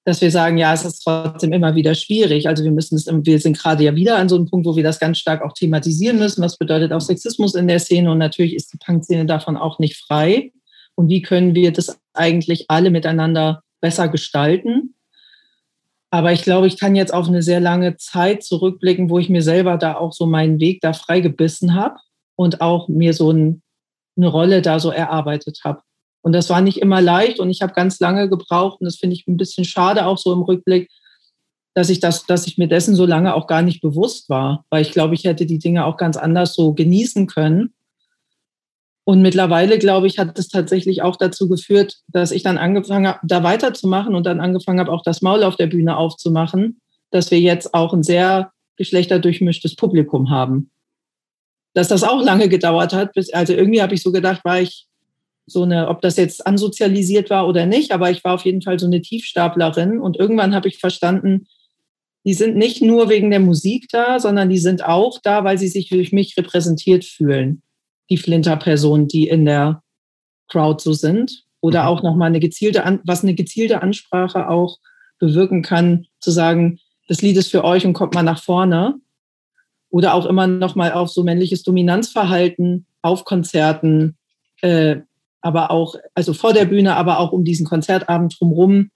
dass wir sagen, ja, es ist trotzdem immer wieder schwierig. Also wir müssen es, wir sind gerade ja wieder an so einem Punkt, wo wir das ganz stark auch thematisieren müssen. Was bedeutet auch Sexismus in der Szene? Und natürlich ist die Punk-Szene davon auch nicht frei. Und wie können wir das eigentlich alle miteinander besser gestalten? Aber ich glaube, ich kann jetzt auf eine sehr lange Zeit zurückblicken, wo ich mir selber da auch so meinen Weg da freigebissen habe und auch mir so ein, eine Rolle da so erarbeitet habe. Und das war nicht immer leicht und ich habe ganz lange gebraucht und das finde ich ein bisschen schade auch so im Rückblick, dass ich das, dass ich mir dessen so lange auch gar nicht bewusst war, weil ich glaube, ich hätte die Dinge auch ganz anders so genießen können. Und mittlerweile, glaube ich, hat das tatsächlich auch dazu geführt, dass ich dann angefangen habe, da weiterzumachen und dann angefangen habe, auch das Maul auf der Bühne aufzumachen, dass wir jetzt auch ein sehr geschlechterdurchmischtes Publikum haben. Dass das auch lange gedauert hat, bis, also irgendwie habe ich so gedacht, war ich so eine, ob das jetzt ansozialisiert war oder nicht, aber ich war auf jeden Fall so eine Tiefstaplerin und irgendwann habe ich verstanden, die sind nicht nur wegen der Musik da, sondern die sind auch da, weil sie sich durch mich repräsentiert fühlen die Flinter-Personen, die in der Crowd so sind. Oder mhm. auch nochmal eine gezielte, was eine gezielte Ansprache auch bewirken kann, zu sagen, das Lied ist für euch und kommt mal nach vorne. Oder auch immer nochmal auf so männliches Dominanzverhalten auf Konzerten, äh, aber auch, also vor der Bühne, aber auch um diesen Konzertabend drumherum.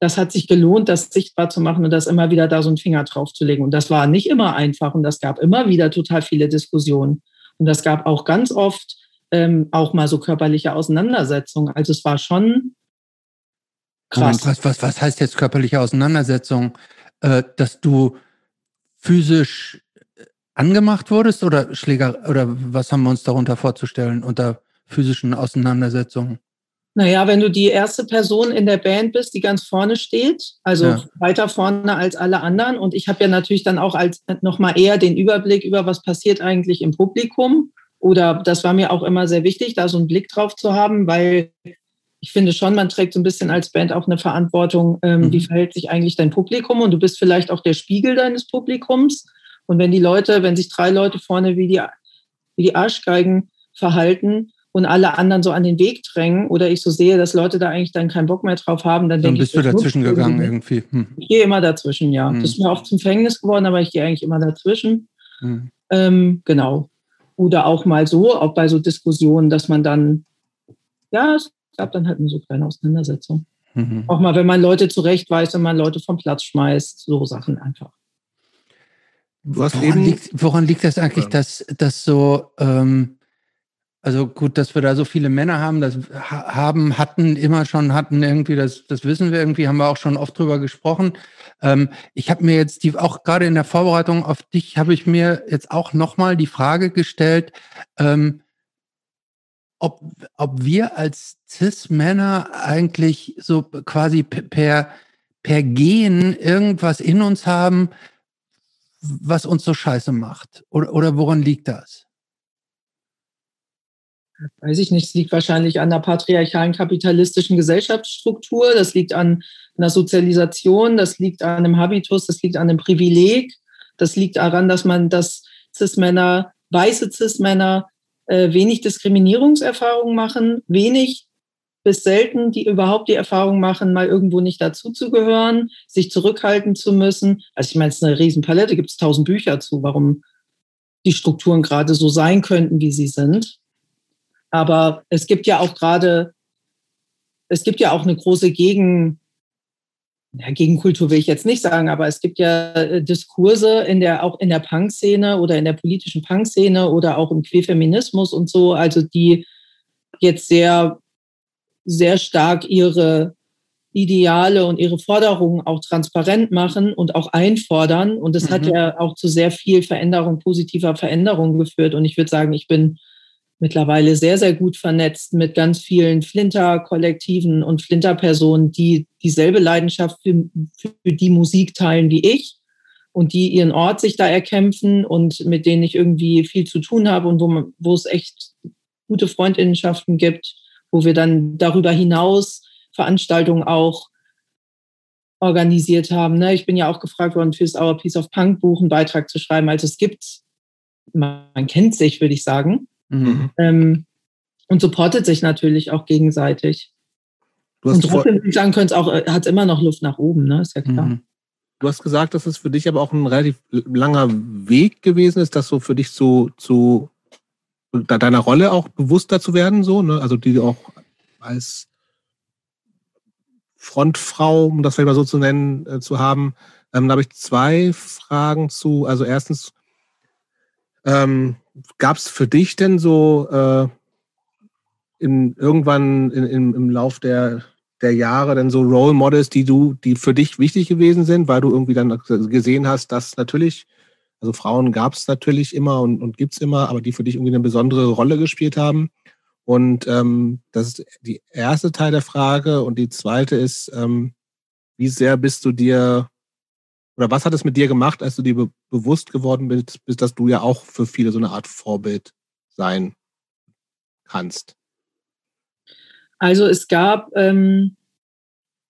Das hat sich gelohnt, das sichtbar zu machen und das immer wieder da so einen Finger drauf zu legen. Und das war nicht immer einfach und das gab immer wieder total viele Diskussionen. Und das gab auch ganz oft ähm, auch mal so körperliche Auseinandersetzungen. Also es war schon krass.
Was, was, was heißt jetzt körperliche Auseinandersetzung? Äh, dass du physisch äh, angemacht wurdest oder Schläger oder was haben wir uns darunter vorzustellen unter physischen Auseinandersetzungen?
Naja, wenn du die erste Person in der Band bist, die ganz vorne steht, also ja. weiter vorne als alle anderen. Und ich habe ja natürlich dann auch als nochmal eher den Überblick über, was passiert eigentlich im Publikum. Oder das war mir auch immer sehr wichtig, da so einen Blick drauf zu haben, weil ich finde schon, man trägt so ein bisschen als Band auch eine Verantwortung, ähm, mhm. wie verhält sich eigentlich dein Publikum und du bist vielleicht auch der Spiegel deines Publikums. Und wenn die Leute, wenn sich drei Leute vorne wie die, wie die Arschgeigen verhalten, und alle anderen so an den Weg drängen oder ich so sehe, dass Leute da eigentlich dann keinen Bock mehr drauf haben, dann, dann denke
ich. Dann bist du dazwischen gegangen irgendwie.
Hm. Ich gehe immer dazwischen, ja. Hm. Das ist mir oft zum Verhängnis geworden, aber ich gehe eigentlich immer dazwischen. Hm. Ähm, genau. Oder auch mal so, auch bei so Diskussionen, dass man dann, ja, es gab dann halt nur so kleine Auseinandersetzungen. Mhm. Auch mal, wenn man Leute zurechtweist, wenn man Leute vom Platz schmeißt, so Sachen einfach.
Woran liegt, woran, liegt, das eigentlich, dass, dass so ähm, also gut, dass wir da so viele Männer haben, das haben, hatten, immer schon hatten irgendwie, das, das wissen wir irgendwie, haben wir auch schon oft drüber gesprochen. Ähm, ich habe mir jetzt die, auch gerade in der Vorbereitung auf dich, habe ich mir jetzt auch nochmal die Frage gestellt, ähm, ob, ob wir als Cis-Männer eigentlich so quasi per, per Gen irgendwas in uns haben, was uns so scheiße macht. Oder, oder woran liegt das?
Weiß ich nicht, es liegt wahrscheinlich an der patriarchalen kapitalistischen Gesellschaftsstruktur, das liegt an einer Sozialisation, das liegt an einem Habitus, das liegt an einem Privileg, das liegt daran, dass man, dass Cis-Männer, weiße Cis-Männer äh, wenig Diskriminierungserfahrungen machen, wenig bis selten, die überhaupt die Erfahrung machen, mal irgendwo nicht dazuzugehören, sich zurückhalten zu müssen. Also ich meine, es ist eine Riesenpalette, gibt es tausend Bücher zu, warum die Strukturen gerade so sein könnten, wie sie sind. Aber es gibt ja auch gerade, es gibt ja auch eine große Gegen, ja, Gegenkultur will ich jetzt nicht sagen, aber es gibt ja äh, Diskurse in der, auch in der Punk-Szene oder in der politischen Punk-Szene oder auch im Queerfeminismus und so, also die jetzt sehr, sehr stark ihre Ideale und ihre Forderungen auch transparent machen und auch einfordern. Und das mhm. hat ja auch zu sehr viel Veränderung, positiver Veränderung geführt. Und ich würde sagen, ich bin mittlerweile sehr, sehr gut vernetzt mit ganz vielen Flinter-Kollektiven und Flinter-Personen, die dieselbe Leidenschaft für, für die Musik teilen wie ich und die ihren Ort sich da erkämpfen und mit denen ich irgendwie viel zu tun habe und wo, man, wo es echt gute Freundinnenschaften gibt, wo wir dann darüber hinaus Veranstaltungen auch organisiert haben. Ne? Ich bin ja auch gefragt worden, fürs Our Piece of Punk Buch einen Beitrag zu schreiben. Also es gibt, man kennt sich, würde ich sagen. Mhm. Ähm, und supportet sich natürlich auch gegenseitig. Du hast und trotzdem, ich sagen, könnte es auch, äh, hat immer noch Luft nach oben, ne? Ist ja klar. Mhm.
Du hast gesagt, dass es für dich aber auch ein relativ langer Weg gewesen ist, das so für dich so zu deiner Rolle auch bewusster zu werden, so, ne? Also die auch als Frontfrau, um das vielleicht mal so zu nennen, äh, zu haben. Ähm, da habe ich zwei Fragen zu. Also erstens, ähm, gab es für dich denn so äh, in, irgendwann in, in, im Lauf der, der Jahre denn so Role Models, die du, die für dich wichtig gewesen sind, weil du irgendwie dann gesehen hast, dass natürlich, also Frauen gab es natürlich immer und, und gibt es immer, aber die für dich irgendwie eine besondere Rolle gespielt haben. Und ähm, das ist die erste Teil der Frage. Und die zweite ist, ähm, wie sehr bist du dir oder was hat es mit dir gemacht, als du dir be bewusst geworden bist, bist, dass du ja auch für viele so eine Art Vorbild sein kannst?
Also es gab, ähm,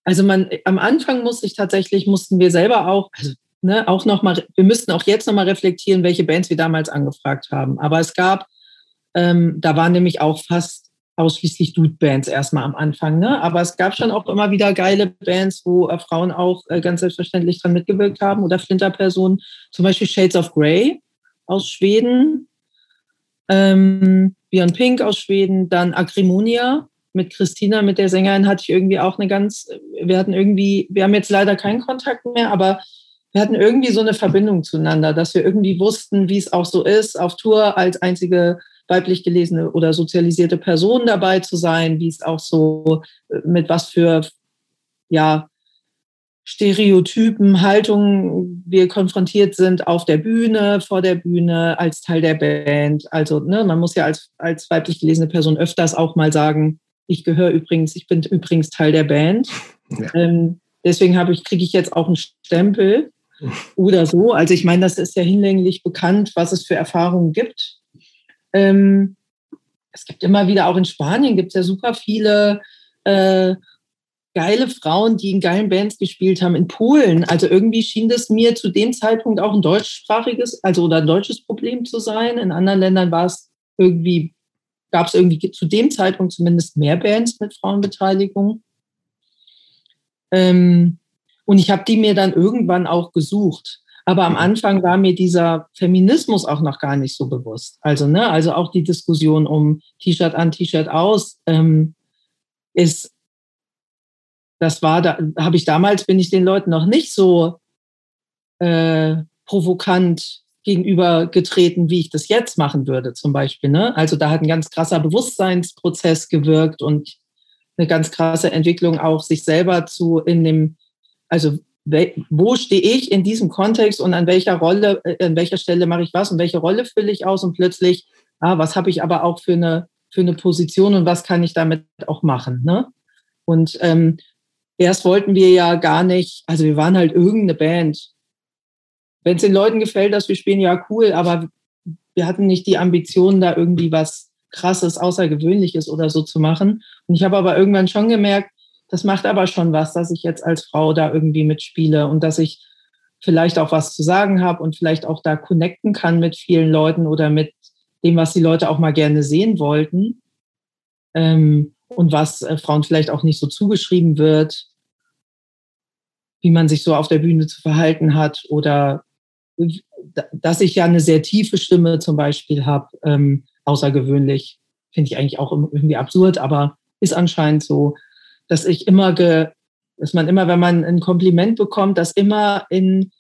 also man am Anfang musste ich tatsächlich, mussten wir selber auch, also ne, auch noch wir müssten auch jetzt noch mal reflektieren, welche Bands wir damals angefragt haben. Aber es gab ähm, da waren nämlich auch fast ausschließlich Dude-Bands erstmal am Anfang. Ne? Aber es gab schon auch immer wieder geile Bands, wo äh, Frauen auch äh, ganz selbstverständlich dran mitgewirkt haben oder Flinterpersonen. Zum Beispiel Shades of Grey aus Schweden, ähm, Beyond Pink aus Schweden, dann Acrimonia mit Christina, mit der Sängerin hatte ich irgendwie auch eine ganz, wir hatten irgendwie, wir haben jetzt leider keinen Kontakt mehr, aber wir hatten irgendwie so eine Verbindung zueinander, dass wir irgendwie wussten, wie es auch so ist, auf Tour als einzige weiblich gelesene oder sozialisierte Personen dabei zu sein, wie es auch so äh, mit was für ja, Stereotypen, Haltungen wir konfrontiert sind auf der Bühne, vor der Bühne, als Teil der Band. Also ne, man muss ja als, als weiblich gelesene Person öfters auch mal sagen, ich gehöre übrigens, ich bin übrigens Teil der Band. Ja. Ähm, deswegen habe ich, kriege ich jetzt auch einen Stempel (laughs) oder so. Also ich meine, das ist ja hinlänglich bekannt, was es für Erfahrungen gibt ähm, es gibt immer wieder, auch in Spanien gibt es ja super viele äh, geile Frauen, die in geilen Bands gespielt haben. In Polen, also irgendwie schien das mir zu dem Zeitpunkt auch ein deutschsprachiges, also oder ein deutsches Problem zu sein. In anderen Ländern war es irgendwie, gab es irgendwie zu dem Zeitpunkt zumindest mehr Bands mit Frauenbeteiligung. Ähm, und ich habe die mir dann irgendwann auch gesucht. Aber am Anfang war mir dieser Feminismus auch noch gar nicht so bewusst. Also, ne, also auch die Diskussion um T-Shirt an, T-Shirt aus ähm, ist, das war, da habe ich damals, bin ich den Leuten noch nicht so äh, provokant gegenübergetreten, wie ich das jetzt machen würde, zum Beispiel. Ne? Also da hat ein ganz krasser Bewusstseinsprozess gewirkt und eine ganz krasse Entwicklung auch, sich selber zu in dem, also wo stehe ich in diesem Kontext und an welcher Rolle, äh, an welcher Stelle mache ich was und welche Rolle fülle ich aus und plötzlich, ah, was habe ich aber auch für eine, für eine Position und was kann ich damit auch machen. Ne? Und ähm, erst wollten wir ja gar nicht, also wir waren halt irgendeine Band. Wenn es den Leuten gefällt, dass wir spielen, ja cool, aber wir hatten nicht die Ambition, da irgendwie was krasses, außergewöhnliches oder so zu machen. Und ich habe aber irgendwann schon gemerkt, das macht aber schon was, dass ich jetzt als Frau da irgendwie mitspiele und dass ich vielleicht auch was zu sagen habe und vielleicht auch da connecten kann mit vielen Leuten oder mit dem, was die Leute auch mal gerne sehen wollten. Ähm, und was äh, Frauen vielleicht auch nicht so zugeschrieben wird, wie man sich so auf der Bühne zu verhalten hat oder dass ich ja eine sehr tiefe Stimme zum Beispiel habe, ähm, außergewöhnlich, finde ich eigentlich auch irgendwie absurd, aber ist anscheinend so, dass ich immer, ge, dass man immer, wenn man ein Kompliment bekommt, das immer in,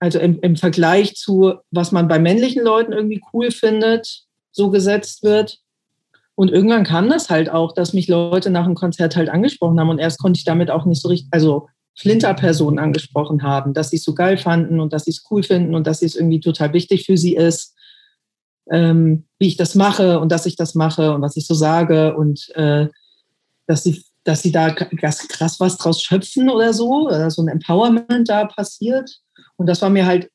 also im, im Vergleich zu, was man bei männlichen Leuten irgendwie cool findet, so gesetzt wird. Und irgendwann kam das halt auch, dass mich Leute nach dem Konzert halt angesprochen haben und erst konnte ich damit auch nicht so richtig, also Flinterpersonen angesprochen haben, dass sie es so geil fanden und dass sie es cool finden und dass es irgendwie total wichtig für sie ist, ähm, wie ich das mache und dass ich das mache und was ich so sage und äh, dass sie dass sie da krass was draus schöpfen oder so, oder so ein Empowerment da passiert. Und das war mir halt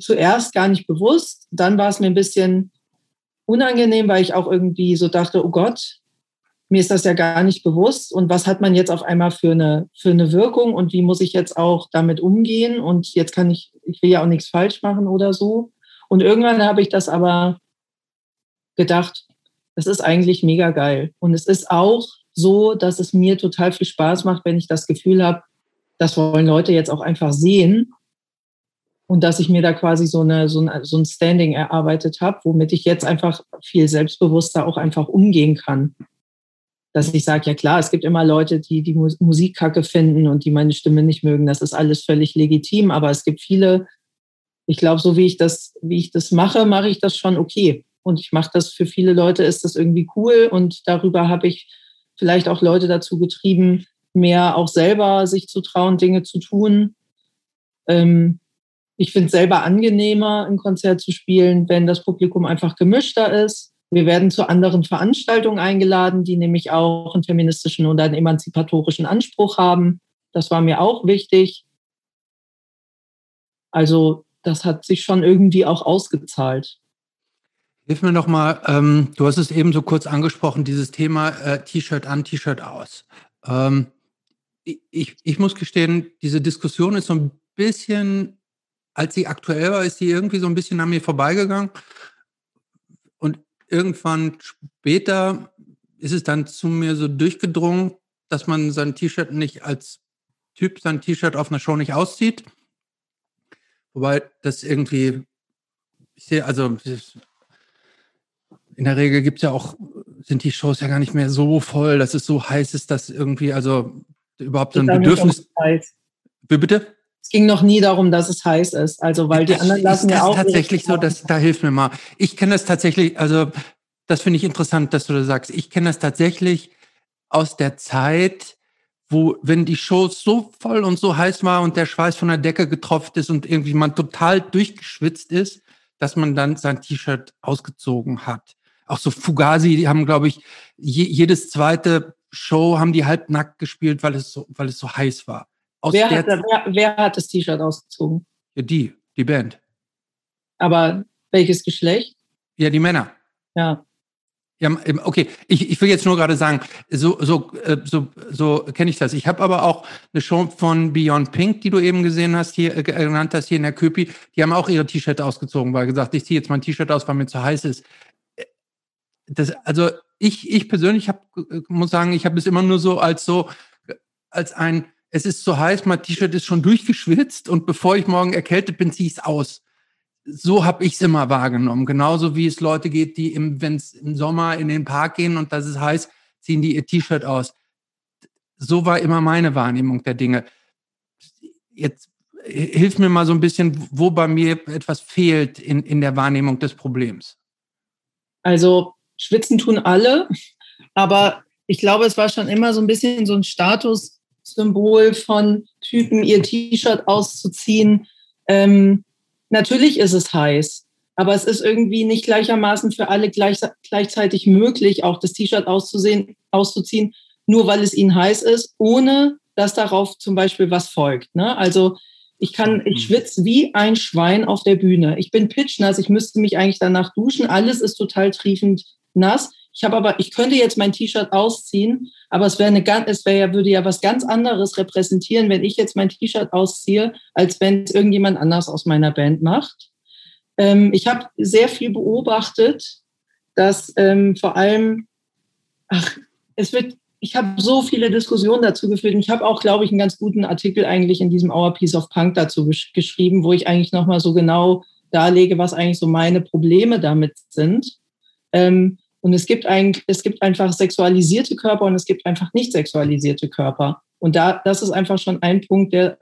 zuerst gar nicht bewusst. Dann war es mir ein bisschen unangenehm, weil ich auch irgendwie so dachte, oh Gott, mir ist das ja gar nicht bewusst und was hat man jetzt auf einmal für eine, für eine Wirkung und wie muss ich jetzt auch damit umgehen und jetzt kann ich, ich will ja auch nichts falsch machen oder so. Und irgendwann habe ich das aber gedacht, das ist eigentlich mega geil. Und es ist auch so, dass es mir total viel Spaß macht, wenn ich das Gefühl habe, das wollen Leute jetzt auch einfach sehen und dass ich mir da quasi so, eine, so, ein, so ein Standing erarbeitet habe, womit ich jetzt einfach viel selbstbewusster auch einfach umgehen kann dass ich sage, ja klar, es gibt immer Leute, die die Musik kacke finden und die meine Stimme nicht mögen. Das ist alles völlig legitim, aber es gibt viele, ich glaube, so wie ich das, wie ich das mache, mache ich das schon okay. Und ich mache das für viele Leute, ist das irgendwie cool und darüber habe ich vielleicht auch Leute dazu getrieben, mehr auch selber sich zu trauen, Dinge zu tun. Ähm, ich finde es selber angenehmer, ein Konzert zu spielen, wenn das Publikum einfach gemischter ist wir werden zu anderen Veranstaltungen eingeladen, die nämlich auch einen feministischen oder einen emanzipatorischen Anspruch haben. Das war mir auch wichtig. Also das hat sich schon irgendwie auch ausgezahlt.
Hilf mir noch mal, ähm, du hast es eben so kurz angesprochen, dieses Thema äh, T-Shirt an, T-Shirt aus. Ähm, ich, ich muss gestehen, diese Diskussion ist so ein bisschen, als sie aktuell war, ist sie irgendwie so ein bisschen an mir vorbeigegangen irgendwann später ist es dann zu mir so durchgedrungen, dass man sein T-Shirt nicht als Typ sein T-Shirt auf einer Show nicht auszieht. Wobei das irgendwie, ich sehe, also in der Regel gibt es ja auch, sind die Shows ja gar nicht mehr so voll, dass es so heiß ist, dass irgendwie, also überhaupt so ein Bedürfnis. Wie bitte?
es ging noch nie darum, dass es heiß ist. Also, weil die das anderen lassen ja auch.
Das ist tatsächlich so, dass, da hilft mir mal. Ich kenne das tatsächlich, also, das finde ich interessant, dass du das sagst. Ich kenne das tatsächlich aus der Zeit, wo, wenn die Show so voll und so heiß war und der Schweiß von der Decke getropft ist und irgendwie man total durchgeschwitzt ist, dass man dann sein T-Shirt ausgezogen hat. Auch so Fugazi, die haben, glaube ich, je, jedes zweite Show haben die halbnackt gespielt, weil es so, weil es so heiß war.
Wer hat, wer, wer, hat, das T-Shirt ausgezogen?
Ja, die, die Band.
Aber welches Geschlecht?
Ja, die Männer.
Ja.
Ja, okay, ich, ich will jetzt nur gerade sagen, so, so, äh, so, so kenne ich das. Ich habe aber auch eine Show von Beyond Pink, die du eben gesehen hast, hier äh, genannt hast, hier in der Köpi. Die haben auch ihre T-Shirt ausgezogen, weil gesagt, ich ziehe jetzt mein T-Shirt aus, weil mir zu heiß ist. Äh, das, also ich, ich persönlich hab, muss sagen, ich habe es immer nur so als so, als ein es ist so heiß, mein T-Shirt ist schon durchgeschwitzt und bevor ich morgen erkältet bin, ziehe ich es aus. So habe ich es immer wahrgenommen. Genauso wie es Leute geht, die, wenn es im Sommer in den Park gehen und das ist heiß, ziehen die ihr T-Shirt aus. So war immer meine Wahrnehmung der Dinge. Jetzt hilf mir mal so ein bisschen, wo bei mir etwas fehlt in, in der Wahrnehmung des Problems.
Also schwitzen tun alle, aber ich glaube, es war schon immer so ein bisschen so ein Status, Symbol von Typen, ihr T-Shirt auszuziehen. Ähm, natürlich ist es heiß, aber es ist irgendwie nicht gleichermaßen für alle gleich, gleichzeitig möglich, auch das T-Shirt auszuziehen, nur weil es ihnen heiß ist, ohne dass darauf zum Beispiel was folgt. Ne? Also ich kann, ich mhm. schwitze wie ein Schwein auf der Bühne. Ich bin pitchnass, ich müsste mich eigentlich danach duschen. Alles ist total triefend nass. Ich habe aber, ich könnte jetzt mein T-Shirt ausziehen, aber es wäre eine es wäre ja, würde ja was ganz anderes repräsentieren, wenn ich jetzt mein T-Shirt ausziehe, als wenn es irgendjemand anders aus meiner Band macht. Ähm, ich habe sehr viel beobachtet, dass ähm, vor allem ach, es wird, ich habe so viele Diskussionen dazu geführt. Und ich habe auch, glaube ich, einen ganz guten Artikel eigentlich in diesem Our Piece of Punk dazu gesch geschrieben, wo ich eigentlich nochmal so genau darlege, was eigentlich so meine Probleme damit sind. Ähm, und es gibt eigentlich, es gibt einfach sexualisierte Körper und es gibt einfach nicht sexualisierte Körper. Und da, das ist einfach schon ein Punkt, der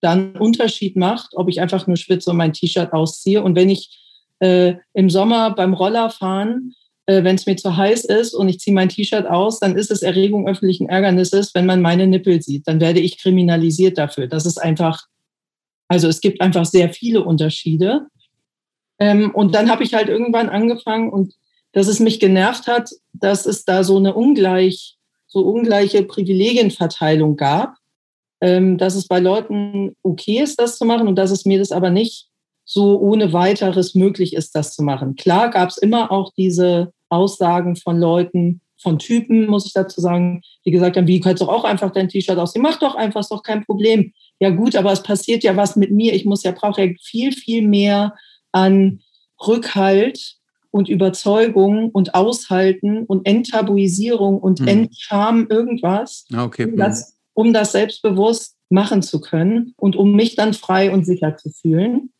dann Unterschied macht, ob ich einfach nur schwitze und mein T-Shirt ausziehe. Und wenn ich äh, im Sommer beim Rollerfahren, äh, wenn es mir zu heiß ist und ich ziehe mein T-Shirt aus, dann ist es Erregung öffentlichen Ärgernisses, wenn man meine Nippel sieht. Dann werde ich kriminalisiert dafür. Das ist einfach, also es gibt einfach sehr viele Unterschiede. Ähm, und dann habe ich halt irgendwann angefangen und dass es mich genervt hat, dass es da so eine ungleich, so ungleiche Privilegienverteilung gab ähm, dass es bei Leuten okay ist, das zu machen und dass es mir das aber nicht so ohne weiteres möglich ist, das zu machen. Klar gab es immer auch diese Aussagen von Leuten, von Typen, muss ich dazu sagen, die gesagt haben, wie kannst du auch einfach dein T-Shirt aussehen? Mach doch einfach, ist doch kein Problem. Ja gut, aber es passiert ja was mit mir. Ich muss ja, brauche ja viel, viel mehr an Rückhalt und Überzeugung und Aushalten und Enttabuisierung und hm. Entscham irgendwas,
ah, okay.
um das um das selbstbewusst machen zu können und um mich dann frei und sicher zu fühlen.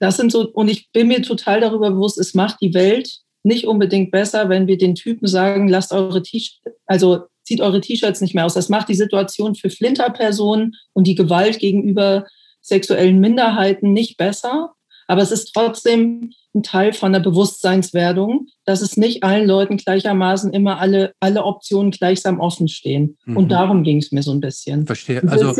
Das sind so, und ich bin mir total darüber bewusst, es macht die Welt nicht unbedingt besser, wenn wir den Typen sagen, lasst eure T-Shirts, also zieht eure T-Shirts nicht mehr aus. Das macht die Situation für Flinterpersonen und die Gewalt gegenüber sexuellen Minderheiten nicht besser. Aber es ist trotzdem ein Teil von der Bewusstseinswerdung, dass es nicht allen Leuten gleichermaßen immer alle, alle Optionen gleichsam offen stehen. Mhm. Und darum ging es mir so ein bisschen.
Verstehe.
Also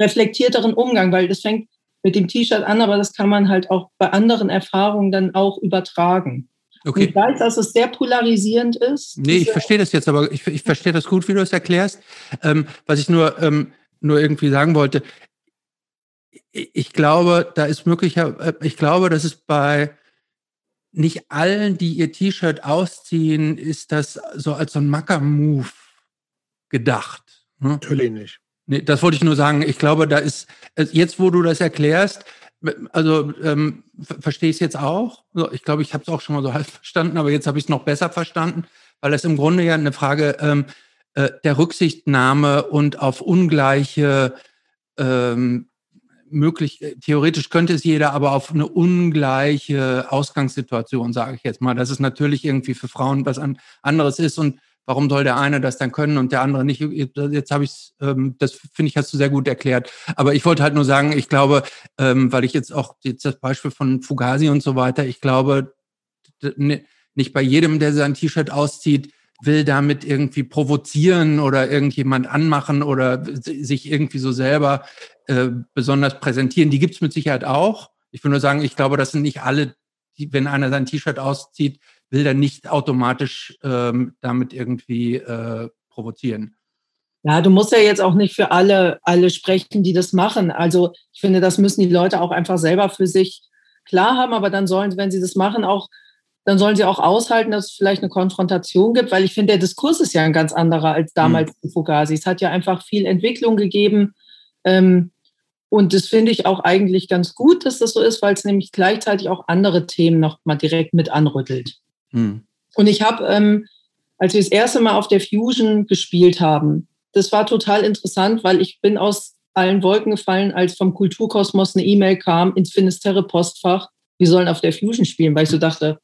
reflektierteren Umgang, weil das fängt mit dem T-Shirt an, aber das kann man halt auch bei anderen Erfahrungen dann auch übertragen.
Okay.
Ich weiß, dass es sehr polarisierend ist.
Nee, ich verstehe das jetzt, aber ich, ich verstehe das gut, wie du es erklärst. Ähm, was ich nur, ähm, nur irgendwie sagen wollte, ich glaube, da ist möglicher, äh, ich glaube, dass es bei nicht allen, die ihr T-Shirt ausziehen, ist das so als so ein Macker-Move gedacht.
Ne? Natürlich nicht.
Nee, das wollte ich nur sagen. Ich glaube, da ist, äh, jetzt wo du das erklärst, also ähm, verstehe ich es jetzt auch. Ich glaube, ich habe es auch schon mal so (laughs) halb verstanden, aber jetzt habe ich es noch besser verstanden, weil das im Grunde ja eine Frage ähm, äh, der Rücksichtnahme und auf ungleiche ähm, möglich, äh, theoretisch könnte es jeder, aber auf eine ungleiche Ausgangssituation, sage ich jetzt mal, dass es natürlich irgendwie für Frauen was anderes ist und warum soll der eine das dann können und der andere nicht? Jetzt habe ich ähm, das finde ich, hast du sehr gut erklärt. Aber ich wollte halt nur sagen, ich glaube, ähm, weil ich jetzt auch jetzt das Beispiel von Fugazi und so weiter, ich glaube, nicht bei jedem, der sein T-Shirt auszieht, will damit irgendwie provozieren oder irgendjemand anmachen oder sich irgendwie so selber äh, besonders präsentieren. Die gibt es mit Sicherheit auch. Ich will nur sagen, ich glaube, das sind nicht alle, die, wenn einer sein T-Shirt auszieht, will er nicht automatisch ähm, damit irgendwie äh, provozieren.
Ja, du musst ja jetzt auch nicht für alle, alle sprechen, die das machen. Also ich finde, das müssen die Leute auch einfach selber für sich klar haben, aber dann sollen, wenn sie das machen, auch dann sollen sie auch aushalten, dass es vielleicht eine Konfrontation gibt, weil ich finde, der Diskurs ist ja ein ganz anderer als damals mhm. Fugazi. Es hat ja einfach viel Entwicklung gegeben. Ähm, und das finde ich auch eigentlich ganz gut, dass das so ist, weil es nämlich gleichzeitig auch andere Themen noch mal direkt mit anrüttelt. Mhm. Und ich habe, ähm, als wir das erste Mal auf der Fusion gespielt haben, das war total interessant, weil ich bin aus allen Wolken gefallen, als vom Kulturkosmos eine E-Mail kam ins Finisterre Postfach, wir sollen auf der Fusion spielen, weil ich so dachte,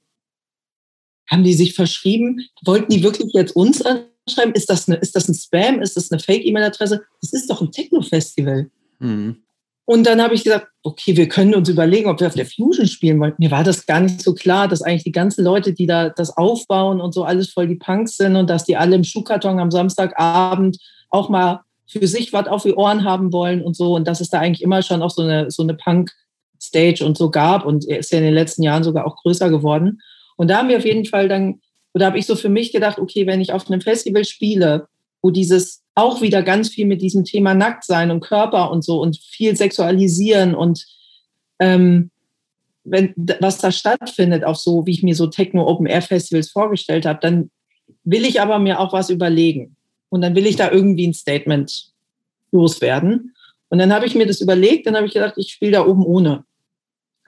haben die sich verschrieben? Wollten die wirklich jetzt uns anschreiben? Ist das, eine, ist das ein Spam? Ist das eine Fake-E-Mail-Adresse? Das ist doch ein Techno-Festival. Mhm. Und dann habe ich gesagt, okay, wir können uns überlegen, ob wir auf der Fusion spielen wollen. Mir war das gar nicht so klar, dass eigentlich die ganzen Leute, die da das aufbauen und so alles voll die Punks sind und dass die alle im Schuhkarton am Samstagabend auch mal für sich was auf die Ohren haben wollen und so. Und dass es da eigentlich immer schon auch so eine, so eine Punk-Stage und so gab und ist ja in den letzten Jahren sogar auch größer geworden. Und da haben wir auf jeden Fall dann, oder habe ich so für mich gedacht, okay, wenn ich auf einem Festival spiele, wo dieses auch wieder ganz viel mit diesem Thema Nacktsein und Körper und so und viel Sexualisieren und ähm, wenn was da stattfindet, auch so, wie ich mir so Techno Open Air Festivals vorgestellt habe, dann will ich aber mir auch was überlegen. Und dann will ich da irgendwie ein Statement loswerden. Und dann habe ich mir das überlegt, dann habe ich gedacht, ich spiele da oben ohne.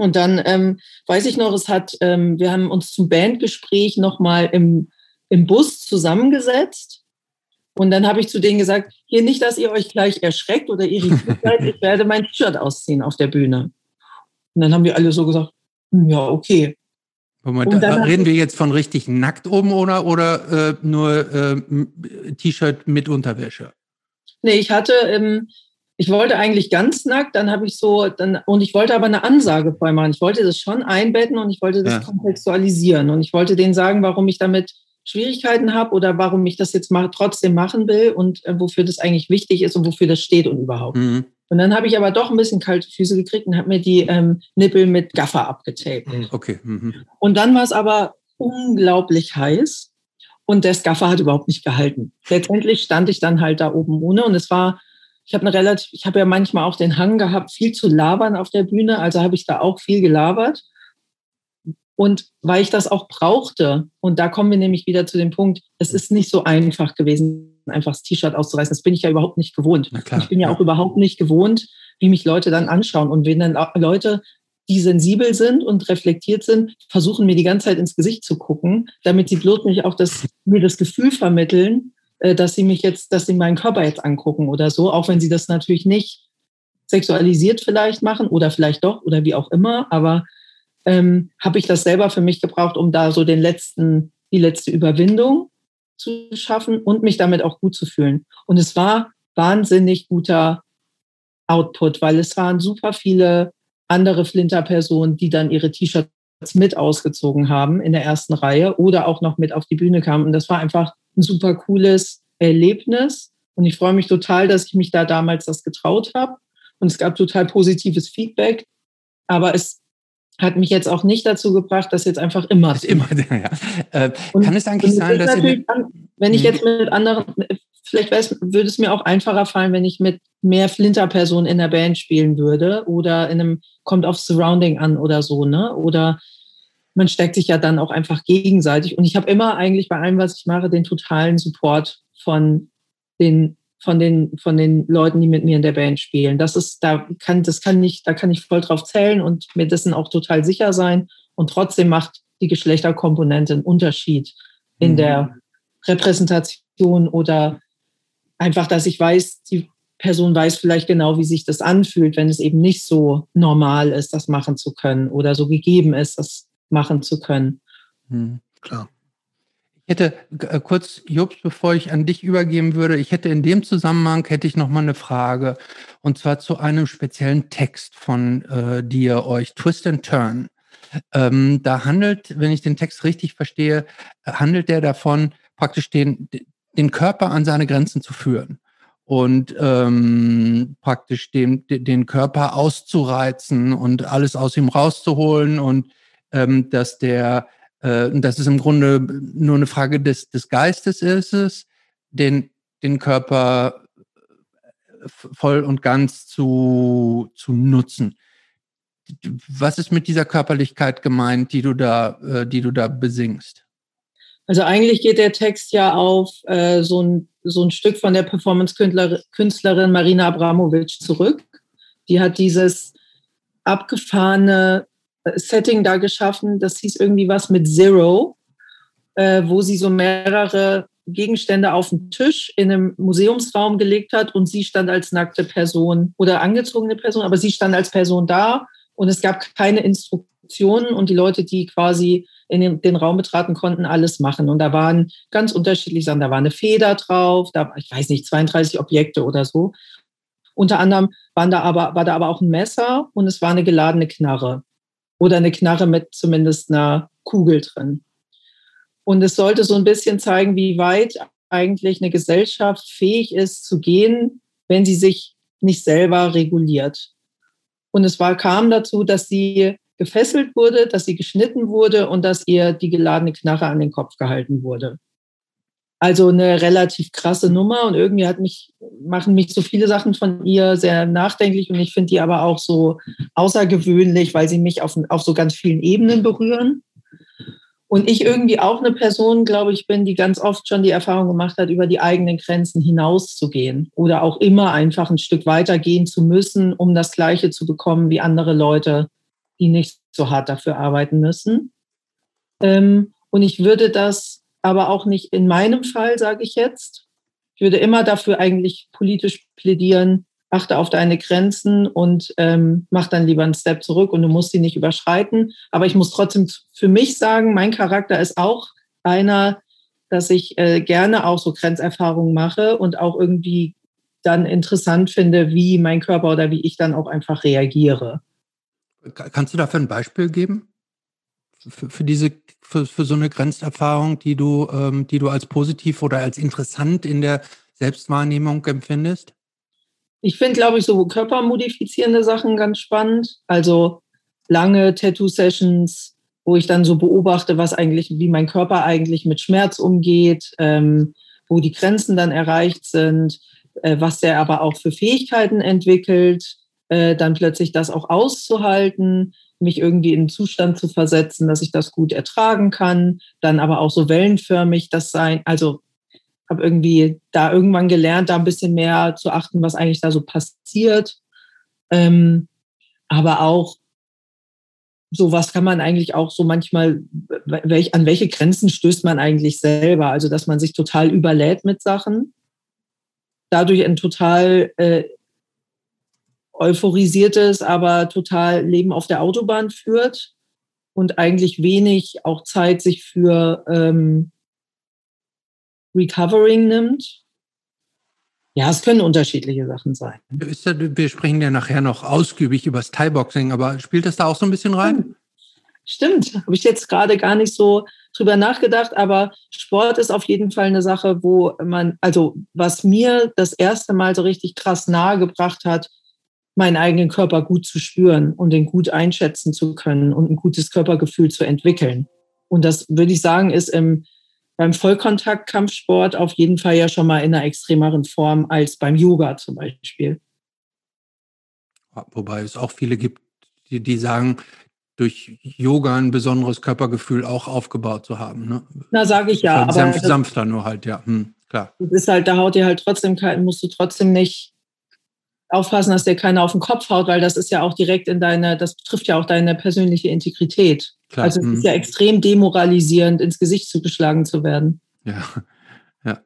Und dann ähm, weiß ich noch, es hat, ähm, wir haben uns zum Bandgespräch nochmal im, im Bus zusammengesetzt. Und dann habe ich zu denen gesagt, hier nicht, dass ihr euch gleich erschreckt oder irritiert (laughs) seid, ich werde mein T-Shirt ausziehen auf der Bühne. Und dann haben die alle so gesagt, hm, ja, okay.
Moment, reden wir jetzt von richtig nackt oben oder, oder äh, nur äh, T-Shirt mit Unterwäsche?
Nee, ich hatte, ähm, ich wollte eigentlich ganz nackt, dann habe ich so, dann, und ich wollte aber eine Ansage vorher machen. Ich wollte das schon einbetten und ich wollte das ja. kontextualisieren. Und ich wollte denen sagen, warum ich damit Schwierigkeiten habe oder warum ich das jetzt mal trotzdem machen will und äh, wofür das eigentlich wichtig ist und wofür das steht und überhaupt. Mhm. Und dann habe ich aber doch ein bisschen kalte Füße gekriegt und habe mir die ähm, Nippel mit Gaffer abgetaped.
Mhm. Okay. Mhm.
Und dann war es aber unglaublich heiß und der Skaffer hat überhaupt nicht gehalten. Letztendlich stand ich dann halt da oben ohne und es war, ich habe eine relativ, ich habe ja manchmal auch den Hang gehabt, viel zu labern auf der Bühne, also habe ich da auch viel gelabert. Und weil ich das auch brauchte, und da kommen wir nämlich wieder zu dem Punkt, es ist nicht so einfach gewesen, einfach das T-Shirt auszureißen. Das bin ich ja überhaupt nicht gewohnt. Ich bin ja, auch überhaupt nicht gewohnt, wie mich Leute dann anschauen. Und wenn dann Leute, die sensibel sind und reflektiert sind, versuchen mir die ganze Zeit ins Gesicht zu gucken, damit sie bloß nicht auch das, mir das Gefühl vermitteln, dass sie mich jetzt, dass sie meinen Körper jetzt angucken oder so, auch wenn sie das natürlich nicht sexualisiert vielleicht machen oder vielleicht doch oder wie auch immer, aber ähm, habe ich das selber für mich gebraucht, um da so den letzten, die letzte Überwindung zu schaffen und mich damit auch gut zu fühlen. Und es war wahnsinnig guter Output, weil es waren super viele andere Flinter-Personen, die dann ihre T-Shirts mit ausgezogen haben in der ersten Reihe oder auch noch mit auf die Bühne kamen. Und das war einfach ein super cooles Erlebnis. Und ich freue mich total, dass ich mich da damals das getraut habe. Und es gab total positives Feedback. Aber es hat mich jetzt auch nicht dazu gebracht, das jetzt einfach immer
zu immer, (laughs) ja. Äh, kann es eigentlich sein, dass
in, wenn ich mhm. jetzt mit anderen, vielleicht würde es mir auch einfacher fallen, wenn ich mit mehr Flinter-Personen in der Band spielen würde oder in einem kommt auf Surrounding an oder so, ne? Oder man steckt sich ja dann auch einfach gegenseitig. Und ich habe immer eigentlich bei allem, was ich mache, den totalen Support von den von den, von den Leuten, die mit mir in der Band spielen. Das ist, da kann, das kann nicht, da kann ich voll drauf zählen und mir dessen auch total sicher sein. Und trotzdem macht die Geschlechterkomponente einen Unterschied in mhm. der Repräsentation oder einfach, dass ich weiß, die Person weiß vielleicht genau, wie sich das anfühlt, wenn es eben nicht so normal ist, das machen zu können oder so gegeben ist, das machen zu können.
Mhm. Klar hätte äh, kurz, Jobs, bevor ich an dich übergeben würde, ich hätte in dem Zusammenhang hätte ich noch mal eine Frage und zwar zu einem speziellen Text von äh, dir euch Twist and Turn. Ähm, da handelt, wenn ich den Text richtig verstehe, handelt der davon, praktisch den, den Körper an seine Grenzen zu führen und ähm, praktisch den, den Körper auszureizen und alles aus ihm rauszuholen und ähm, dass der äh, dass es im Grunde nur eine Frage des, des Geistes ist, es, den, den Körper äh, voll und ganz zu, zu nutzen. Was ist mit dieser Körperlichkeit gemeint, die du da, äh, die du da besingst?
Also eigentlich geht der Text ja auf äh, so, ein, so ein Stück von der Performance-Künstlerin Marina Abramovic zurück. Die hat dieses abgefahrene Setting da geschaffen, das hieß irgendwie was mit Zero, äh, wo sie so mehrere Gegenstände auf den Tisch in einem Museumsraum gelegt hat und sie stand als nackte Person oder angezogene Person, aber sie stand als Person da und es gab keine Instruktionen und die Leute, die quasi in den, den Raum betraten konnten, alles machen. Und da waren ganz unterschiedlich Sachen. Da war eine Feder drauf, da, ich weiß nicht, 32 Objekte oder so. Unter anderem waren da aber, war da aber auch ein Messer und es war eine geladene Knarre oder eine Knarre mit zumindest einer Kugel drin. Und es sollte so ein bisschen zeigen, wie weit eigentlich eine Gesellschaft fähig ist zu gehen, wenn sie sich nicht selber reguliert. Und es war, kam dazu, dass sie gefesselt wurde, dass sie geschnitten wurde und dass ihr die geladene Knarre an den Kopf gehalten wurde. Also eine relativ krasse Nummer und irgendwie hat mich, machen mich so viele Sachen von ihr sehr nachdenklich und ich finde die aber auch so außergewöhnlich, weil sie mich auf, auf so ganz vielen Ebenen berühren. Und ich irgendwie auch eine Person, glaube ich, bin, die ganz oft schon die Erfahrung gemacht hat, über die eigenen Grenzen hinauszugehen oder auch immer einfach ein Stück weiter gehen zu müssen, um das Gleiche zu bekommen wie andere Leute, die nicht so hart dafür arbeiten müssen. Ähm, und ich würde das aber auch nicht in meinem Fall, sage ich jetzt. Ich würde immer dafür eigentlich politisch plädieren, achte auf deine Grenzen und ähm, mach dann lieber einen Step zurück und du musst sie nicht überschreiten. Aber ich muss trotzdem für mich sagen, mein Charakter ist auch einer, dass ich äh, gerne auch so Grenzerfahrungen mache und auch irgendwie dann interessant finde, wie mein Körper oder wie ich dann auch einfach reagiere.
Kannst du dafür ein Beispiel geben? Für, für diese, für, für, so eine Grenzerfahrung, die du, ähm, die du als positiv oder als interessant in der Selbstwahrnehmung empfindest?
Ich finde, glaube ich, so körpermodifizierende Sachen ganz spannend. Also lange Tattoo-Sessions, wo ich dann so beobachte, was eigentlich, wie mein Körper eigentlich mit Schmerz umgeht, ähm, wo die Grenzen dann erreicht sind, äh, was der aber auch für Fähigkeiten entwickelt, äh, dann plötzlich das auch auszuhalten, mich irgendwie in einen Zustand zu versetzen, dass ich das gut ertragen kann, dann aber auch so wellenförmig das sein, also habe irgendwie da irgendwann gelernt, da ein bisschen mehr zu achten, was eigentlich da so passiert. Ähm, aber auch so was kann man eigentlich auch so manchmal, welch, an welche Grenzen stößt man eigentlich selber? Also, dass man sich total überlädt mit Sachen, dadurch ein total äh, euphorisiertes, aber total Leben auf der Autobahn führt und eigentlich wenig auch Zeit sich für ähm, Recovering nimmt. Ja, es können unterschiedliche Sachen sein.
Wir sprechen ja nachher noch ausgiebig über das Thai-Boxing, aber spielt das da auch so ein bisschen rein?
Stimmt, habe ich jetzt gerade gar nicht so drüber nachgedacht, aber Sport ist auf jeden Fall eine Sache, wo man, also was mir das erste Mal so richtig krass nahegebracht hat, meinen eigenen Körper gut zu spüren und den gut einschätzen zu können und ein gutes Körpergefühl zu entwickeln. Und das würde ich sagen, ist im beim Vollkontakt-Kampfsport auf jeden Fall ja schon mal in einer extremeren Form als beim Yoga zum Beispiel.
Wobei es auch viele gibt, die, die sagen, durch Yoga ein besonderes Körpergefühl auch aufgebaut zu haben. Ne?
Na, sage ich ja.
Halt aber sanft, sanfter nur halt, ja. Hm, klar.
Das ist halt, da haut dir halt trotzdem musst du trotzdem nicht aufpassen, dass dir keiner auf den Kopf haut, weil das ist ja auch direkt in deine, das betrifft ja auch deine persönliche Integrität. Klar. Also es ist mhm. ja extrem demoralisierend, ins Gesicht zugeschlagen zu werden.
Ja, (laughs)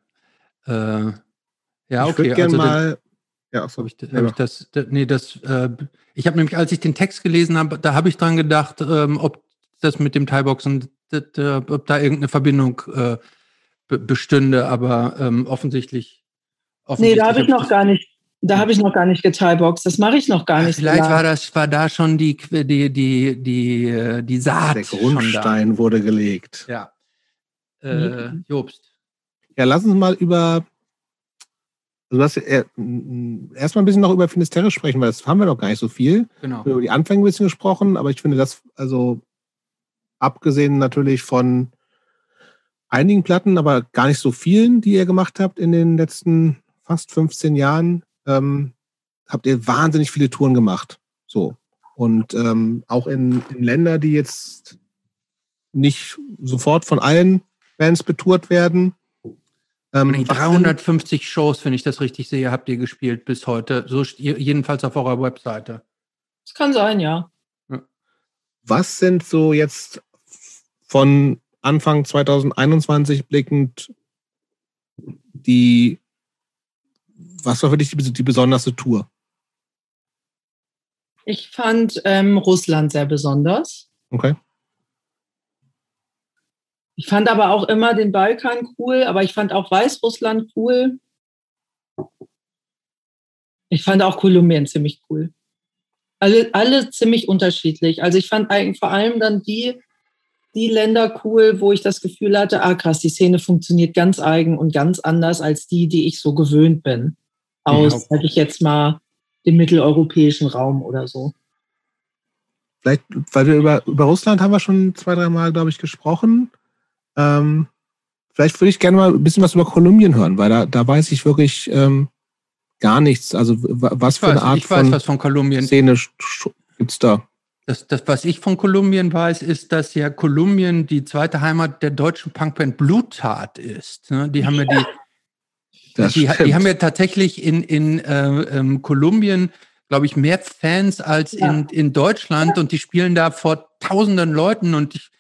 ja. Äh, ja,
okay. Ich also mal.
Ja, so. Hab ich, hab ich das, nee, das, äh, ich habe nämlich, als ich den Text gelesen habe, da habe ich dran gedacht, ähm, ob das mit dem Thai-Boxen, ob da irgendeine Verbindung äh, bestünde, aber ähm, offensichtlich,
offensichtlich. Nee, da habe ich noch gar nicht da habe ich noch gar nicht getalboxt. Das mache ich noch gar nicht.
Vielleicht war das war da schon die die die die die Saat.
Der Grundstein wurde gelegt.
Ja. Äh, Jobst.
Ja, lass uns mal über also das, äh, erstmal ein bisschen noch über Finisterre sprechen, weil das haben wir noch gar nicht so viel.
Genau.
Über die Anfänge ein bisschen gesprochen, aber ich finde das, also abgesehen natürlich von einigen Platten, aber gar nicht so vielen, die ihr gemacht habt in den letzten fast 15 Jahren, ähm, habt ihr wahnsinnig viele Touren gemacht. So. Und ähm, auch in, in Länder, die jetzt nicht sofort von allen Bands betourt werden.
Ähm, 350 sind, Shows, wenn ich das richtig sehe, habt ihr gespielt bis heute. So jedenfalls auf eurer Webseite.
Das kann sein, ja.
Was sind so jetzt von Anfang 2021 blickend die was war für dich die, die besonderste Tour?
Ich fand ähm, Russland sehr besonders.
Okay.
Ich fand aber auch immer den Balkan cool, aber ich fand auch Weißrussland cool. Ich fand auch Kolumbien ziemlich cool. Alle, alle ziemlich unterschiedlich. Also ich fand eigentlich vor allem dann die, die Länder cool, wo ich das Gefühl hatte, ah krass, die Szene funktioniert ganz eigen und ganz anders als die, die ich so gewöhnt bin aus, ja. sage ich jetzt mal, dem mitteleuropäischen Raum oder so.
Vielleicht, weil wir über, über Russland haben wir schon zwei, drei Mal, glaube ich, gesprochen. Ähm, vielleicht würde ich gerne mal ein bisschen was über Kolumbien hören, weil da, da weiß ich wirklich ähm, gar nichts. Also was für weiß, eine Art
ich weiß, von, von Kolumbien.
Szene gibt es da?
Das, das, was ich von Kolumbien weiß, ist, dass ja Kolumbien die zweite Heimat der deutschen Punkband Bluttat ist. Ne? Die haben ja die, die, die, haben ja tatsächlich in, in äh, ähm, Kolumbien, glaube ich, mehr Fans als ja. in, in Deutschland und die spielen da vor tausenden Leuten und ich,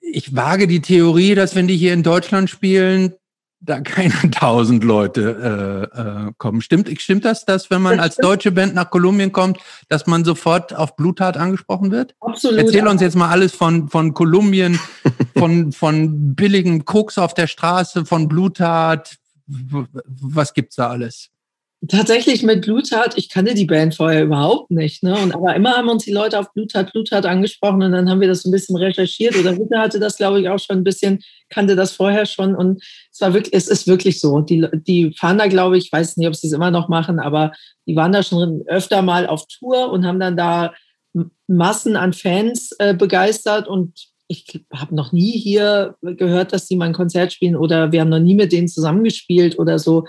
ich wage die Theorie, dass wenn die hier in Deutschland spielen, da keine (laughs) tausend Leute äh, äh, kommen. Stimmt, stimmt das, dass wenn man als deutsche Band nach Kolumbien kommt, dass man sofort auf Bluttat angesprochen wird?
Absolut.
Erzähl uns jetzt mal alles von, von Kolumbien, (laughs) von, von billigem Koks auf der Straße, von Bluttat. Was gibt's da alles?
Tatsächlich mit Bluttat, ich kannte die Band vorher überhaupt nicht. Ne? Und aber immer haben uns die Leute auf Bluttat, Bluttat angesprochen und dann haben wir das ein bisschen recherchiert. Oder Ritter hatte das, glaube ich, auch schon ein bisschen, kannte das vorher schon. Und es war wirklich, es ist wirklich so. Die, die fahren da, glaube ich, ich weiß nicht, ob sie es immer noch machen, aber die waren da schon öfter mal auf Tour und haben dann da Massen an Fans äh, begeistert und ich habe noch nie hier gehört, dass die mal ein Konzert spielen oder wir haben noch nie mit denen zusammengespielt oder so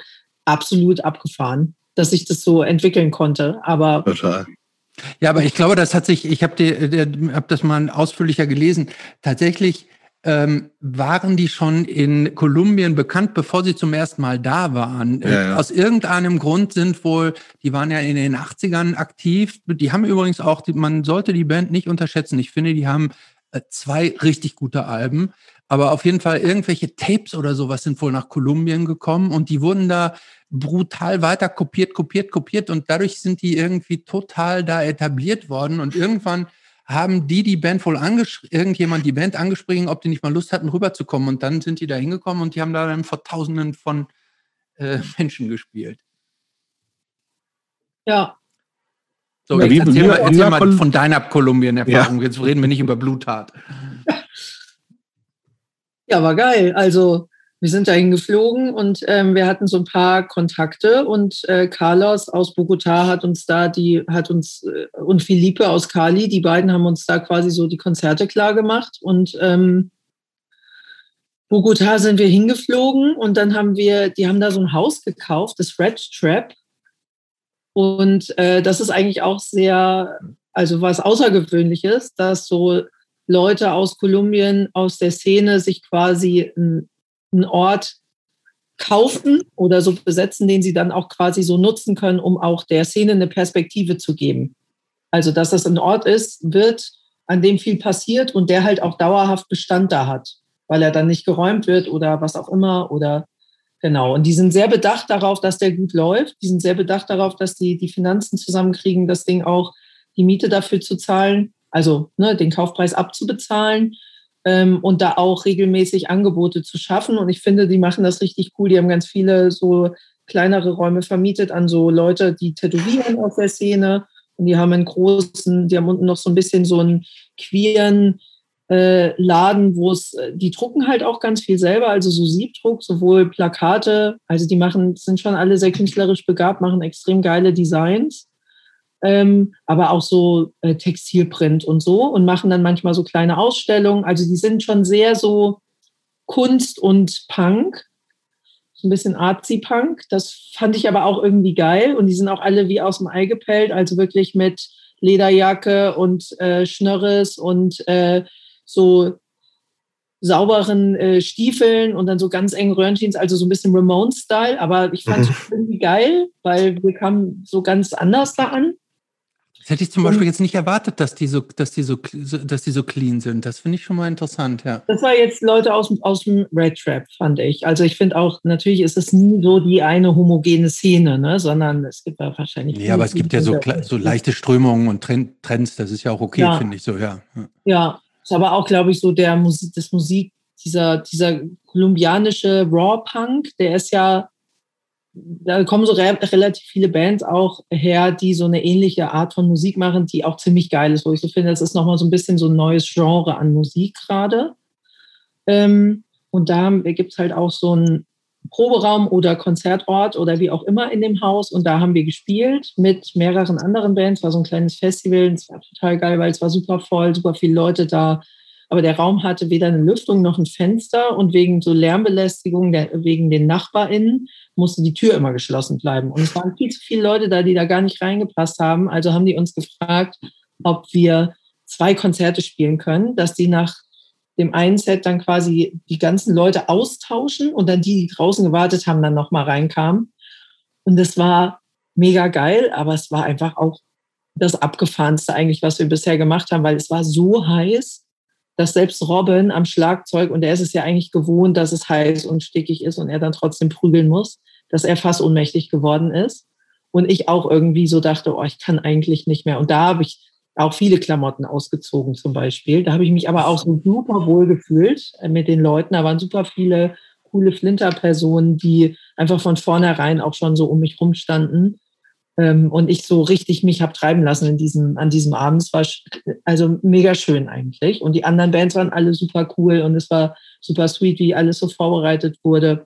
absolut abgefahren, dass ich das so entwickeln konnte. Aber
Total.
Ja, aber ich glaube, das hat sich, ich habe hab das mal ausführlicher gelesen. Tatsächlich ähm, waren die schon in Kolumbien bekannt, bevor sie zum ersten Mal da waren. Ja, ja. Aus irgendeinem Grund sind wohl, die waren ja in den 80ern aktiv. Die haben übrigens auch, man sollte die Band nicht unterschätzen. Ich finde, die haben äh, zwei richtig gute Alben. Aber auf jeden Fall irgendwelche Tapes oder sowas sind wohl nach Kolumbien gekommen und die wurden da brutal weiter kopiert, kopiert, kopiert und dadurch sind die irgendwie total da etabliert worden und irgendwann haben die die Band wohl irgendjemand die Band angesprochen, ob die nicht mal Lust hatten, rüberzukommen und dann sind die da hingekommen und die haben da dann vor Tausenden von äh, (laughs) Menschen gespielt.
Ja.
So, ja, jetzt erzähl, mal, erzähl mal von deiner Kolumbien-Erfahrung. Ja. Jetzt reden wir nicht über Bluttat.
Ja, war geil. Also wir sind dahin geflogen und ähm, wir hatten so ein paar Kontakte und äh, Carlos aus Bogota hat uns da die hat uns äh, und Felipe aus Cali, die beiden haben uns da quasi so die Konzerte klar gemacht und ähm, Bogota sind wir hingeflogen und dann haben wir, die haben da so ein Haus gekauft, das Red Trap. Und äh, das ist eigentlich auch sehr, also was Außergewöhnliches, dass so Leute aus Kolumbien, aus der Szene sich quasi einen Ort kaufen oder so besetzen, den sie dann auch quasi so nutzen können, um auch der Szene eine Perspektive zu geben. Also, dass das ein Ort ist, wird, an dem viel passiert und der halt auch dauerhaft Bestand da hat, weil er dann nicht geräumt wird oder was auch immer oder genau. Und die sind sehr bedacht darauf, dass der gut läuft. Die sind sehr bedacht darauf, dass die die Finanzen zusammenkriegen, das Ding auch die Miete dafür zu zahlen also ne, den Kaufpreis abzubezahlen ähm, und da auch regelmäßig Angebote zu schaffen. Und ich finde, die machen das richtig cool. Die haben ganz viele so kleinere Räume vermietet an so Leute, die tätowieren aus der Szene. Und die haben einen großen, die haben unten noch so ein bisschen so einen queeren äh, Laden, wo es, äh, die drucken halt auch ganz viel selber, also so Siebdruck, sowohl Plakate, also die machen, sind schon alle sehr künstlerisch begabt, machen extrem geile Designs ähm, aber auch so äh, Textilprint und so und machen dann manchmal so kleine Ausstellungen. Also die sind schon sehr so Kunst und Punk, so ein bisschen Artsy-Punk. Das fand ich aber auch irgendwie geil und die sind auch alle wie aus dem Ei gepellt, also wirklich mit Lederjacke und äh, Schnörres und äh, so sauberen äh, Stiefeln und dann so ganz engen Röhrnchens, also so ein bisschen Ramone-Style. Aber ich fand es mhm. irgendwie geil, weil wir kamen so ganz anders da an.
Das hätte ich zum Beispiel jetzt nicht erwartet, dass die so, dass die so, dass die so clean sind. Das finde ich schon mal interessant, ja.
Das war jetzt Leute aus, aus dem Red Trap, fand ich. Also ich finde auch, natürlich ist es nie so die eine homogene Szene, ne? sondern es gibt ja wahrscheinlich.
Ja, aber es gibt ja so, so leichte Strömungen und Trends, das ist ja auch okay, ja. finde ich so, ja.
Ja, ist aber auch, glaube ich, so der Musik, das Musik, dieser, dieser kolumbianische Raw Punk, der ist ja da kommen so re relativ viele Bands auch her, die so eine ähnliche Art von Musik machen, die auch ziemlich geil ist, wo ich so finde, das ist nochmal so ein bisschen so ein neues Genre an Musik gerade. Ähm, und da gibt es halt auch so einen Proberaum oder Konzertort oder wie auch immer in dem Haus. Und da haben wir gespielt mit mehreren anderen Bands. War so ein kleines Festival. Es war total geil, weil es war super voll, super viele Leute da. Aber der Raum hatte weder eine Lüftung noch ein Fenster und wegen so Lärmbelästigung, der, wegen den NachbarInnen, musste die Tür immer geschlossen bleiben. Und es waren viel zu viele Leute da, die da gar nicht reingepasst haben. Also haben die uns gefragt, ob wir zwei Konzerte spielen können, dass die nach dem einen Set dann quasi die ganzen Leute austauschen und dann die, die draußen gewartet haben, dann nochmal reinkamen. Und das war mega geil, aber es war einfach auch das abgefahrenste eigentlich, was wir bisher gemacht haben, weil es war so heiß dass selbst Robin am Schlagzeug, und er ist es ja eigentlich gewohnt, dass es heiß und stickig ist und er dann trotzdem prügeln muss, dass er fast ohnmächtig geworden ist. Und ich auch irgendwie so dachte, oh, ich kann eigentlich nicht mehr. Und da habe ich auch viele Klamotten ausgezogen zum Beispiel. Da habe ich mich aber auch so super wohl gefühlt äh, mit den Leuten. Da waren super viele coole Flinter-Personen, die einfach von vornherein auch schon so um mich rumstanden. Ähm, und ich so richtig mich habe treiben lassen in diesem, an diesem Abend. Es war also mega schön eigentlich. Und die anderen Bands waren alle super cool und es war super sweet, wie alles so vorbereitet wurde.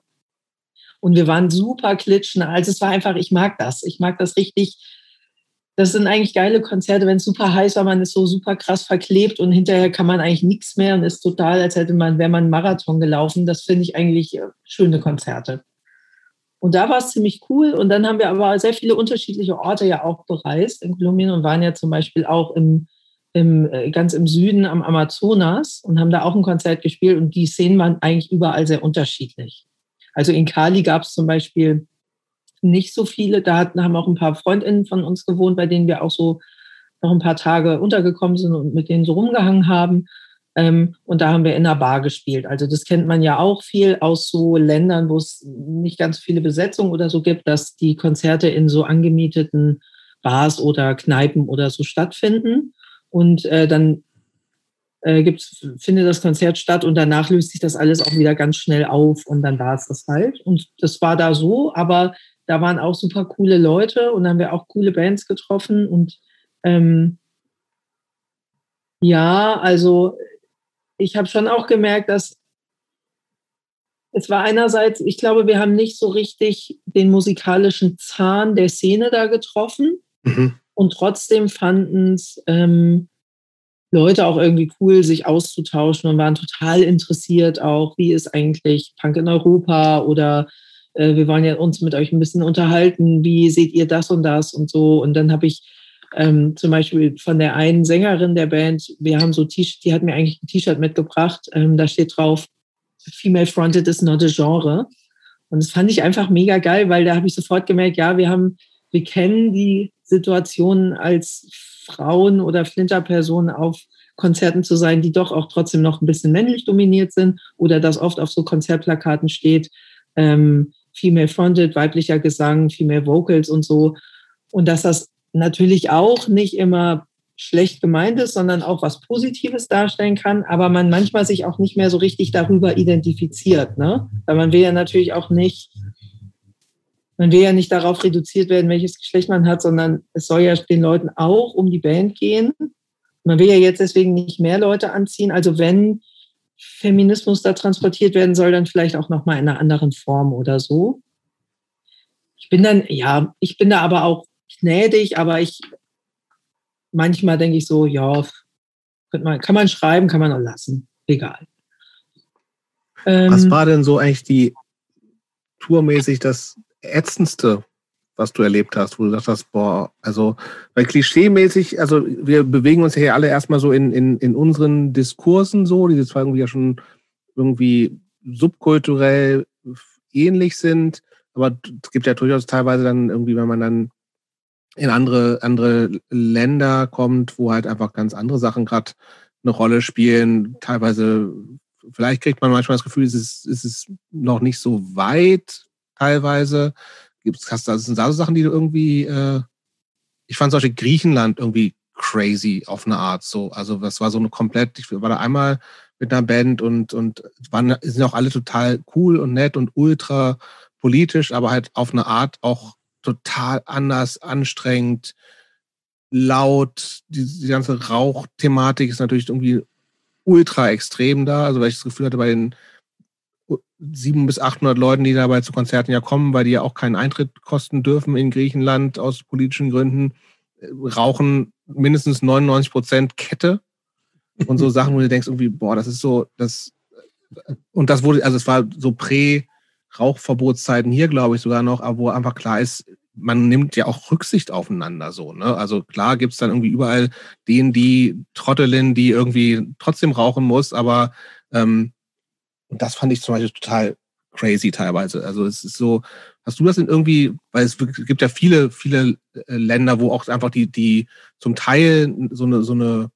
Und wir waren super klitschen. Also es war einfach, ich mag das. Ich mag das richtig. Das sind eigentlich geile Konzerte, wenn es super heiß war, man ist so super krass verklebt und hinterher kann man eigentlich nichts mehr und ist total, als hätte man, wäre man einen Marathon gelaufen. Das finde ich eigentlich äh, schöne Konzerte. Und da war es ziemlich cool. Und dann haben wir aber sehr viele unterschiedliche Orte ja auch bereist in Kolumbien und waren ja zum Beispiel auch im, im, äh, ganz im Süden am Amazonas und haben da auch ein Konzert gespielt. Und die Szenen waren eigentlich überall sehr unterschiedlich. Also in Cali gab es zum Beispiel nicht so viele. Da haben auch ein paar Freundinnen von uns gewohnt, bei denen wir auch so noch ein paar Tage untergekommen sind und mit denen so rumgehangen haben. Ähm, und da haben wir in einer Bar gespielt. Also das kennt man ja auch viel aus so Ländern, wo es nicht ganz viele Besetzungen oder so gibt, dass die Konzerte in so angemieteten Bars oder Kneipen oder so stattfinden. Und äh, dann äh, gibt's, findet das Konzert statt und danach löst sich das alles auch wieder ganz schnell auf und dann war es das halt. Und das war da so, aber da waren auch super coole Leute und dann haben wir auch coole Bands getroffen und ähm, ja, also ich habe schon auch gemerkt, dass es war einerseits, ich glaube, wir haben nicht so richtig den musikalischen Zahn der Szene da getroffen. Mhm. Und trotzdem fanden es ähm, Leute auch irgendwie cool, sich auszutauschen und waren total interessiert auch, wie ist eigentlich Punk in Europa oder äh, wir wollen ja uns mit euch ein bisschen unterhalten, wie seht ihr das und das und so. Und dann habe ich ähm, zum Beispiel von der einen Sängerin der Band, wir haben so T-Shirt, die hat mir eigentlich ein T-Shirt mitgebracht, ähm, da steht drauf, Female Fronted is not a genre. Und das fand ich einfach mega geil, weil da habe ich sofort gemerkt, ja, wir haben, wir kennen die Situation als Frauen oder Flinterpersonen auf Konzerten zu sein, die doch auch trotzdem noch ein bisschen männlich dominiert sind oder das oft auf so Konzertplakaten steht, ähm, Female Fronted, weiblicher Gesang, Female Vocals und so. Und dass das natürlich auch nicht immer schlecht gemeint ist, sondern auch was Positives darstellen kann, aber man manchmal sich auch nicht mehr so richtig darüber identifiziert. Ne? Weil man will ja natürlich auch nicht, man will ja nicht darauf reduziert werden, welches Geschlecht man hat, sondern es soll ja den Leuten auch um die Band gehen. Man will ja jetzt deswegen nicht mehr Leute anziehen. Also wenn Feminismus da transportiert werden soll, dann vielleicht auch nochmal in einer anderen Form oder so. Ich bin dann, ja, ich bin da aber auch gnädig, aber ich manchmal denke ich so, ja, man, kann man schreiben, kann man auch lassen. Egal.
Was ähm, war denn so eigentlich die tourmäßig das ätzendste, was du erlebt hast, wo du gesagt hast, boah, also, weil klischeemäßig, also wir bewegen uns ja hier alle erstmal so in, in, in unseren Diskursen so, die zwar irgendwie ja schon irgendwie subkulturell ähnlich sind, aber es gibt ja durchaus teilweise dann irgendwie, wenn man dann in andere, andere Länder kommt, wo halt einfach ganz andere Sachen gerade eine Rolle spielen. Teilweise, vielleicht kriegt man manchmal das Gefühl, es ist, es ist noch nicht so weit, teilweise. Gibt's, hast, das sind da so Sachen, die du irgendwie, äh, ich fand solche Griechenland irgendwie crazy auf eine Art so. Also das war so eine komplett, ich war da einmal mit einer Band und, und waren, sind auch alle total cool und nett und ultra politisch, aber halt auf eine Art auch total anders, anstrengend, laut. Die, die ganze Rauchthematik ist natürlich irgendwie ultra extrem da. Also weil ich das Gefühl hatte, bei den 700 bis 800 Leuten, die dabei zu Konzerten ja kommen, weil die ja auch keinen Eintritt kosten dürfen in Griechenland aus politischen Gründen, äh, rauchen mindestens 99 Prozent Kette und so (laughs) Sachen, wo du denkst irgendwie, boah, das ist so, das und das wurde, also es war so prä Rauchverbotszeiten hier, glaube ich, sogar noch, aber wo einfach klar ist, man nimmt ja auch Rücksicht aufeinander so. Ne? Also klar gibt es dann irgendwie überall den, die Trottelin, die irgendwie trotzdem rauchen muss, aber ähm, das fand ich zum Beispiel total crazy teilweise. Also es ist so, hast du das denn irgendwie, weil es gibt ja viele, viele äh, Länder, wo auch einfach die, die zum Teil so eine, so eine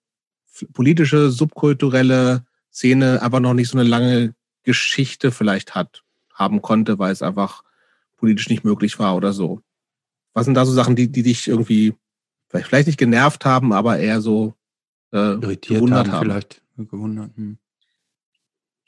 politische, subkulturelle Szene einfach noch nicht so eine lange Geschichte vielleicht hat, haben konnte, weil es einfach politisch nicht möglich war oder so. Was sind da so Sachen, die, die dich irgendwie vielleicht, vielleicht nicht genervt haben, aber eher so
äh, Irritiert gewundert haben, haben? Vielleicht gewundert. Hm.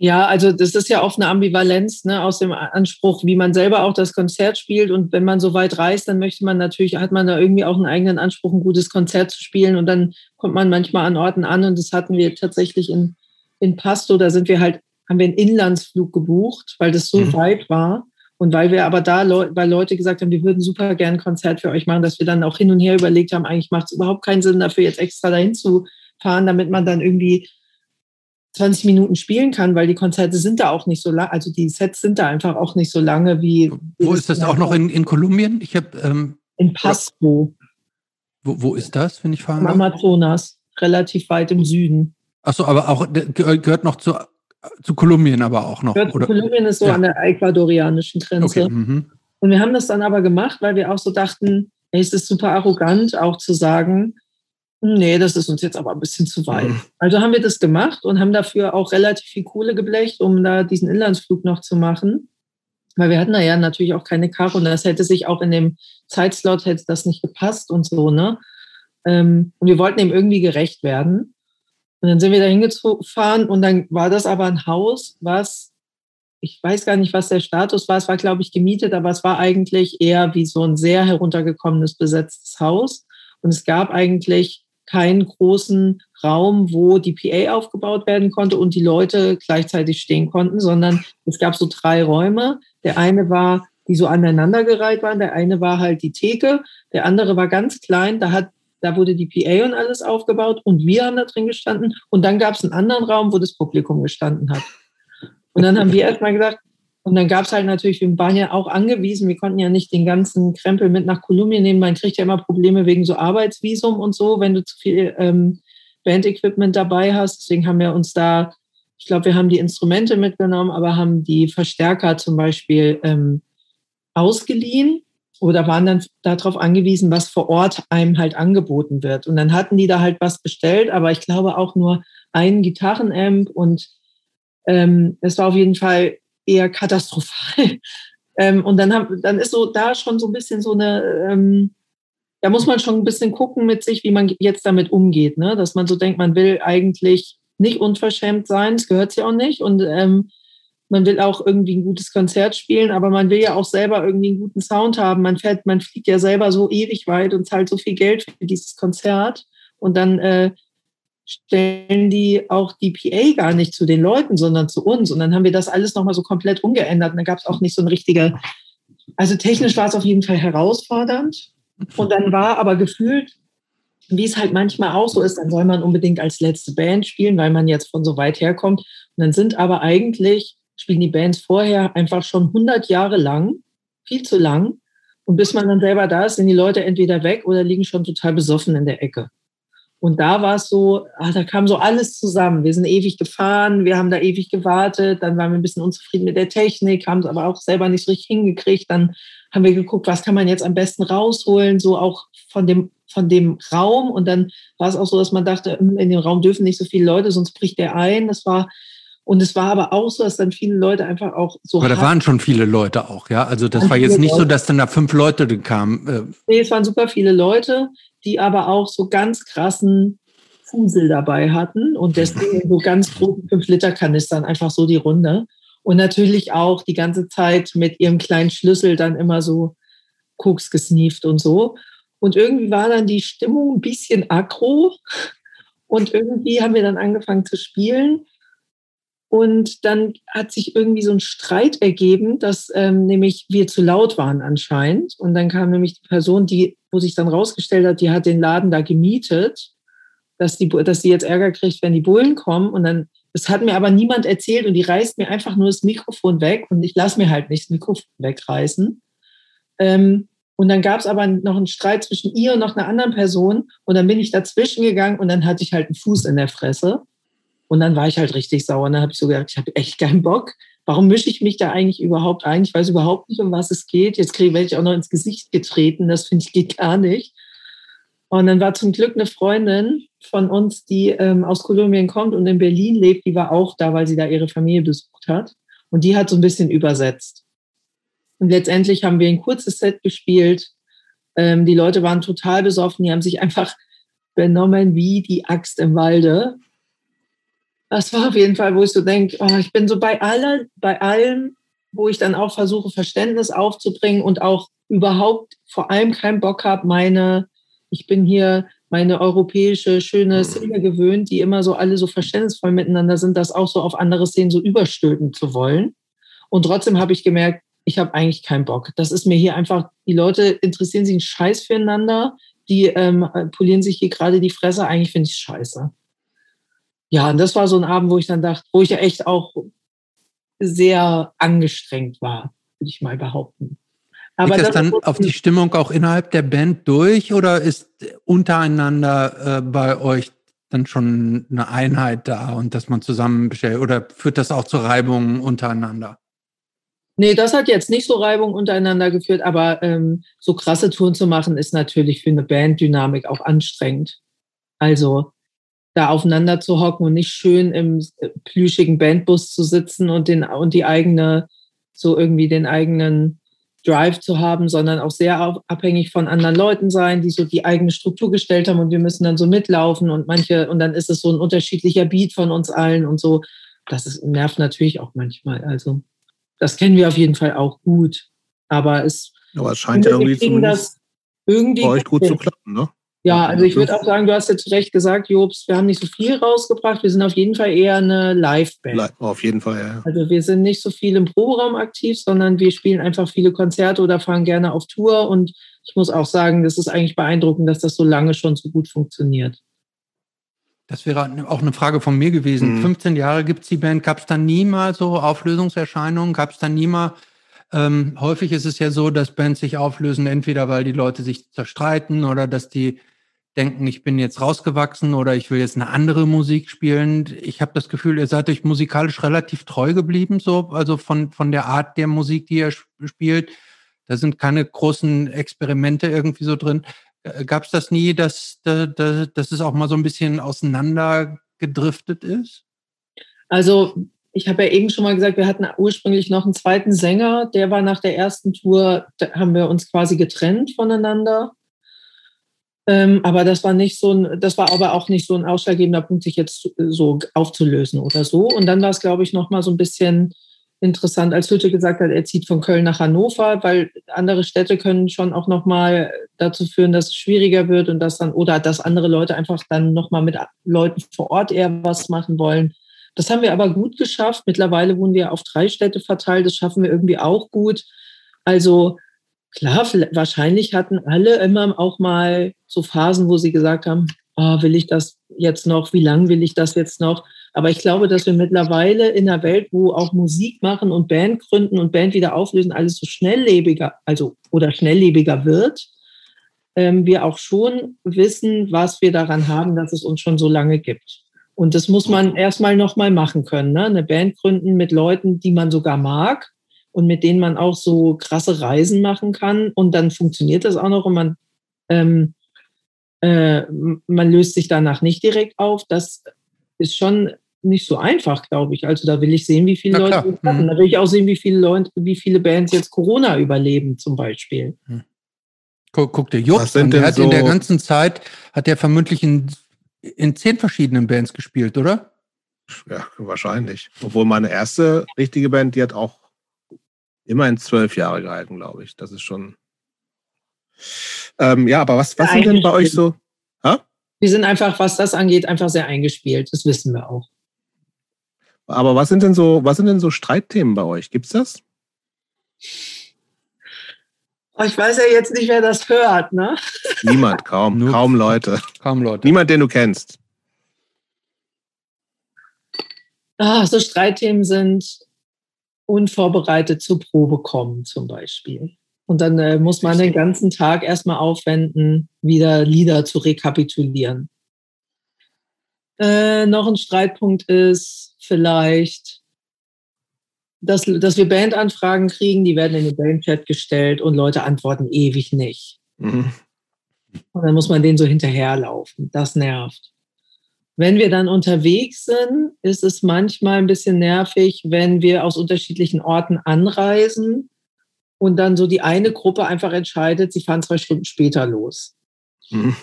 Ja, also das ist ja oft eine Ambivalenz ne, aus dem Anspruch, wie man selber auch das Konzert spielt. Und wenn man so weit reist, dann möchte man natürlich, hat man da irgendwie auch einen eigenen Anspruch, ein gutes Konzert zu spielen. Und dann kommt man manchmal an Orten an. Und das hatten wir tatsächlich in, in Pasto. Da sind wir halt, haben wir einen Inlandsflug gebucht, weil das so mhm. weit war. Und weil wir aber da, weil Leute gesagt haben, wir würden super gern ein Konzert für euch machen, dass wir dann auch hin und her überlegt haben, eigentlich macht es überhaupt keinen Sinn, dafür jetzt extra dahin zu fahren, damit man dann irgendwie 20 Minuten spielen kann, weil die Konzerte sind da auch nicht so lang, also die Sets sind da einfach auch nicht so lange wie.
Wo ist das auch noch in, in Kolumbien? Ich habe ähm,
in Pasco.
Wo, wo ist das, wenn ich fragen
darf? Amazonas, relativ weit im Süden.
Achso, aber auch gehört noch zu, zu Kolumbien, aber auch noch.
Oder? Kolumbien ist so ja. an der ecuadorianischen Grenze. Okay. Mhm. Und wir haben das dann aber gemacht, weil wir auch so dachten, ey, es ist super arrogant, auch zu sagen, Nee, das ist uns jetzt aber ein bisschen zu weit. Mhm. Also haben wir das gemacht und haben dafür auch relativ viel Kohle geblecht, um da diesen Inlandsflug noch zu machen. Weil wir hatten da ja natürlich auch keine Karre und das hätte sich auch in dem Zeitslot hätte das nicht gepasst und so, ne? Ähm, und wir wollten ihm irgendwie gerecht werden. Und dann sind wir da hingefahren und dann war das aber ein Haus, was, ich weiß gar nicht, was der Status war. Es war, glaube ich, gemietet, aber es war eigentlich eher wie so ein sehr heruntergekommenes besetztes Haus. Und es gab eigentlich keinen großen Raum, wo die PA aufgebaut werden konnte und die Leute gleichzeitig stehen konnten, sondern es gab so drei Räume. Der eine war, die so aneinandergereiht waren. Der eine war halt die Theke. Der andere war ganz klein. Da hat da wurde die PA und alles aufgebaut und wir haben da drin gestanden. Und dann gab es einen anderen Raum, wo das Publikum gestanden hat. Und dann haben wir erstmal gesagt, und dann gab es halt natürlich, wir waren ja auch angewiesen, wir konnten ja nicht den ganzen Krempel mit nach Kolumbien nehmen. Man kriegt ja immer Probleme wegen so Arbeitsvisum und so, wenn du zu viel ähm, Bandequipment dabei hast. Deswegen haben wir uns da, ich glaube, wir haben die Instrumente mitgenommen, aber haben die Verstärker zum Beispiel ähm, ausgeliehen oder waren dann darauf angewiesen, was vor Ort einem halt angeboten wird. Und dann hatten die da halt was bestellt, aber ich glaube auch nur einen Gitarrenamp und ähm, es war auf jeden Fall eher katastrophal. (laughs) ähm, und dann, haben, dann ist so da schon so ein bisschen so eine, ähm, da muss man schon ein bisschen gucken mit sich, wie man jetzt damit umgeht. Ne? Dass man so denkt, man will eigentlich nicht unverschämt sein, das gehört ja auch nicht. Und ähm, man will auch irgendwie ein gutes Konzert spielen, aber man will ja auch selber irgendwie einen guten Sound haben. Man fährt, man fliegt ja selber so ewig weit und zahlt so viel Geld für dieses Konzert. Und dann äh, stellen die auch die PA gar nicht zu den Leuten, sondern zu uns. Und dann haben wir das alles nochmal so komplett umgeändert. Und dann gab es auch nicht so ein richtiger, also technisch war es auf jeden Fall herausfordernd. Und dann war aber gefühlt, wie es halt manchmal auch so ist, dann soll man unbedingt als letzte Band spielen, weil man jetzt von so weit herkommt. Und dann sind aber eigentlich, spielen die Bands vorher einfach schon 100 Jahre lang, viel zu lang. Und bis man dann selber da ist, sind die Leute entweder weg oder liegen schon total besoffen in der Ecke. Und da war es so, ach, da kam so alles zusammen. Wir sind ewig gefahren, wir haben da ewig gewartet, dann waren wir ein bisschen unzufrieden mit der Technik, haben es aber auch selber nicht richtig hingekriegt. Dann haben wir geguckt, was kann man jetzt am besten rausholen, so auch von dem, von dem Raum. Und dann war es auch so, dass man dachte, hm, in dem Raum dürfen nicht so viele Leute, sonst bricht der ein. Das war, und es war aber auch so, dass dann viele Leute einfach auch so.
Aber da waren schon viele Leute auch, ja. Also das war jetzt nicht Leute. so, dass dann da fünf Leute kamen.
Äh. Nee, es waren super viele Leute die aber auch so ganz krassen Fusel dabei hatten und deswegen so ganz großen 5-Liter-Kanistern einfach so die Runde. Und natürlich auch die ganze Zeit mit ihrem kleinen Schlüssel dann immer so Koks gesneeft und so. Und irgendwie war dann die Stimmung ein bisschen aggro. Und irgendwie haben wir dann angefangen zu spielen. Und dann hat sich irgendwie so ein Streit ergeben, dass ähm, nämlich wir zu laut waren anscheinend. Und dann kam nämlich die Person, die, wo sich dann rausgestellt hat, die hat den Laden da gemietet, dass die, dass die jetzt Ärger kriegt, wenn die Bullen kommen. Und dann, das hat mir aber niemand erzählt und die reißt mir einfach nur das Mikrofon weg und ich lasse mir halt nicht das Mikrofon wegreißen. Ähm, und dann gab es aber noch einen Streit zwischen ihr und noch einer anderen Person. Und dann bin ich dazwischen gegangen und dann hatte ich halt einen Fuß in der Fresse. Und dann war ich halt richtig sauer. Und dann habe ich so gedacht, ich habe echt keinen Bock. Warum mische ich mich da eigentlich überhaupt ein? Ich weiß überhaupt nicht, um was es geht. Jetzt kriege, werde ich auch noch ins Gesicht getreten. Das finde ich geht gar nicht. Und dann war zum Glück eine Freundin von uns, die ähm, aus Kolumbien kommt und in Berlin lebt, die war auch da, weil sie da ihre Familie besucht hat. Und die hat so ein bisschen übersetzt. Und letztendlich haben wir ein kurzes Set gespielt. Ähm, die Leute waren total besoffen, die haben sich einfach benommen wie die Axt im Walde. Das war auf jeden Fall, wo ich so denke, oh, ich bin so bei aller, bei allem, wo ich dann auch versuche, Verständnis aufzubringen und auch überhaupt vor allem keinen Bock habe, meine, ich bin hier meine europäische schöne Szene gewöhnt, die immer so alle so verständnisvoll miteinander sind, das auch so auf andere Szenen so überstülpen zu wollen. Und trotzdem habe ich gemerkt, ich habe eigentlich keinen Bock. Das ist mir hier einfach, die Leute interessieren sich einen Scheiß füreinander, die ähm, polieren sich hier gerade die Fresse, eigentlich finde ich es scheiße. Ja, und das war so ein Abend, wo ich dann dachte, wo ich ja echt auch sehr angestrengt war, würde ich mal behaupten.
Aber Liegt das, das dann auf die Stimmung auch innerhalb der Band durch oder ist untereinander äh, bei euch dann schon eine Einheit da und dass man zusammen bestellt oder führt das auch zu Reibungen untereinander?
Nee, das hat jetzt nicht so Reibung untereinander geführt, aber ähm, so krasse Touren zu machen, ist natürlich für eine Banddynamik auch anstrengend. Also da aufeinander zu hocken und nicht schön im äh, plüschigen Bandbus zu sitzen und, den, und die eigene, so irgendwie den eigenen Drive zu haben, sondern auch sehr abhängig von anderen Leuten sein, die so die eigene Struktur gestellt haben und wir müssen dann so mitlaufen und manche, und dann ist es so ein unterschiedlicher Beat von uns allen und so. Das ist, nervt natürlich auch manchmal. Also, das kennen wir auf jeden Fall auch gut. Aber es,
Aber es scheint ja irgendwie,
das irgendwie
bei euch gut zu klappen, ne?
Ja, also ich würde auch sagen, du hast ja zu Recht gesagt, Jobs, wir haben nicht so viel rausgebracht. Wir sind auf jeden Fall eher eine Live-Band.
Auf jeden Fall, ja.
Also wir sind nicht so viel im Proberaum aktiv, sondern wir spielen einfach viele Konzerte oder fahren gerne auf Tour. Und ich muss auch sagen, das ist eigentlich beeindruckend, dass das so lange schon so gut funktioniert.
Das wäre auch eine Frage von mir gewesen. Mhm. 15 Jahre gibt es die Band. Gab es da nie mal so Auflösungserscheinungen? Gab es da nie mal ähm, häufig ist es ja so, dass Bands sich auflösen, entweder weil die Leute sich zerstreiten oder dass die denken, ich bin jetzt rausgewachsen oder ich will jetzt eine andere Musik spielen. Ich habe das Gefühl, ihr seid euch musikalisch relativ treu geblieben, so, also von, von der Art der Musik, die ihr spielt. Da sind keine großen Experimente irgendwie so drin. Gab es das nie, dass, dass, dass es auch mal so ein bisschen auseinandergedriftet ist?
Also ich habe ja eben schon mal gesagt, wir hatten ursprünglich noch einen zweiten Sänger, der war nach der ersten Tour, da haben wir uns quasi getrennt voneinander. Ähm, aber das war nicht so ein, das war aber auch nicht so ein ausschlaggebender Punkt, sich jetzt so aufzulösen oder so. Und dann war es, glaube ich, noch mal so ein bisschen interessant, als Hütte gesagt hat, er zieht von Köln nach Hannover, weil andere Städte können schon auch noch mal dazu führen, dass es schwieriger wird und dass dann oder dass andere Leute einfach dann noch mal mit Leuten vor Ort eher was machen wollen. Das haben wir aber gut geschafft. Mittlerweile wohnen wir auf drei Städte verteilt. Das schaffen wir irgendwie auch gut. Also klar, wahrscheinlich hatten alle immer auch mal so Phasen, wo sie gesagt haben, oh, will ich das jetzt noch? Wie lange will ich das jetzt noch? Aber ich glaube, dass wir mittlerweile in einer Welt, wo auch Musik machen und Band gründen und Band wieder auflösen, alles so schnelllebiger, also oder schnelllebiger wird, ähm, wir auch schon wissen, was wir daran haben, dass es uns schon so lange gibt. Und das muss man erstmal nochmal machen können. Ne? Eine Band gründen mit Leuten, die man sogar mag und mit denen man auch so krasse Reisen machen kann. Und dann funktioniert das auch noch und man, ähm, äh, man löst sich danach nicht direkt auf. Das ist schon nicht so einfach, glaube ich. Also da will ich sehen, wie viele Na, Leute das mhm. Da will ich auch sehen, wie viele Leute, wie viele Bands jetzt Corona überleben, zum Beispiel.
Mhm. Guck, guck dir Jupp an, der hat so in der ganzen Zeit, hat der vermutlich in, in zehn verschiedenen Bands gespielt, oder?
Ja, wahrscheinlich. Obwohl meine erste richtige Band, die hat auch immerhin zwölf Jahre gehalten, glaube ich. Das ist schon. Ähm, ja, aber was, was sind denn bei euch so?
Ha? Wir sind einfach, was das angeht, einfach sehr eingespielt. Das wissen wir auch.
Aber was sind denn so, was sind denn so Streitthemen bei euch? Gibt's das?
Oh, ich weiß ja jetzt nicht, wer das hört, ne?
Niemand, kaum, Nur kaum Leute.
Kaum Leute.
Niemand, den du kennst.
Ah, so Streitthemen sind unvorbereitet zur Probe kommen zum Beispiel. Und dann äh, muss man den ganzen Tag erstmal aufwenden, wieder Lieder zu rekapitulieren. Äh, noch ein Streitpunkt ist vielleicht, dass, dass wir Bandanfragen kriegen, die werden in den Bandchat gestellt und Leute antworten ewig nicht. Mhm. Und dann muss man denen so hinterherlaufen. Das nervt. Wenn wir dann unterwegs sind, ist es manchmal ein bisschen nervig, wenn wir aus unterschiedlichen Orten anreisen und dann so die eine Gruppe einfach entscheidet, sie fahren zwei Stunden später los. Mhm.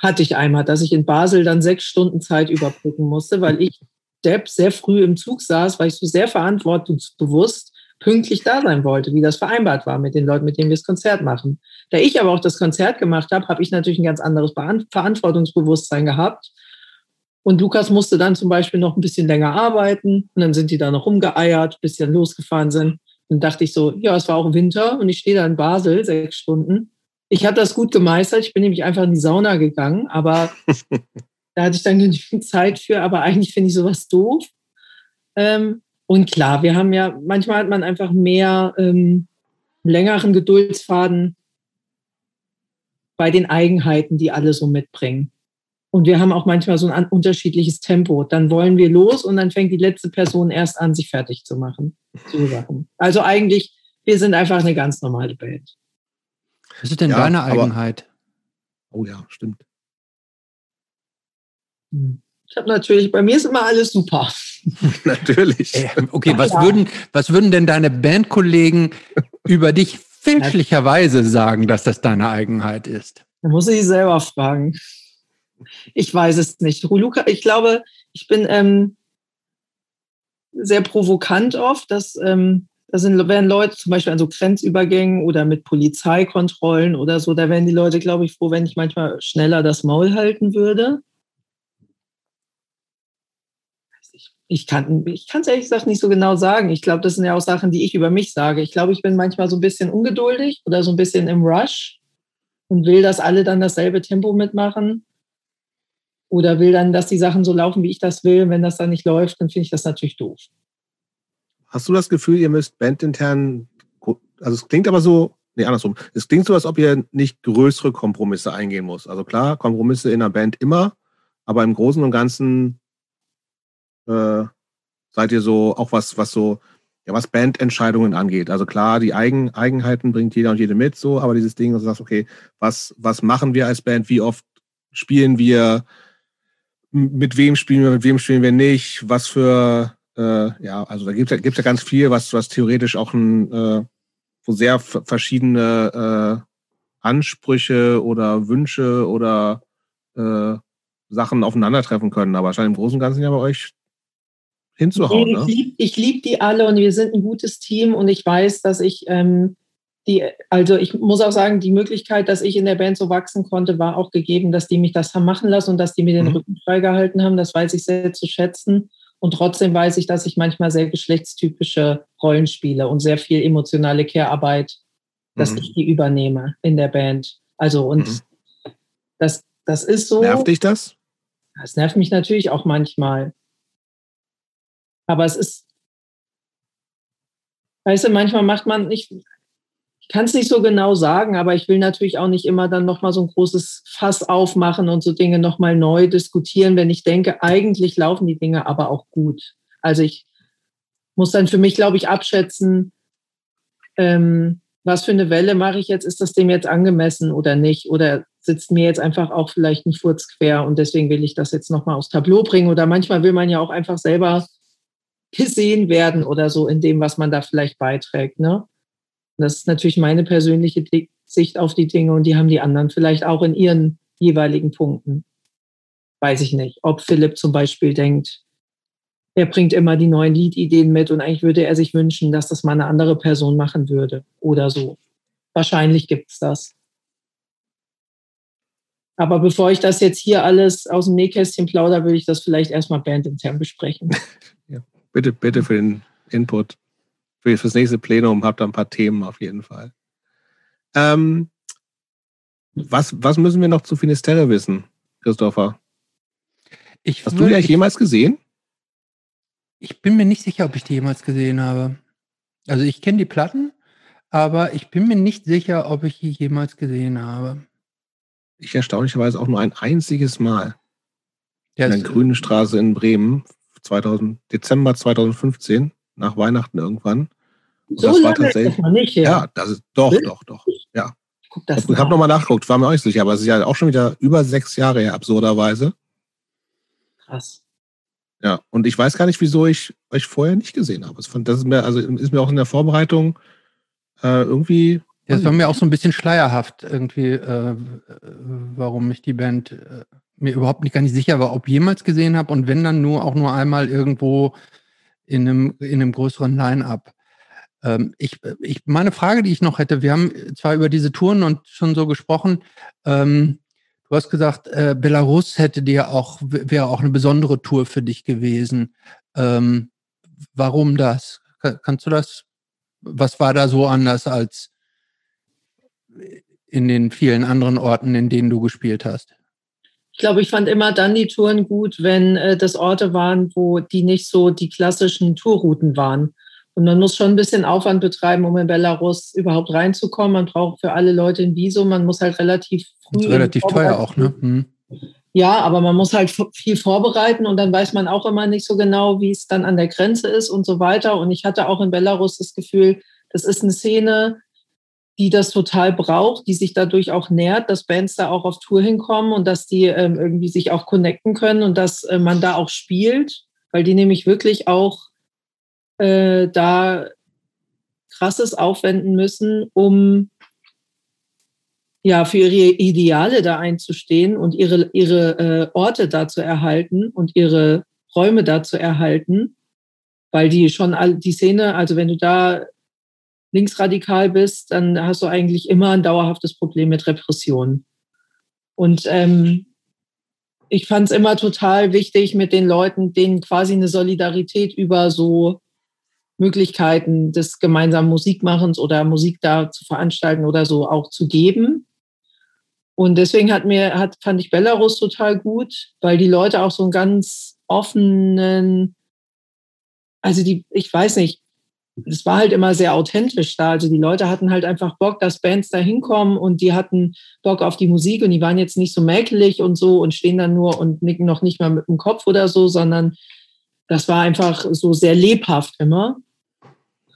Hatte ich einmal, dass ich in Basel dann sechs Stunden Zeit überbrücken musste, weil ich Depp sehr früh im Zug saß, weil ich so sehr verantwortungsbewusst pünktlich da sein wollte, wie das vereinbart war mit den Leuten, mit denen wir das Konzert machen. Da ich aber auch das Konzert gemacht habe, habe ich natürlich ein ganz anderes Verantwortungsbewusstsein gehabt und Lukas musste dann zum Beispiel noch ein bisschen länger arbeiten und dann sind die da noch rumgeeiert, bis sie dann losgefahren sind. Dann dachte ich so, ja, es war auch Winter und ich stehe da in Basel sechs Stunden. Ich habe das gut gemeistert. Ich bin nämlich einfach in die Sauna gegangen, aber (laughs) da hatte ich dann genügend Zeit für. Aber eigentlich finde ich sowas doof. Ähm, und klar, wir haben ja, manchmal hat man einfach mehr ähm, längeren Geduldsfaden bei den Eigenheiten, die alle so mitbringen. Und wir haben auch manchmal so ein unterschiedliches Tempo. Dann wollen wir los und dann fängt die letzte Person erst an, sich fertig zu machen. So Sachen. Also eigentlich, wir sind einfach eine ganz normale Band.
Was ist denn ja, deine Eigenheit?
Aber, oh ja, stimmt.
Hm. Ich habe natürlich, bei mir ist immer alles super. (laughs)
natürlich.
Äh, okay, was, ja. würden, was würden denn deine Bandkollegen über dich fälschlicherweise sagen, dass das deine Eigenheit ist?
Da muss ich selber fragen. Ich weiß es nicht. Luca, ich glaube, ich bin ähm, sehr provokant oft. Dass, ähm, da sind, werden Leute zum Beispiel an so Grenzübergängen oder mit Polizeikontrollen oder so, da wären die Leute, glaube ich, froh, wenn ich manchmal schneller das Maul halten würde. Ich kann ich es ehrlich gesagt nicht so genau sagen. Ich glaube, das sind ja auch Sachen, die ich über mich sage. Ich glaube, ich bin manchmal so ein bisschen ungeduldig oder so ein bisschen im Rush und will, dass alle dann dasselbe Tempo mitmachen oder will dann, dass die Sachen so laufen, wie ich das will. Wenn das dann nicht läuft, dann finde ich das natürlich doof.
Hast du das Gefühl, ihr müsst bandintern, also es klingt aber so, nee, andersrum, es klingt so, als ob ihr nicht größere Kompromisse eingehen muss. Also klar, Kompromisse in einer Band immer, aber im Großen und Ganzen äh, seid ihr so, auch was, was so, ja, was Bandentscheidungen angeht. Also klar, die Eigen, Eigenheiten bringt jeder und jede mit, so, aber dieses Ding, dass du sagst, okay, was, was machen wir als Band, wie oft spielen wir, mit wem spielen wir, mit wem spielen wir nicht, was für, äh, ja, also da gibt es ja, gibt's ja ganz viel, was, was theoretisch auch ein, äh, wo sehr verschiedene äh, Ansprüche oder Wünsche oder äh, Sachen aufeinandertreffen können. Aber wahrscheinlich im Großen und Ganzen ja bei euch hinzuhauen.
Ich
ne?
liebe lieb die alle und wir sind ein gutes Team und ich weiß, dass ich ähm, die, also ich muss auch sagen, die Möglichkeit, dass ich in der Band so wachsen konnte, war auch gegeben, dass die mich das haben machen lassen und dass die mir den mhm. Rücken freigehalten haben. Das weiß ich sehr zu schätzen. Und trotzdem weiß ich, dass ich manchmal sehr geschlechtstypische Rollen spiele und sehr viel emotionale Care-Arbeit, dass mhm. ich die übernehme in der Band. Also und mhm. das, das ist so.
Nervt dich das?
Das nervt mich natürlich auch manchmal. Aber es ist, weißt du, manchmal macht man nicht, kann es nicht so genau sagen, aber ich will natürlich auch nicht immer dann nochmal so ein großes Fass aufmachen und so Dinge nochmal neu diskutieren, wenn ich denke, eigentlich laufen die Dinge aber auch gut. Also ich muss dann für mich, glaube ich, abschätzen, ähm, was für eine Welle mache ich jetzt? Ist das dem jetzt angemessen oder nicht? Oder sitzt mir jetzt einfach auch vielleicht nicht furzquer und deswegen will ich das jetzt nochmal aufs Tableau bringen? Oder manchmal will man ja auch einfach selber gesehen werden oder so in dem, was man da vielleicht beiträgt. Ne? Das ist natürlich meine persönliche Sicht auf die Dinge und die haben die anderen vielleicht auch in ihren jeweiligen Punkten. Weiß ich nicht, ob Philipp zum Beispiel denkt, er bringt immer die neuen Liedideen mit und eigentlich würde er sich wünschen, dass das mal eine andere Person machen würde oder so. Wahrscheinlich gibt es das. Aber bevor ich das jetzt hier alles aus dem Nähkästchen plaudere, würde ich das vielleicht erstmal bandintern besprechen. (laughs)
Ja, bitte, bitte für den Input für das nächste Plenum habt ihr ein paar Themen auf jeden Fall. Ähm, was, was müssen wir noch zu Finisterre wissen, Christopher? Ich Hast du die eigentlich jemals gesehen?
Ich bin mir nicht sicher, ob ich die jemals gesehen habe. Also ich kenne die Platten, aber ich bin mir nicht sicher, ob ich die jemals gesehen habe.
Ich erstaunlicherweise auch nur ein einziges Mal. Ja, in der Grünen Straße in Bremen, 2000, Dezember 2015 nach Weihnachten irgendwann.
Und so das war tatsächlich. Das nicht,
ja. ja, das ist doch, Wirklich? doch, doch. Ja. Guck das Ich habe nochmal nachgeguckt, war mir auch nicht sicher, aber es ist ja auch schon wieder über sechs Jahre her, absurderweise.
Krass.
Ja, und ich weiß gar nicht, wieso ich euch vorher nicht gesehen habe. Das ist mir, also ist mir auch in der Vorbereitung äh, irgendwie.
Ja, es war mir auch so ein bisschen schleierhaft, irgendwie, äh, warum ich die Band äh, mir überhaupt nicht gar nicht sicher war, ob ich jemals gesehen habe und wenn dann nur auch nur einmal irgendwo in einem, in einem größeren Line-up. Ähm, ich, ich, meine Frage, die ich noch hätte, wir haben zwar über diese Touren und schon so gesprochen, ähm, Du hast gesagt, äh, Belarus hätte dir auch, wäre auch eine besondere Tour für dich gewesen. Ähm, warum das? kannst du das? Was war da so anders als in den vielen anderen Orten, in denen du gespielt hast?
Ich glaube, ich fand immer dann die Touren gut, wenn äh, das Orte waren, wo die nicht so die klassischen Tourrouten waren. Und man muss schon ein bisschen Aufwand betreiben, um in Belarus überhaupt reinzukommen. Man braucht für alle Leute ein Visum. Man muss halt relativ
früh. relativ teuer auch, ne? Hm.
Ja, aber man muss halt viel vorbereiten und dann weiß man auch immer nicht so genau, wie es dann an der Grenze ist und so weiter. Und ich hatte auch in Belarus das Gefühl, das ist eine Szene, die das total braucht, die sich dadurch auch nährt, dass Bands da auch auf Tour hinkommen und dass die ähm, irgendwie sich auch connecten können und dass äh, man da auch spielt, weil die nämlich wirklich auch äh, da krasses aufwenden müssen, um ja für ihre Ideale da einzustehen und ihre, ihre äh, Orte da zu erhalten und ihre Räume da zu erhalten, weil die schon all die Szene, also wenn du da linksradikal bist, dann hast du eigentlich immer ein dauerhaftes Problem mit Repression. Und ähm, ich fand es immer total wichtig, mit den Leuten, denen quasi eine Solidarität über so Möglichkeiten des gemeinsamen Musikmachens oder Musik da zu veranstalten oder so auch zu geben. Und deswegen hat mir, hat, fand ich Belarus total gut, weil die Leute auch so einen ganz offenen, also die, ich weiß nicht, es war halt immer sehr authentisch da. Also die Leute hatten halt einfach Bock, dass Bands da hinkommen und die hatten Bock auf die Musik und die waren jetzt nicht so mäkelig und so und stehen dann nur und nicken noch nicht mal mit dem Kopf oder so, sondern das war einfach so sehr lebhaft immer.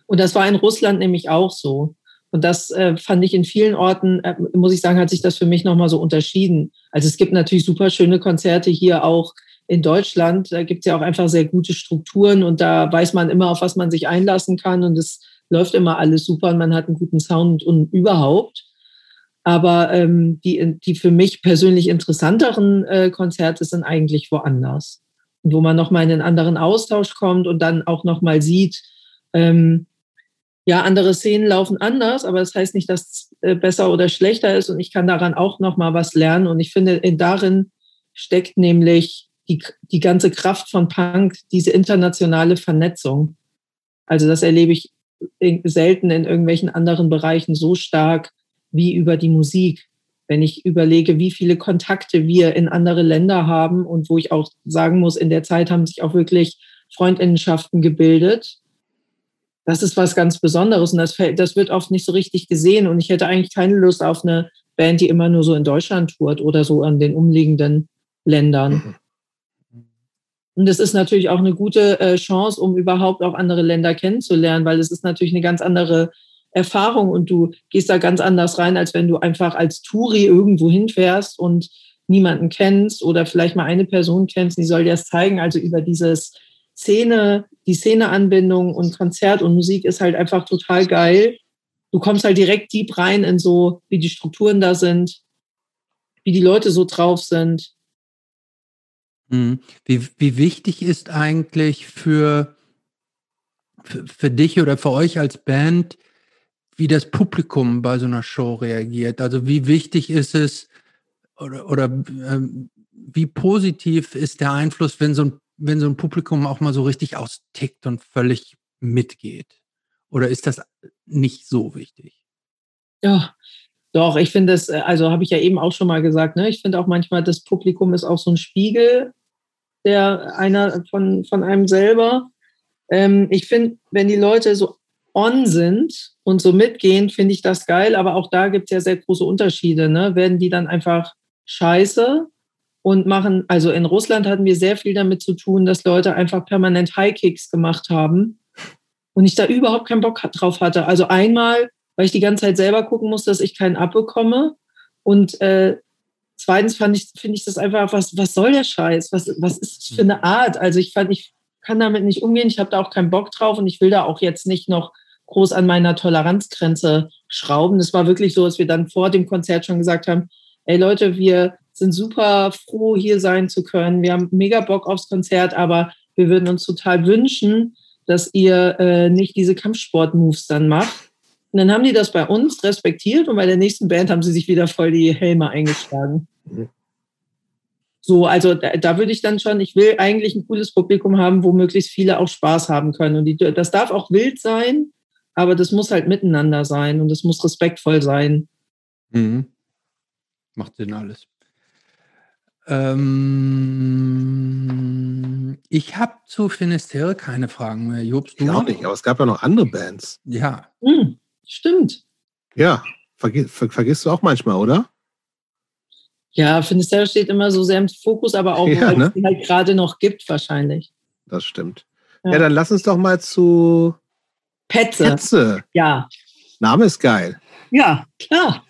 Und das war in Russland nämlich auch so. Und das äh, fand ich in vielen Orten, äh, muss ich sagen, hat sich das für mich nochmal so unterschieden. Also es gibt natürlich super schöne Konzerte hier auch in Deutschland. Da gibt es ja auch einfach sehr gute Strukturen und da weiß man immer, auf was man sich einlassen kann und es läuft immer alles super und man hat einen guten Sound und überhaupt. Aber ähm, die, die für mich persönlich interessanteren äh, Konzerte sind eigentlich woanders. Und wo man nochmal in einen anderen Austausch kommt und dann auch nochmal sieht, ähm, ja, andere Szenen laufen anders, aber das heißt nicht, dass es äh, besser oder schlechter ist und ich kann daran auch noch mal was lernen und ich finde, darin steckt nämlich die, die ganze Kraft von Punk, diese internationale Vernetzung. Also das erlebe ich selten in irgendwelchen anderen Bereichen so stark wie über die Musik. Wenn ich überlege, wie viele Kontakte wir in andere Länder haben und wo ich auch sagen muss, in der Zeit haben sich auch wirklich Freundinnenschaften gebildet das ist was ganz Besonderes und das, das wird oft nicht so richtig gesehen. Und ich hätte eigentlich keine Lust auf eine Band, die immer nur so in Deutschland tourt oder so an den umliegenden Ländern. Und es ist natürlich auch eine gute äh, Chance, um überhaupt auch andere Länder kennenzulernen, weil es ist natürlich eine ganz andere Erfahrung und du gehst da ganz anders rein, als wenn du einfach als Touri irgendwo hinfährst und niemanden kennst oder vielleicht mal eine Person kennst, die soll dir das zeigen. Also über dieses Szene, die Szeneanbindung und Konzert und Musik ist halt einfach total geil. Du kommst halt direkt deep rein in so, wie die Strukturen da sind, wie die Leute so drauf sind.
Mhm. Wie, wie wichtig ist eigentlich für, für, für dich oder für euch als Band, wie das Publikum bei so einer Show reagiert? Also wie wichtig ist es oder, oder ähm, wie positiv ist der Einfluss, wenn so ein wenn so ein Publikum auch mal so richtig austickt und völlig mitgeht? Oder ist das nicht so wichtig?
Ja, doch, ich finde es, äh, also habe ich ja eben auch schon mal gesagt, ne? ich finde auch manchmal, das Publikum ist auch so ein Spiegel der einer von, von einem selber. Ähm, ich finde, wenn die Leute so on sind und so mitgehen, finde ich das geil, aber auch da gibt es ja sehr große Unterschiede. Ne? Werden die dann einfach scheiße und machen, also in Russland hatten wir sehr viel damit zu tun, dass Leute einfach permanent High Kicks gemacht haben und ich da überhaupt keinen Bock drauf hatte. Also einmal weil ich die ganze Zeit selber gucken muss, dass ich keinen abbekomme. Und äh, zweitens fand ich, finde ich das einfach, was, was soll der Scheiß? Was, was ist das für eine Art? Also ich fand, ich kann damit nicht umgehen, ich habe da auch keinen Bock drauf und ich will da auch jetzt nicht noch groß an meiner Toleranzgrenze schrauben. Es war wirklich so, dass wir dann vor dem Konzert schon gesagt haben, ey Leute, wir sind super froh, hier sein zu können. Wir haben mega Bock aufs Konzert, aber wir würden uns total wünschen, dass ihr äh, nicht diese Kampfsport-Moves dann macht. Und dann haben die das bei uns respektiert und bei der nächsten Band haben sie sich wieder voll die Helme eingeschlagen. Mhm. So, also da, da, würde ich dann schon, ich will eigentlich ein cooles Publikum haben, wo möglichst viele auch Spaß haben können. Und die, das darf auch wild sein, aber das muss halt miteinander sein und das muss respektvoll sein.
Mhm. Macht Sinn alles. Ähm, ich habe zu Finisterre keine Fragen mehr. Jobst,
du ich auch nicht, aber es gab ja noch andere Bands.
Ja.
Hm, stimmt.
Ja, vergis, ver, vergisst du auch manchmal, oder?
Ja, Finisterre steht immer so sehr im Fokus, aber auch, (laughs) ja, weil ne? es halt gerade noch gibt, wahrscheinlich.
Das stimmt. Ja. ja. dann lass uns doch mal zu
Petze.
Petze.
Ja.
Name ist geil.
Ja, klar.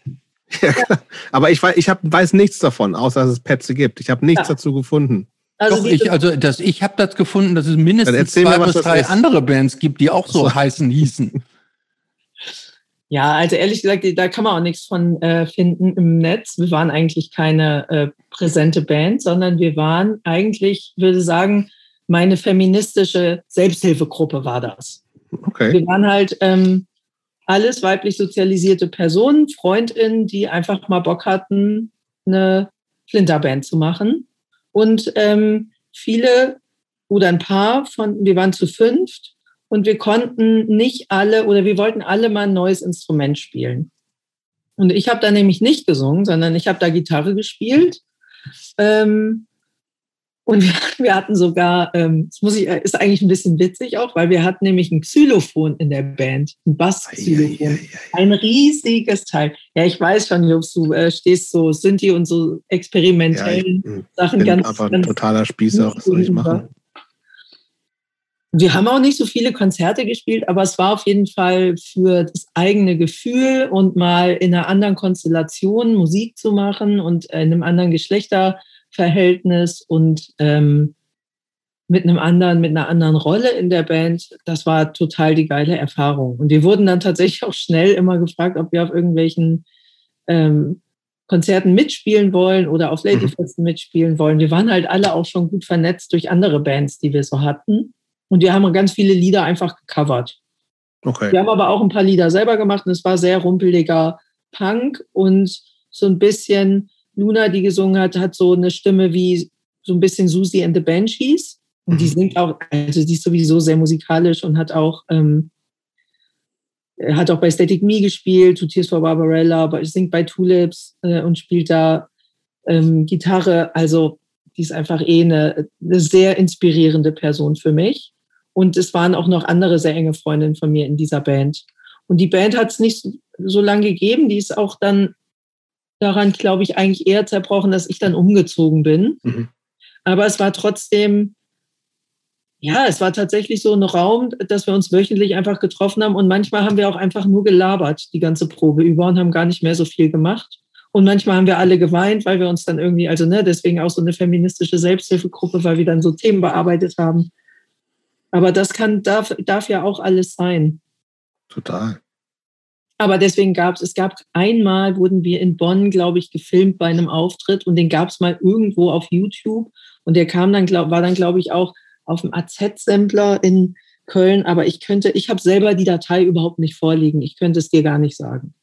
Ja, (laughs) Aber ich, weiß, ich hab, weiß nichts davon, außer dass es Petze gibt. Ich habe nichts ja. dazu gefunden.
Also, Doch, ich, also das, ich habe das gefunden, dass es mindestens zwei mir, bis drei ist. andere Bands gibt, die auch so, so. heißen hießen. (laughs)
Ja, also ehrlich gesagt, da kann man auch nichts von äh, finden im Netz. Wir waren eigentlich keine äh, präsente Band, sondern wir waren eigentlich, würde sagen, meine feministische Selbsthilfegruppe war das.
Okay.
Wir waren halt ähm, alles weiblich sozialisierte Personen, Freundinnen, die einfach mal Bock hatten, eine Flinterband zu machen. Und ähm, viele oder ein paar von, wir waren zu fünft und wir konnten nicht alle oder wir wollten alle mal ein neues Instrument spielen. Und ich habe da nämlich nicht gesungen, sondern ich habe da Gitarre gespielt. Ähm, und wir, (laughs) wir hatten sogar, ähm, das muss ich, äh, ist eigentlich ein bisschen witzig auch, weil wir hatten nämlich ein Xylophon in der Band, ein Bass-Xylophon, ein riesiges Teil. Ja, ich weiß schon, Jobs, du äh, stehst so Sinti und so experimentellen ja, ich, Sachen
bin
ganz.
Aber ein totaler Spießer, was soll ich machen?
Wir haben auch nicht so viele Konzerte gespielt, aber es war auf jeden Fall für das eigene Gefühl und mal in einer anderen Konstellation Musik zu machen und in einem anderen Geschlechter Verhältnis und ähm, mit einem anderen, mit einer anderen Rolle in der Band. Das war total die geile Erfahrung. Und wir wurden dann tatsächlich auch schnell immer gefragt, ob wir auf irgendwelchen ähm, Konzerten mitspielen wollen oder auf Ladyfesten mhm. mitspielen wollen. Wir waren halt alle auch schon gut vernetzt durch andere Bands, die wir so hatten. Und wir haben ganz viele Lieder einfach gecovert.
Okay.
Wir haben aber auch ein paar Lieder selber gemacht und es war sehr rumpeliger Punk und so ein bisschen Luna, die gesungen hat, hat so eine Stimme wie so ein bisschen Susie and the Banshees. Und die mhm. singt auch, also die ist sowieso sehr musikalisch und hat auch, ähm, hat auch bei Static Me gespielt, To Tears for Barbarella, aber singt bei Tulips äh, und spielt da ähm, Gitarre. Also die ist einfach eh eine, eine sehr inspirierende Person für mich. Und es waren auch noch andere sehr enge Freundinnen von mir in dieser Band. Und die Band hat es nicht so lange gegeben. Die ist auch dann daran, glaube ich, eigentlich eher zerbrochen, dass ich dann umgezogen bin. Mhm. Aber es war trotzdem, ja, es war tatsächlich so ein Raum, dass wir uns wöchentlich einfach getroffen haben und manchmal haben wir auch einfach nur gelabert die ganze Probe über und haben gar nicht mehr so viel gemacht. Und manchmal haben wir alle geweint, weil wir uns dann irgendwie, also ne, deswegen auch so eine feministische Selbsthilfegruppe, weil wir dann so Themen bearbeitet haben. Aber das kann, darf, darf ja auch alles sein.
Total.
Aber deswegen gab es, es gab einmal, wurden wir in Bonn, glaube ich, gefilmt bei einem Auftritt und den gab es mal irgendwo auf YouTube und der kam dann, glaub, war dann, glaube ich, auch auf dem AZ-Sampler in Köln, aber ich könnte, ich habe selber die Datei überhaupt nicht vorliegen. Ich könnte es dir gar nicht sagen.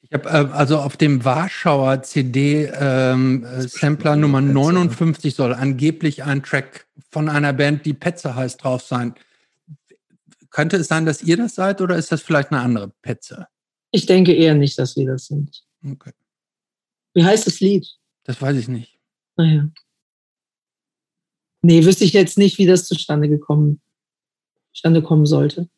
Ich habe äh, also auf dem Warschauer CD-Sampler ähm, Nummer 59 soll angeblich ein Track von einer Band, die Petze heißt, drauf sein. Könnte es sein, dass ihr das seid oder ist das vielleicht eine andere Petze?
Ich denke eher nicht, dass wir das sind.
Okay.
Wie heißt das Lied?
Das weiß ich nicht.
Naja. Nee, wüsste ich jetzt nicht, wie das zustande gekommen, zustande kommen sollte.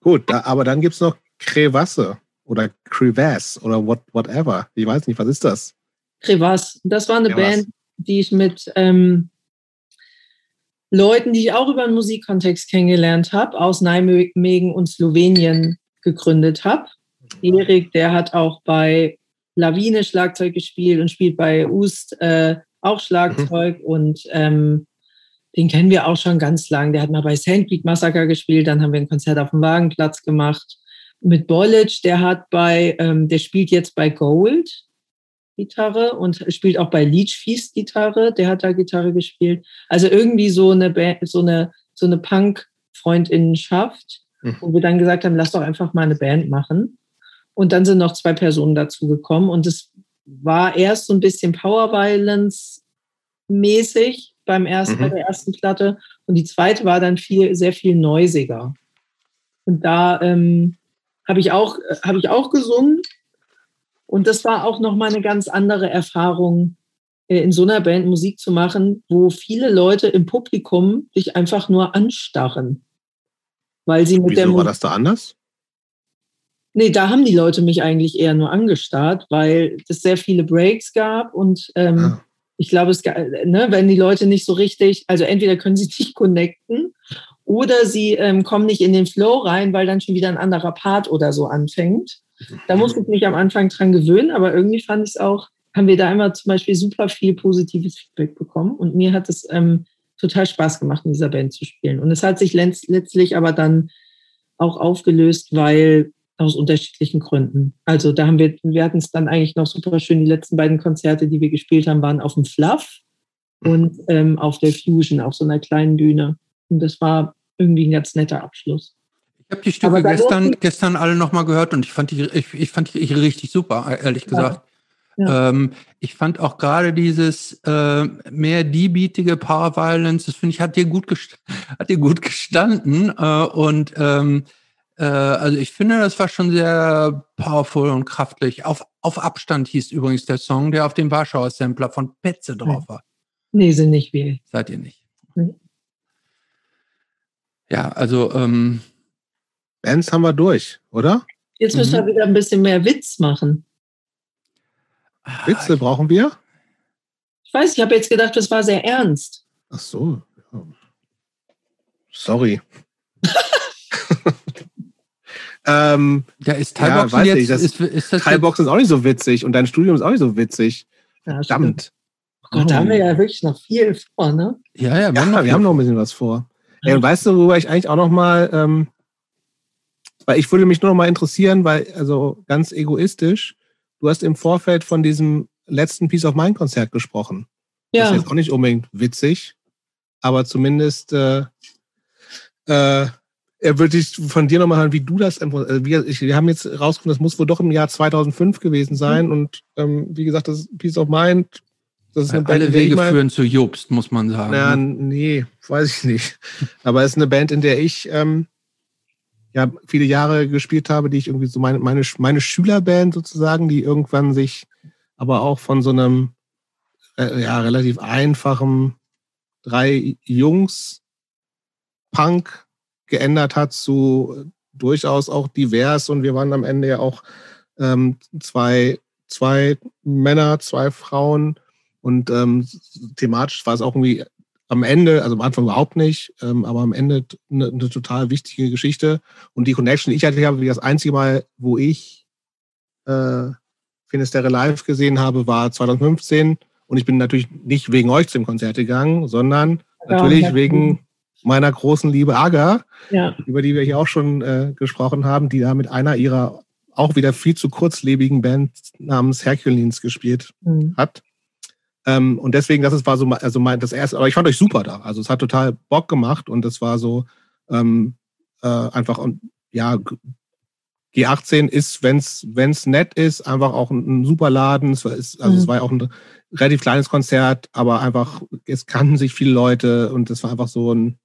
Gut, da, aber dann gibt es noch Crevasse oder Crevasse oder what, whatever. Ich weiß nicht, was ist das?
Crevasse. Das war eine Crevasse. Band, die ich mit ähm, Leuten, die ich auch über den Musikkontext kennengelernt habe, aus Nijmegen und Slowenien gegründet habe. Erik, der hat auch bei Lawine Schlagzeug gespielt und spielt bei Ust äh, auch Schlagzeug mhm. und ähm, den kennen wir auch schon ganz lang. Der hat mal bei Sandpeak Massacre gespielt, dann haben wir ein Konzert auf dem Wagenplatz gemacht. Mit Bollage, der hat bei, ähm, der spielt jetzt bei Gold Gitarre und spielt auch bei Leech Feast Gitarre, der hat da Gitarre gespielt. Also irgendwie so eine Band, so eine, so eine Punk-Freundinnenschaft, mhm. wo wir dann gesagt haben, lass doch einfach mal eine Band machen. Und dann sind noch zwei Personen dazu gekommen und es war erst so ein bisschen Power Violence mäßig beim ersten, mhm. bei der ersten Platte und die zweite war dann viel, sehr viel neusiger. Und da ähm, habe ich auch, habe ich auch gesungen und das war auch nochmal eine ganz andere Erfahrung, äh, in so einer Band Musik zu machen, wo viele Leute im Publikum dich einfach nur anstarren. Weil sie mit
Wieso der war das da anders?
Nee, da haben die Leute mich eigentlich eher nur angestarrt, weil es sehr viele Breaks gab und ähm, ah. ich glaube, es ne, wenn die Leute nicht so richtig, also entweder können sie (laughs) nicht connecten oder sie ähm, kommen nicht in den Flow rein, weil dann schon wieder ein anderer Part oder so anfängt. Da musste ich mich am Anfang dran gewöhnen, aber irgendwie fand ich es auch, haben wir da immer zum Beispiel super viel positives Feedback bekommen und mir hat es ähm, total Spaß gemacht, in dieser Band zu spielen. Und es hat sich letztlich aber dann auch aufgelöst, weil aus unterschiedlichen Gründen. Also da haben wir, wir hatten es dann eigentlich noch super schön. Die letzten beiden Konzerte, die wir gespielt haben, waren auf dem Fluff und ähm, auf der Fusion, auf so einer kleinen Bühne. Und das war irgendwie ein ganz netter Abschluss.
Ich habe die Stücke gestern, gestern alle nochmal gehört und ich fand die, ich, ich fand die richtig super, ehrlich gesagt. Ja. Ja. Ähm, ich fand auch gerade dieses äh, mehr diebietige Power Violence, das finde ich, hat dir gut, (laughs) hat dir gut gestanden. Äh, und ähm, äh, also ich finde, das war schon sehr powerful und kraftlich. Auf, auf Abstand hieß übrigens der Song, der auf dem Warschauer Sampler von Petze drauf war.
Nee, sind nicht wir.
Seid ihr nicht. Nee. Ja, also ähm,
Bands haben wir durch, oder?
Jetzt müssen mhm. wir wieder ein bisschen mehr Witz machen.
Ah, Witze brauchen wir?
Ich weiß, ich habe jetzt gedacht, das war sehr ernst.
Ach so. Sorry. (laughs)
Ähm, ja, ist Teilboxen ja, jetzt,
nicht, das, ist, ist das Teilboxen ist auch nicht so witzig und dein Studium ist auch nicht so witzig. Ja, Verdammt.
Oh Gott, da haben wir ja wirklich noch viel vor, ne?
Ja, ja, wir, ja, haben, wir haben noch ein bisschen was vor. Ja. Ey, und weißt du, worüber ich eigentlich auch noch mal, ähm, weil ich würde mich nur noch mal interessieren, weil, also ganz egoistisch, du hast im Vorfeld von diesem letzten Piece of Mind Konzert gesprochen. Ja. Das ist jetzt auch nicht unbedingt witzig, aber zumindest äh, äh, er würde ich von dir nochmal hören, wie du das also wir, wir haben jetzt rausgefunden, das muss wohl doch im Jahr 2005 gewesen sein. Mhm. Und ähm, wie gesagt, das Peace of Mind, das ist
eine Alle Band, Wege führen zu Jobst, muss man sagen.
Ja, ne? nee, weiß ich nicht. Aber es ist eine Band, in der ich ähm, ja viele Jahre gespielt habe, die ich irgendwie so meine, meine, meine Schülerband sozusagen, die irgendwann sich aber auch von so einem äh, ja, relativ einfachen drei Jungs Punk geändert hat zu durchaus auch divers. Und wir waren am Ende ja auch ähm, zwei, zwei Männer, zwei Frauen. Und ähm, thematisch war es auch irgendwie am Ende, also am Anfang überhaupt nicht, ähm, aber am Ende eine, eine, total wichtige Geschichte und die Connection, die ich hatte, habe, wie das einzige Mal, wo ich äh, Finisterre live gesehen habe, war 2015 und ich bin natürlich nicht wegen euch zum Konzert gegangen, sondern ja, natürlich wegen meiner großen Liebe Aga, ja. über die wir hier auch schon äh, gesprochen haben, die da mit einer ihrer auch wieder viel zu kurzlebigen Band namens Hercules gespielt mhm. hat. Ähm, und deswegen, das ist, war so also mein, das erste, aber ich fand euch super da. Also es hat total Bock gemacht und es war so ähm, äh, einfach, und ja, G18 ist, wenn es nett ist, einfach auch ein, ein super Laden. Es war, ist, also mhm. es war ja auch ein relativ kleines Konzert, aber einfach, es kannten sich viele Leute und es war einfach so ein,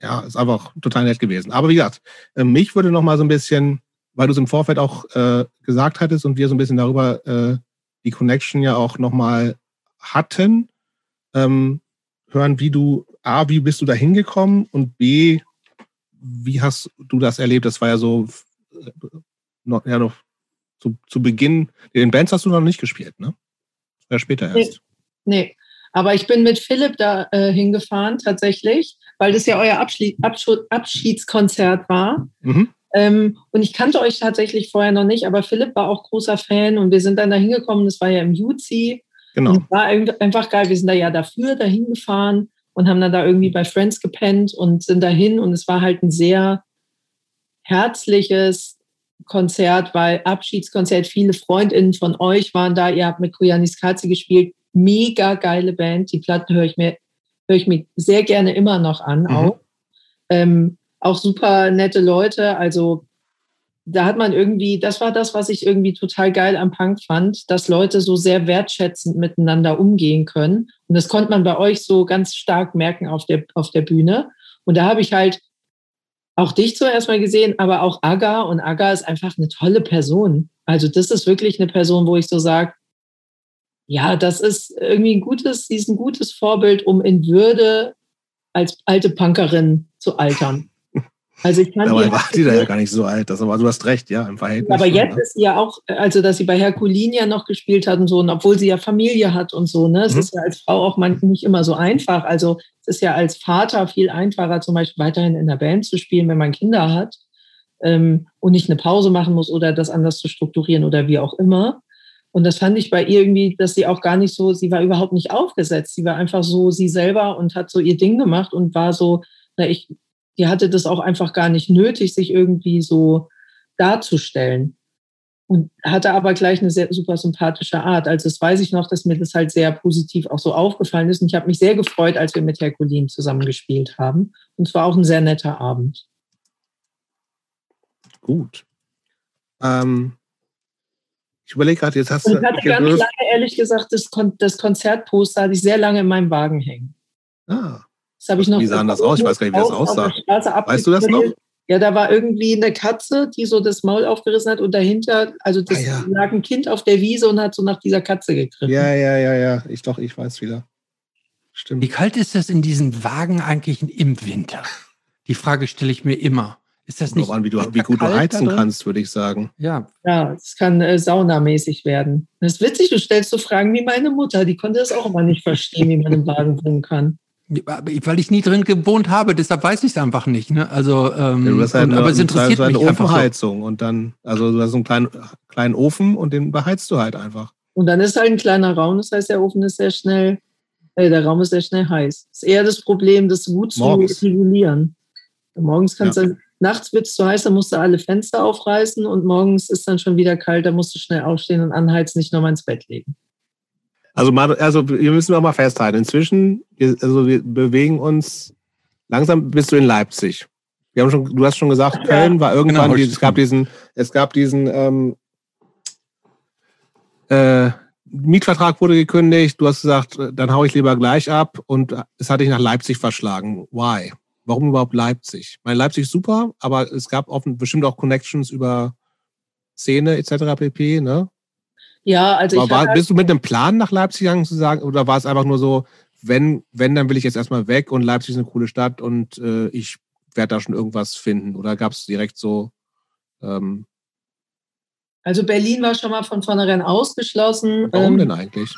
ja, ist einfach total nett gewesen. Aber wie gesagt, äh, mich würde noch mal so ein bisschen, weil du es im Vorfeld auch äh, gesagt hattest und wir so ein bisschen darüber äh, die Connection ja auch noch mal hatten, ähm, hören, wie du, A, wie bist du da hingekommen und B, wie hast du das erlebt? Das war ja so, äh, noch, ja, noch zu, zu Beginn, den Bands hast du noch nicht gespielt, ne? War später erst.
Nee, nee. Aber ich bin mit Philipp da äh, hingefahren tatsächlich, weil das ja euer Abschied, Abschiedskonzert war. Mhm. Ähm, und ich kannte euch tatsächlich vorher noch nicht, aber Philipp war auch großer Fan und wir sind dann da hingekommen, das war ja im Juzi.
Genau.
Und war einfach geil. Wir sind da ja dafür dahin gefahren und haben dann da irgendwie bei Friends gepennt und sind dahin und es war halt ein sehr herzliches Konzert, weil Abschiedskonzert, viele Freundinnen von euch waren da, ihr habt mit Koyanis Katze gespielt, mega geile Band, die Platten höre ich mir, höre ich mir sehr gerne immer noch an, mhm. auch. Ähm, auch super nette Leute, also da hat man irgendwie, das war das, was ich irgendwie total geil am Punk fand, dass Leute so sehr wertschätzend miteinander umgehen können. Und das konnte man bei euch so ganz stark merken auf der, auf der Bühne. Und da habe ich halt auch dich zuerst mal gesehen, aber auch Aga. Und Aga ist einfach eine tolle Person. Also das ist wirklich eine Person, wo ich so sage, ja, das ist irgendwie ein gutes, sie ist ein gutes Vorbild, um in Würde als alte Punkerin zu altern.
Also ich kann Dabei war die da ja gar nicht so alt. Das, aber du hast recht, ja, im Verhältnis.
Aber jetzt ja. ist sie ja auch, also dass sie bei Herkulin ja noch gespielt hat und so, und obwohl sie ja Familie hat und so, ne? Es mhm. ist ja als Frau auch manchmal nicht immer so einfach. Also es ist ja als Vater viel einfacher, zum Beispiel weiterhin in der Band zu spielen, wenn man Kinder hat ähm, und nicht eine Pause machen muss oder das anders zu strukturieren oder wie auch immer. Und das fand ich bei ihr irgendwie, dass sie auch gar nicht so, sie war überhaupt nicht aufgesetzt. Sie war einfach so sie selber und hat so ihr Ding gemacht und war so, na, ich die hatte das auch einfach gar nicht nötig, sich irgendwie so darzustellen. Und hatte aber gleich eine sehr super sympathische Art. Also das weiß ich noch, dass mir das halt sehr positiv auch so aufgefallen ist. Und ich habe mich sehr gefreut, als wir mit Herkulin zusammengespielt haben. Und es war auch ein sehr netter Abend.
Gut. Ähm, ich überlege gerade, jetzt hast
du. Ich hatte ganz lange, ehrlich gesagt, das, Kon das Konzertposter hatte ich sehr lange in meinem Wagen hängen.
Ah.
Das habe ich noch.
Wie sah das aus? Ich weiß gar nicht, wie das aussah. Weißt du das noch?
Ja, da war irgendwie eine Katze, die so das Maul aufgerissen hat und dahinter, also das ah, ja. lag ein Kind auf der Wiese und hat so nach dieser Katze gegriffen.
Ja, ja, ja, ja. Ich doch, ich weiß wieder.
Stimmt. Wie kalt ist das in diesen Wagen eigentlich im Winter? Die Frage stelle ich mir immer. Ist das nicht
an, wie, du, wie gut du heizen kannst, würde ich sagen.
Ja. Ja, es kann äh, saunamäßig werden. Das ist witzig, du stellst so Fragen wie meine Mutter. Die konnte das auch immer nicht verstehen, wie man im Wagen wohnen kann.
Weil ich nie drin gewohnt habe, deshalb weiß ich es einfach nicht. Ne? Also, ähm,
ja, du hast halt und, eine, aber es interessiert eine mich Ofenheizung so. und dann, also du hast einen kleinen, kleinen Ofen und den beheizt du halt einfach.
Und dann ist halt ein kleiner Raum, das heißt, der Ofen ist sehr schnell, äh, der Raum ist sehr schnell heiß. Das ist eher das Problem, das gut zu regulieren. Morgens kannst ja. du, nachts wird es zu heiß, dann musst du alle Fenster aufreißen und morgens ist dann schon wieder kalt, da musst du schnell aufstehen und anheizen, nicht nochmal ins Bett legen.
Also, mal, also wir müssen auch mal festhalten. Inzwischen, wir, also wir bewegen uns langsam bist du in Leipzig. Wir haben schon, du hast schon gesagt, Köln war irgendwann, genau, die, es gab diesen, es gab diesen ähm, äh, Mietvertrag wurde gekündigt. Du hast gesagt, dann hau ich lieber gleich ab und es hat dich nach Leipzig verschlagen. Why? Warum überhaupt Leipzig? Mein Leipzig ist super, aber es gab offen, bestimmt auch Connections über Szene etc. pp. Ne?
Ja, also
ich war, bist du mit einem Plan nach Leipzig gegangen zu sagen, oder war es einfach nur so, wenn, wenn, dann will ich jetzt erstmal weg und Leipzig ist eine coole Stadt und äh, ich werde da schon irgendwas finden? Oder gab es direkt so? Ähm
also Berlin war schon mal von vornherein ausgeschlossen.
Warum ähm, denn eigentlich?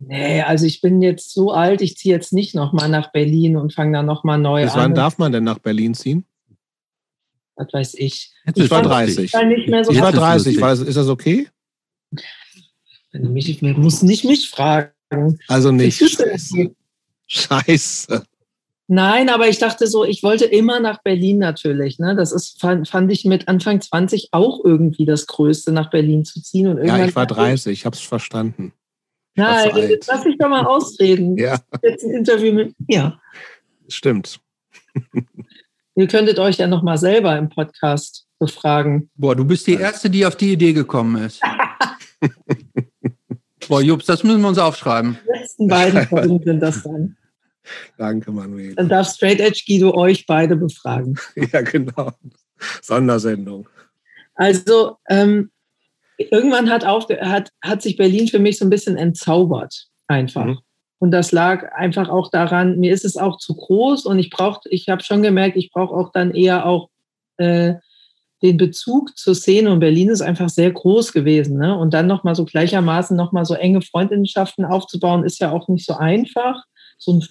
Nee, also ich bin jetzt so alt, ich ziehe jetzt nicht nochmal nach Berlin und fange da nochmal neu
Bis an. Bis wann darf man denn nach Berlin ziehen?
Was weiß ich.
Ich war 30. Ich war, nicht mehr so ich war 30. War das, ist das okay?
Wenn du mich, musst nicht mich fragen.
Also nicht. Scheiße. Scheiße.
Nein, aber ich dachte so, ich wollte immer nach Berlin natürlich. Ne? Das ist, fand, fand ich mit Anfang 20 auch irgendwie das Größte, nach Berlin zu ziehen. Und
ja, ich war 30, ich habe es verstanden.
Ich Nein, jetzt lass mich doch mal ausreden. (laughs)
ja.
Jetzt ein Interview mit mir.
Stimmt. (laughs)
Ihr könntet euch ja noch mal selber im Podcast befragen.
Boah, du bist die Erste, die auf die Idee gekommen ist. (laughs) (laughs) Boah, Jups, das müssen wir uns aufschreiben.
Die letzten beiden Folgen sind das dann. (laughs)
Danke, Manuel.
Dann darf Straight Edge Guido euch beide befragen. (laughs)
ja, genau. Sondersendung.
Also, ähm, irgendwann hat, auf, hat, hat sich Berlin für mich so ein bisschen entzaubert, einfach. Mhm. Und das lag einfach auch daran, mir ist es auch zu groß und ich brauchte, ich habe schon gemerkt, ich brauche auch dann eher auch äh, den Bezug zur Szene und Berlin ist einfach sehr groß gewesen. Ne? Und dann nochmal so gleichermaßen nochmal so enge Freundinnenschaften aufzubauen, ist ja auch nicht so einfach. So ein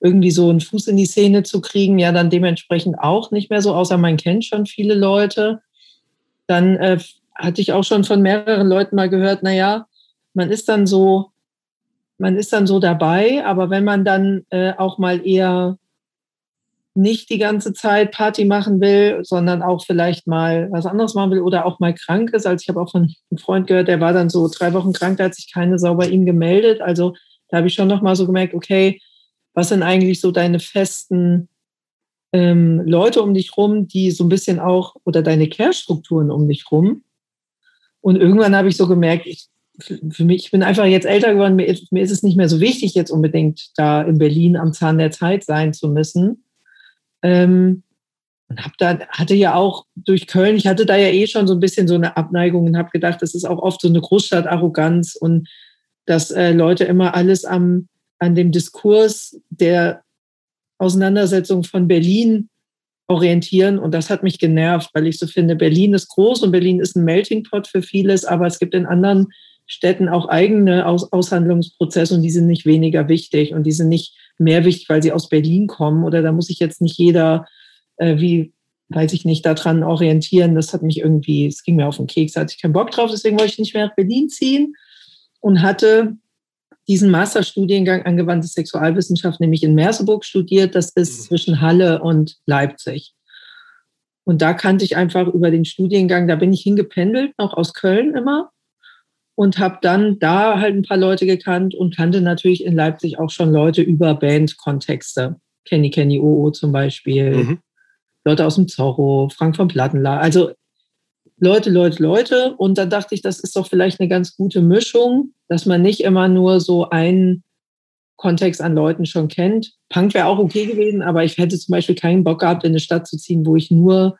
irgendwie so einen Fuß in die Szene zu kriegen, ja dann dementsprechend auch nicht mehr so, außer man kennt schon viele Leute. Dann äh, hatte ich auch schon von mehreren Leuten mal gehört, naja, man ist dann so, man ist dann so dabei, aber wenn man dann äh, auch mal eher nicht die ganze Zeit Party machen will, sondern auch vielleicht mal was anderes machen will oder auch mal krank ist. Also ich habe auch von einem Freund gehört, der war dann so drei Wochen krank, da hat sich keine Sau bei ihm gemeldet. Also da habe ich schon noch mal so gemerkt, okay, was sind eigentlich so deine festen ähm, Leute um dich rum, die so ein bisschen auch, oder deine Care-Strukturen um dich rum. Und irgendwann habe ich so gemerkt, ich, für mich, ich bin einfach jetzt älter geworden, mir, mir ist es nicht mehr so wichtig, jetzt unbedingt da in Berlin am Zahn der Zeit sein zu müssen ähm, und hab da, hatte ja auch durch Köln, ich hatte da ja eh schon so ein bisschen so eine Abneigung und habe gedacht, das ist auch oft so eine Großstadt-Arroganz und dass äh, Leute immer alles am, an dem Diskurs der Auseinandersetzung von Berlin orientieren. Und das hat mich genervt, weil ich so finde, Berlin ist groß und Berlin ist ein Melting Pot für vieles, aber es gibt in anderen Städten auch eigene Aus Aushandlungsprozesse und die sind nicht weniger wichtig und die sind nicht mehr wichtig, weil sie aus Berlin kommen oder da muss sich jetzt nicht jeder äh, wie, weiß ich nicht, daran orientieren. Das hat mich irgendwie, es ging mir auf den Keks, hatte ich keinen Bock drauf, deswegen wollte ich nicht mehr nach Berlin ziehen und hatte diesen Masterstudiengang angewandte Sexualwissenschaft nämlich in Merseburg studiert. Das ist mhm. zwischen Halle und Leipzig. Und da kannte ich einfach über den Studiengang, da bin ich hingependelt, noch aus Köln immer und habe dann da halt ein paar Leute gekannt und kannte natürlich in Leipzig auch schon Leute über Bandkontexte. Kenny Kenny OO zum Beispiel, mhm. Leute aus dem Zorro, Frank von Plattenla. Also Leute, Leute, Leute. Und da dachte ich, das ist doch vielleicht eine ganz gute Mischung, dass man nicht immer nur so einen Kontext an Leuten schon kennt. Punk wäre auch okay gewesen, aber ich hätte zum Beispiel keinen Bock gehabt, in eine Stadt zu ziehen, wo ich nur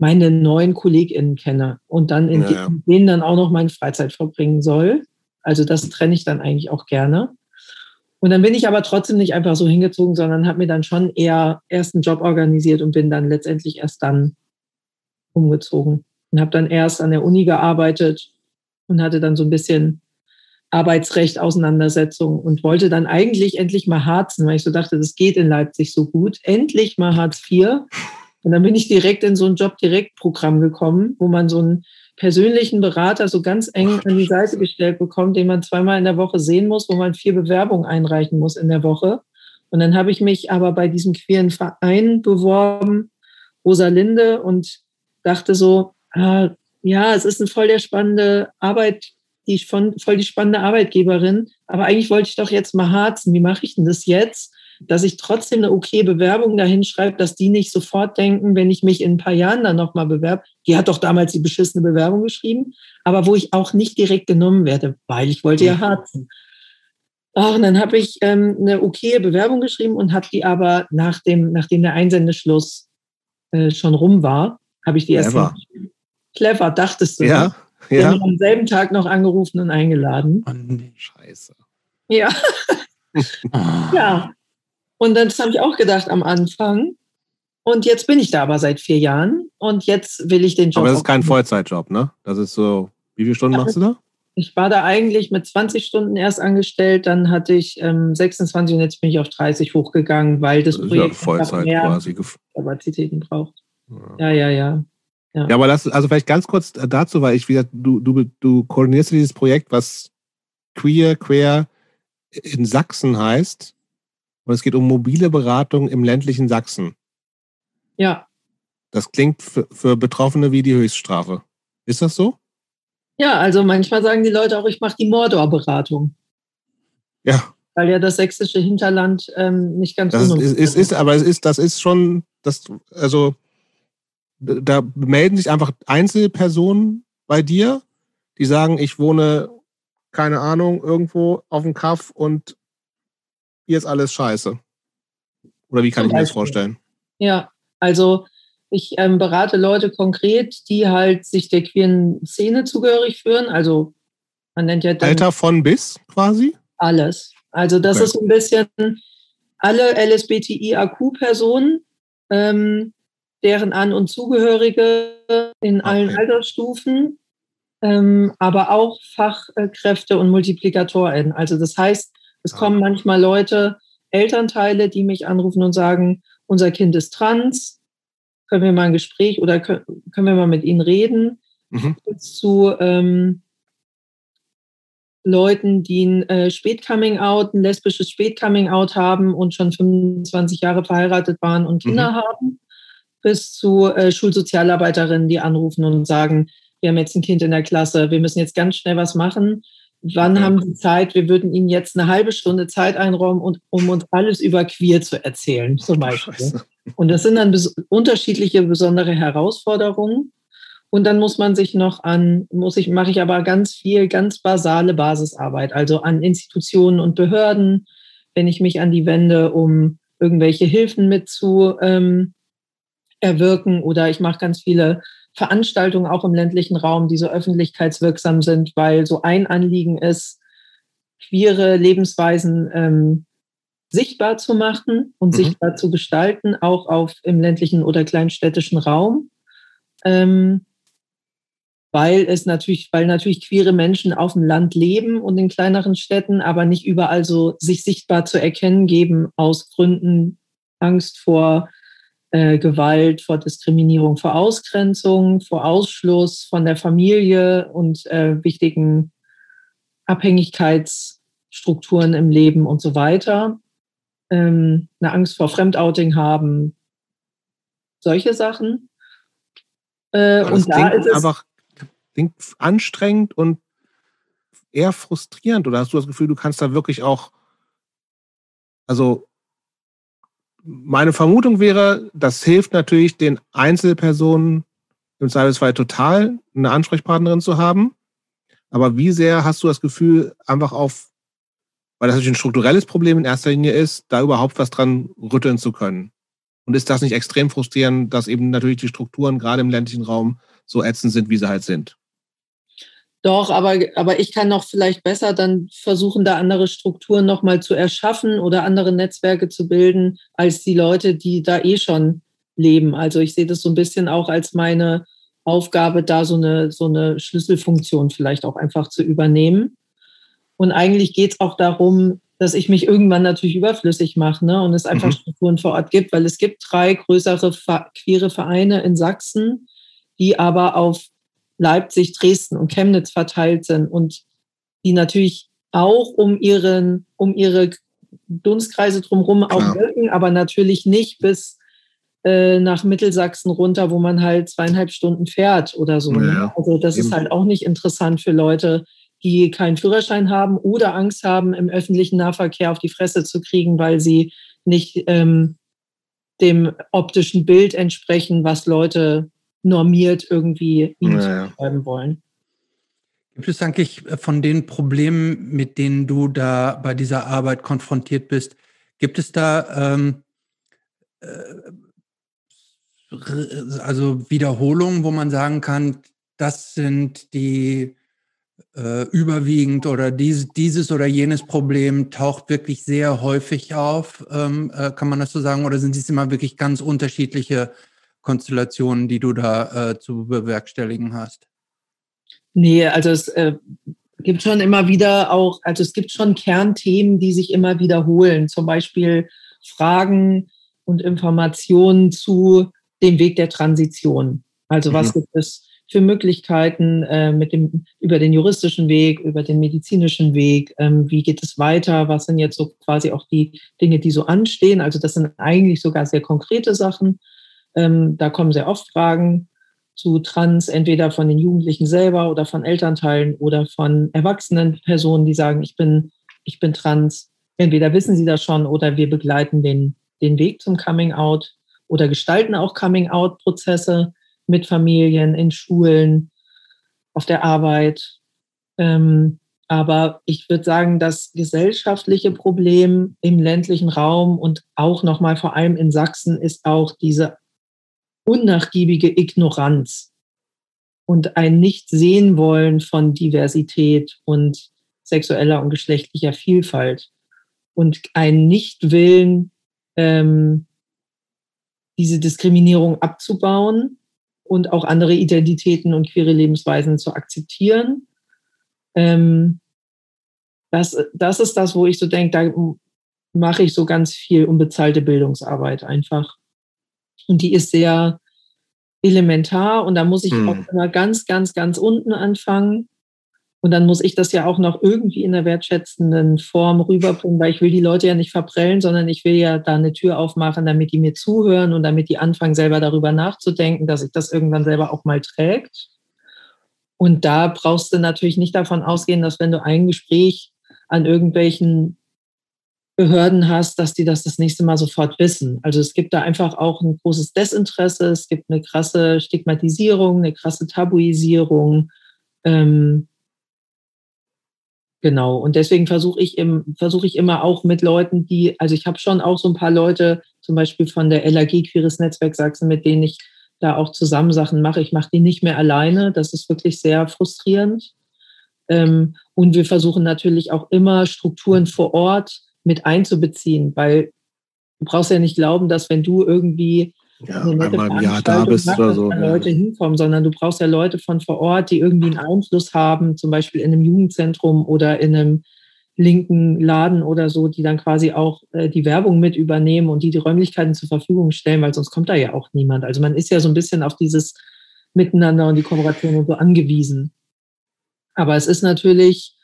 meine neuen KollegInnen kenne und dann in ja, denen dann auch noch meine Freizeit verbringen soll. Also das trenne ich dann eigentlich auch gerne. Und dann bin ich aber trotzdem nicht einfach so hingezogen, sondern habe mir dann schon eher erst einen Job organisiert und bin dann letztendlich erst dann umgezogen und habe dann erst an der Uni gearbeitet und hatte dann so ein bisschen Arbeitsrecht, Auseinandersetzung und wollte dann eigentlich endlich mal harzen, weil ich so dachte, das geht in Leipzig so gut. Endlich mal Hartz IV. Und dann bin ich direkt in so ein Job-Direkt-Programm gekommen, wo man so einen persönlichen Berater so ganz eng an die Seite gestellt bekommt, den man zweimal in der Woche sehen muss, wo man vier Bewerbungen einreichen muss in der Woche. Und dann habe ich mich aber bei diesem queeren Verein beworben, Rosalinde, und dachte so, ah, ja, es ist eine voll der spannende Arbeit, die voll die spannende Arbeitgeberin, aber eigentlich wollte ich doch jetzt mal harzen. Wie mache ich denn das jetzt? Dass ich trotzdem eine okay Bewerbung dahin schreibe, dass die nicht sofort denken, wenn ich mich in ein paar Jahren dann nochmal bewerbe, die hat doch damals die beschissene Bewerbung geschrieben, aber wo ich auch nicht direkt genommen werde, weil ich wollte ja mhm. harzen. Ach, und dann habe ich ähm, eine okay Bewerbung geschrieben und habe die aber nach dem, nachdem der Einsendeschluss äh, schon rum war, habe ich die erst clever. clever, dachtest du.
Ja,
ne? ja. am selben Tag noch angerufen und eingeladen.
Mann, Scheiße.
Ja. (laughs) ja, und das habe ich auch gedacht am Anfang. Und jetzt bin ich da aber seit vier Jahren und jetzt will ich den Job.
Aber das ist kein Vollzeitjob, ne? Das ist so, wie viele Stunden machst du da?
Ich war da eigentlich mit 20 Stunden erst angestellt, dann hatte ich ähm, 26 und jetzt bin ich auf 30 hochgegangen, weil das, das Projekt ja
Vollzeit mehr quasi
Kapazitäten braucht. Ja, ja, ja.
Ja. ja, aber das, also vielleicht ganz kurz dazu, weil ich wieder, du, du, du koordinierst dieses Projekt, was Queer, Queer in Sachsen heißt. Und es geht um mobile Beratung im ländlichen Sachsen.
Ja.
Das klingt für, für Betroffene wie die Höchststrafe. Ist das so?
Ja, also manchmal sagen die Leute auch, ich mache die Mordor-Beratung.
Ja.
Weil ja das sächsische Hinterland ähm, nicht ganz
das ist, ist, ist, aber es ist, das ist schon, das, also da melden sich einfach Einzelpersonen bei dir, die sagen, ich wohne, keine Ahnung, irgendwo auf dem Kaff und hier ist alles scheiße. Oder wie kann ich mir das vorstellen?
Ja, also ich ähm, berate Leute konkret, die halt sich der queeren Szene zugehörig führen. Also man nennt ja
Alter von bis quasi?
Alles. Also das okay. ist ein bisschen alle LSBTIAQ-Personen, ähm, deren An- und Zugehörige in okay. allen Altersstufen, ähm, aber auch Fachkräfte und MultiplikatorInnen. Also das heißt, es kommen manchmal Leute, Elternteile, die mich anrufen und sagen, unser Kind ist trans, können wir mal ein Gespräch oder können, können wir mal mit ihnen reden, mhm. zu ähm, Leuten, die ein äh, Spät-Coming-out, ein lesbisches Spät-Coming-out haben und schon 25 Jahre verheiratet waren und Kinder mhm. haben, bis zu äh, Schulsozialarbeiterinnen, die anrufen und sagen, wir haben jetzt ein Kind in der Klasse, wir müssen jetzt ganz schnell was machen. Wann okay. haben Sie Zeit? Wir würden Ihnen jetzt eine halbe Stunde Zeit einräumen, und, um uns alles über Queer zu erzählen, zum Beispiel. Scheiße. Und das sind dann unterschiedliche besondere Herausforderungen. Und dann muss man sich noch an, muss ich, mache ich aber ganz viel, ganz basale Basisarbeit, also an Institutionen und Behörden, wenn ich mich an die wende, um irgendwelche Hilfen mit zu ähm, erwirken oder ich mache ganz viele Veranstaltungen auch im ländlichen Raum, die so öffentlichkeitswirksam sind, weil so ein Anliegen ist, queere Lebensweisen ähm, sichtbar zu machen und mhm. sichtbar zu gestalten, auch auf im ländlichen oder kleinstädtischen Raum. Ähm, weil es natürlich, weil natürlich queere Menschen auf dem Land leben und in kleineren Städten, aber nicht überall so sich sichtbar zu erkennen geben aus Gründen Angst vor äh, Gewalt, vor Diskriminierung, vor Ausgrenzung, vor Ausschluss von der Familie und äh, wichtigen Abhängigkeitsstrukturen im Leben und so weiter. Ähm, eine Angst vor Fremdouting haben, solche Sachen.
Äh, und da ist es einfach klingt anstrengend und eher frustrierend. Oder hast du das Gefühl, du kannst da wirklich auch, also meine Vermutung wäre, das hilft natürlich den Einzelpersonen im Zweifelsfall total, eine Ansprechpartnerin zu haben. Aber wie sehr hast du das Gefühl, einfach auf, weil das natürlich ein strukturelles Problem in erster Linie ist, da überhaupt was dran rütteln zu können? Und ist das nicht extrem frustrierend, dass eben natürlich die Strukturen gerade im ländlichen Raum so ätzend sind, wie sie halt sind?
Doch, aber, aber ich kann noch vielleicht besser dann versuchen, da andere Strukturen nochmal zu erschaffen oder andere Netzwerke zu bilden, als die Leute, die da eh schon leben. Also ich sehe das so ein bisschen auch als meine Aufgabe, da so eine, so eine Schlüsselfunktion vielleicht auch einfach zu übernehmen. Und eigentlich geht es auch darum, dass ich mich irgendwann natürlich überflüssig mache ne? und es einfach mhm. Strukturen vor Ort gibt, weil es gibt drei größere queere Vereine in Sachsen, die aber auf Leipzig, Dresden und Chemnitz verteilt sind und die natürlich auch um ihren, um ihre Dunstkreise drumherum auch wirken, aber natürlich nicht bis äh, nach Mittelsachsen runter, wo man halt zweieinhalb Stunden fährt oder so. Ne? Ja, Also das eben. ist halt auch nicht interessant für Leute, die keinen Führerschein haben oder Angst haben, im öffentlichen Nahverkehr auf die Fresse zu kriegen, weil sie nicht ähm, dem optischen Bild entsprechen, was Leute normiert irgendwie ihnen naja. schreiben wollen.
Gibt es eigentlich äh, von den Problemen, mit denen du da bei dieser Arbeit konfrontiert bist, gibt es da ähm, äh, also Wiederholungen, wo man sagen kann, das sind die äh, überwiegend oder dies, dieses oder jenes Problem taucht wirklich sehr häufig auf, ähm, äh, kann man das so sagen, oder sind es immer wirklich ganz unterschiedliche Konstellationen, die du da äh, zu bewerkstelligen hast?
Nee, also es äh, gibt schon immer wieder auch, also es gibt schon Kernthemen, die sich immer wiederholen. Zum Beispiel Fragen und Informationen zu dem Weg der Transition. Also was mhm. gibt es für Möglichkeiten äh, mit dem, über den juristischen Weg, über den medizinischen Weg? Ähm, wie geht es weiter? Was sind jetzt so quasi auch die Dinge, die so anstehen? Also das sind eigentlich sogar sehr konkrete Sachen. Ähm, da kommen sehr oft Fragen zu Trans, entweder von den Jugendlichen selber oder von Elternteilen oder von erwachsenen Personen, die sagen, ich bin, ich bin trans. Entweder wissen sie das schon oder wir begleiten den, den Weg zum Coming Out oder gestalten auch Coming Out-Prozesse mit Familien, in Schulen, auf der Arbeit. Ähm, aber ich würde sagen, das gesellschaftliche Problem im ländlichen Raum und auch nochmal vor allem in Sachsen ist auch diese unnachgiebige Ignoranz und ein Nicht-Sehen-Wollen von Diversität und sexueller und geschlechtlicher Vielfalt und ein Nicht-Willen, ähm, diese Diskriminierung abzubauen und auch andere Identitäten und queere Lebensweisen zu akzeptieren. Ähm, das, das ist das, wo ich so denke, da mache ich so ganz viel unbezahlte Bildungsarbeit einfach. Und die ist sehr elementar und da muss ich hm. auch immer ganz, ganz, ganz unten anfangen. Und dann muss ich das ja auch noch irgendwie in der wertschätzenden Form rüberbringen, weil ich will die Leute ja nicht verprellen, sondern ich will ja da eine Tür aufmachen, damit die mir zuhören und damit die anfangen, selber darüber nachzudenken, dass sich das irgendwann selber auch mal trägt. Und da brauchst du natürlich nicht davon ausgehen, dass wenn du ein Gespräch an irgendwelchen Behörden hast, dass die das das nächste Mal sofort wissen. Also es gibt da einfach auch ein großes Desinteresse, es gibt eine krasse Stigmatisierung, eine krasse Tabuisierung. Ähm, genau. Und deswegen versuche ich, im, versuch ich immer auch mit Leuten, die, also ich habe schon auch so ein paar Leute, zum Beispiel von der LAG Queeres Netzwerk Sachsen, mit denen ich da auch zusammen Sachen mache. Ich mache die nicht mehr alleine. Das ist wirklich sehr frustrierend. Ähm, und wir versuchen natürlich auch immer Strukturen vor Ort mit einzubeziehen, weil du brauchst ja nicht glauben, dass wenn du irgendwie
ja, einmal im Jahr da bist oder so.
Leute hinkommen, sondern du brauchst ja Leute von vor Ort, die irgendwie einen Einfluss haben, zum Beispiel in einem Jugendzentrum oder in einem linken Laden oder so, die dann quasi auch äh, die Werbung mit übernehmen und die die Räumlichkeiten zur Verfügung stellen, weil sonst kommt da ja auch niemand. Also man ist ja so ein bisschen auf dieses Miteinander und die Kooperation und so angewiesen. Aber es ist natürlich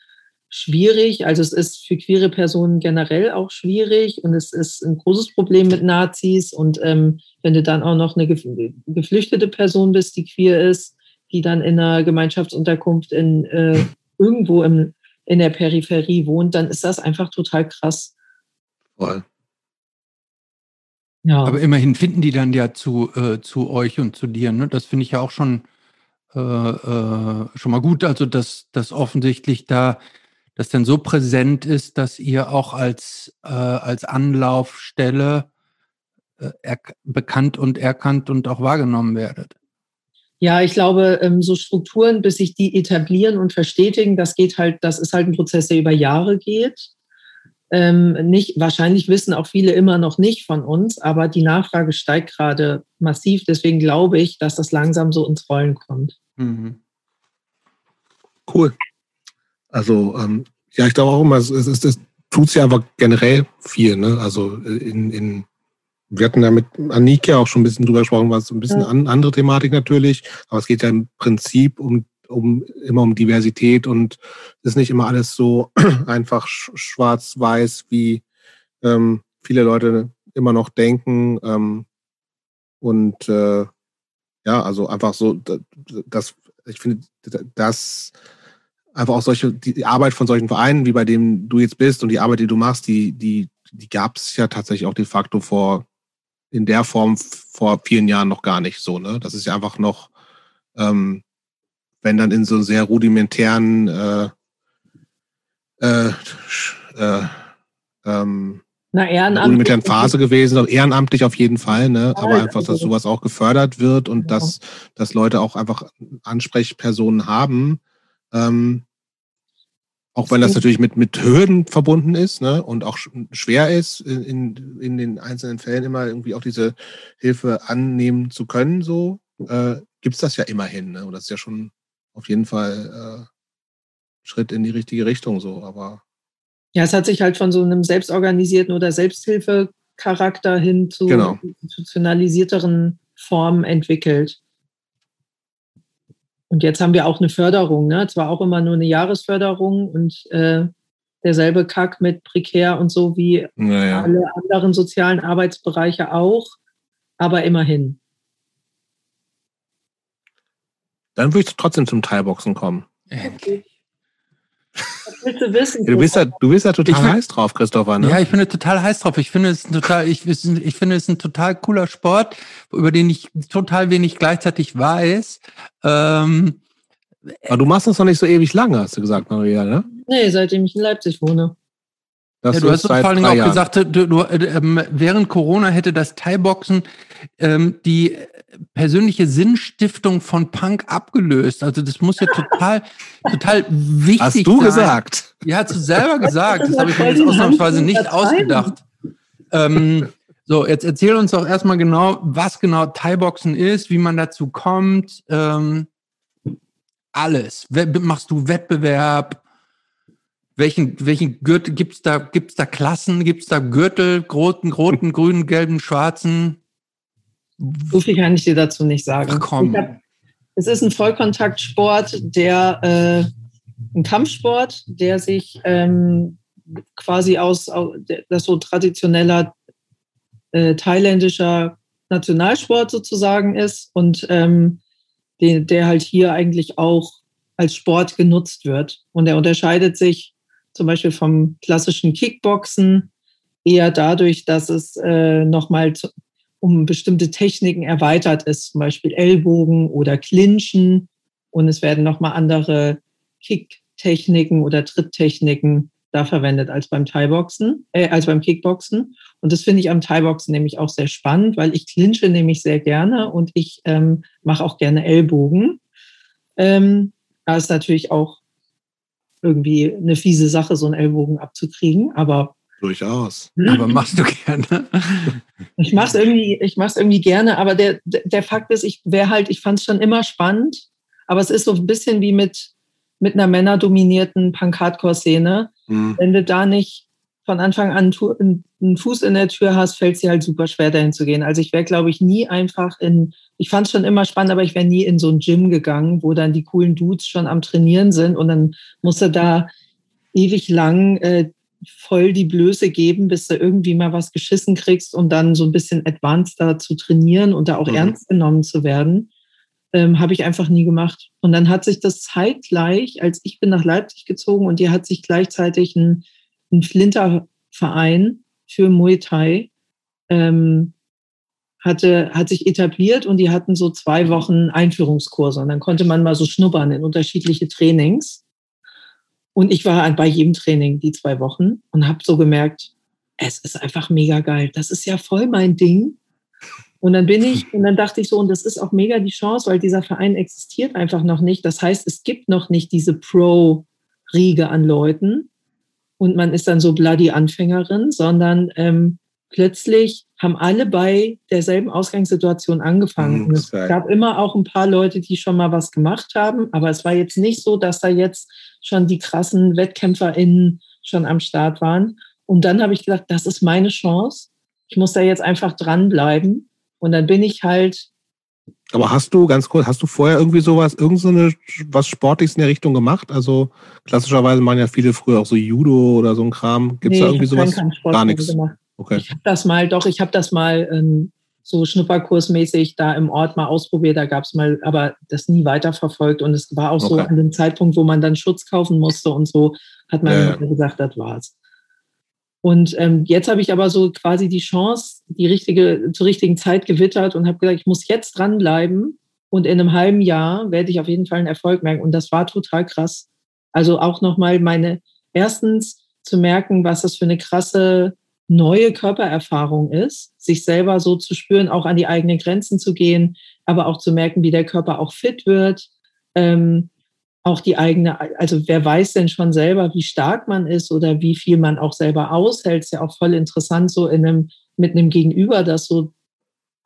schwierig. Also es ist für queere Personen generell auch schwierig und es ist ein großes Problem mit Nazis. Und ähm, wenn du dann auch noch eine geflüchtete Person bist, die queer ist, die dann in einer Gemeinschaftsunterkunft in äh, irgendwo im, in der Peripherie wohnt, dann ist das einfach total krass.
Voll.
Ja. Aber immerhin finden die dann ja zu, äh, zu euch und zu dir. Ne? Das finde ich ja auch schon, äh, äh schon mal gut. Also, dass, dass offensichtlich da das denn so präsent ist, dass ihr auch als, äh, als Anlaufstelle äh, bekannt und erkannt und auch wahrgenommen werdet?
Ja, ich glaube, ähm, so Strukturen, bis sich die etablieren und verstetigen, das geht halt, das ist halt ein Prozess, der über Jahre geht. Ähm, nicht, wahrscheinlich wissen auch viele immer noch nicht von uns, aber die Nachfrage steigt gerade massiv. Deswegen glaube ich, dass das langsam so ins Rollen kommt. Mhm.
Cool. Also ähm, ja, ich glaube auch immer, es, es, es tut sich einfach generell viel. Ne? Also äh, in, in wir hatten ja mit Annika auch schon ein bisschen drüber gesprochen, was ein bisschen ja. an, andere Thematik natürlich, aber es geht ja im Prinzip um, um immer um Diversität und es ist nicht immer alles so (clears throat) einfach schwarz-weiß, wie ähm, viele Leute immer noch denken. Ähm, und äh, ja, also einfach so, das, ich finde, das einfach auch solche, die Arbeit von solchen Vereinen, wie bei dem du jetzt bist und die Arbeit, die du machst, die, die, die gab es ja tatsächlich auch de facto vor, in der Form vor vielen Jahren noch gar nicht so, ne? Das ist ja einfach noch, ähm, wenn dann in so sehr rudimentären äh, äh, äh, ähm,
Na,
rudimentären Phase gewesen, ehrenamtlich auf jeden Fall, ne? aber einfach, dass sowas auch gefördert wird und genau. dass, dass Leute auch einfach Ansprechpersonen haben, ähm, auch wenn das natürlich mit, mit Hürden verbunden ist ne, und auch schwer ist, in, in den einzelnen Fällen immer irgendwie auch diese Hilfe annehmen zu können, so äh, gibt es das ja immerhin. Ne? Und das ist ja schon auf jeden Fall äh, Schritt in die richtige Richtung so, aber.
Ja, es hat sich halt von so einem selbstorganisierten oder Selbsthilfecharakter hin zu genau. institutionalisierteren Formen entwickelt. Und jetzt haben wir auch eine Förderung, ne? Zwar auch immer nur eine Jahresförderung und äh, derselbe Kack mit prekär und so wie naja. alle anderen sozialen Arbeitsbereiche auch, aber immerhin.
Dann würde ich trotzdem zum Teilboxen kommen.
Okay. Was willst du wissen?
Du bist ja, du bist ja total bin, heiß drauf, Christopher. Ne?
Ja, ich bin total heiß drauf. Ich finde es total, ich, ich finde es ein total cooler Sport, über den ich total wenig gleichzeitig weiß. Ähm,
Aber du machst das noch nicht so ewig lange, hast du gesagt, Maria, ne?
Nee, seitdem ich in Leipzig wohne.
Ja, du hast vor allen Dingen auch Jahren. gesagt, du, du, ähm, während Corona hätte das Thai-Boxen ähm, die persönliche Sinnstiftung von Punk abgelöst. Also das muss ja total, total wichtig sein.
Hast du sein. gesagt?
Ja, hast du selber gesagt. Das habe ich mir jetzt ausnahmsweise nicht ausgedacht. Ähm, so, jetzt erzähl uns doch erstmal genau, was genau Thai-Boxen ist, wie man dazu kommt. Ähm, alles. Machst du Wettbewerb? Welchen, welchen Gürtel gibt's da? Gibt's da Klassen? Gibt's da Gürtel, roten, roten, grünen, gelben, schwarzen?
So viel kann ich dir dazu nicht sagen.
Ach, komm.
Hab, es ist ein Vollkontaktsport, der äh, ein Kampfsport, der sich ähm, quasi aus, das so traditioneller äh, thailändischer Nationalsport sozusagen ist und ähm, den, der halt hier eigentlich auch als Sport genutzt wird. Und er unterscheidet sich zum Beispiel vom klassischen Kickboxen eher dadurch, dass es äh, nochmal um bestimmte Techniken erweitert ist, zum Beispiel Ellbogen oder Clinchen. Und es werden nochmal andere Kicktechniken oder Tritttechniken da verwendet als beim Thai-Boxen, äh, als beim Kickboxen. Und das finde ich am Thai-Boxen nämlich auch sehr spannend, weil ich clinche nämlich sehr gerne und ich ähm, mache auch gerne Ellbogen. Ähm, da ist natürlich auch irgendwie eine fiese Sache, so einen Ellbogen abzukriegen, aber
Durchaus.
Aber machst du gerne? (laughs)
Ich mach's irgendwie, ich mach's irgendwie gerne, aber der, der Fakt ist, ich wäre halt, ich fand es schon immer spannend, aber es ist so ein bisschen wie mit, mit einer männerdominierten Punk-Hardcore-Szene. Mhm. Wenn du da nicht von Anfang an einen Fuß in der Tür hast, fällt es dir halt super schwer, dahin zu gehen. Also ich wäre, glaube ich, nie einfach in, ich fand es schon immer spannend, aber ich wäre nie in so ein Gym gegangen, wo dann die coolen Dudes schon am Trainieren sind und dann musste da ewig lang äh, voll die Blöße geben, bis du irgendwie mal was geschissen kriegst und dann so ein bisschen advanceder zu trainieren und da auch mhm. ernst genommen zu werden ähm, habe ich einfach nie gemacht. Und dann hat sich das zeitgleich, als ich bin nach Leipzig gezogen und die hat sich gleichzeitig ein, ein Flinterverein für Muay Thai ähm, hatte, hat sich etabliert und die hatten so zwei Wochen Einführungskurse und dann konnte man mal so schnuppern in unterschiedliche Trainings. Und ich war bei jedem Training die zwei Wochen und habe so gemerkt, es ist einfach mega geil. Das ist ja voll mein Ding. Und dann bin ich, und dann dachte ich so, und das ist auch mega die Chance, weil dieser Verein existiert einfach noch nicht. Das heißt, es gibt noch nicht diese Pro-Riege an Leuten und man ist dann so bloody Anfängerin, sondern ähm, plötzlich haben alle bei derselben Ausgangssituation angefangen. Mhm, es gab immer auch ein paar Leute, die schon mal was gemacht haben, aber es war jetzt nicht so, dass da jetzt schon die krassen WettkämpferInnen schon am Start waren. Und dann habe ich gedacht, das ist meine Chance. Ich muss da jetzt einfach dranbleiben und dann bin ich halt.
Aber hast du, ganz kurz, hast du vorher irgendwie sowas, irgendeine was Sportliches in der Richtung gemacht? Also klassischerweise machen ja viele früher auch so Judo oder so ein Kram. Gibt es nee, da irgendwie sowas?
Gar nichts. Gemacht. Okay. Ich habe das mal, doch, ich habe das mal ähm, so schnupperkursmäßig da im Ort mal ausprobiert. Da gab es mal, aber das nie weiterverfolgt. Und es war auch okay. so an dem Zeitpunkt, wo man dann Schutz kaufen musste und so, hat man ja, ja. gesagt, das war's. Und ähm, jetzt habe ich aber so quasi die Chance, die richtige, zur richtigen Zeit gewittert und habe gesagt, ich muss jetzt dranbleiben und in einem halben Jahr werde ich auf jeden Fall einen Erfolg merken. Und das war total krass. Also auch nochmal meine, erstens zu merken, was das für eine krasse neue Körpererfahrung ist, sich selber so zu spüren, auch an die eigenen Grenzen zu gehen, aber auch zu merken, wie der Körper auch fit wird. Ähm, auch die eigene, also wer weiß denn schon selber, wie stark man ist oder wie viel man auch selber aushält, ist ja auch voll interessant, so in einem, mit einem Gegenüber das so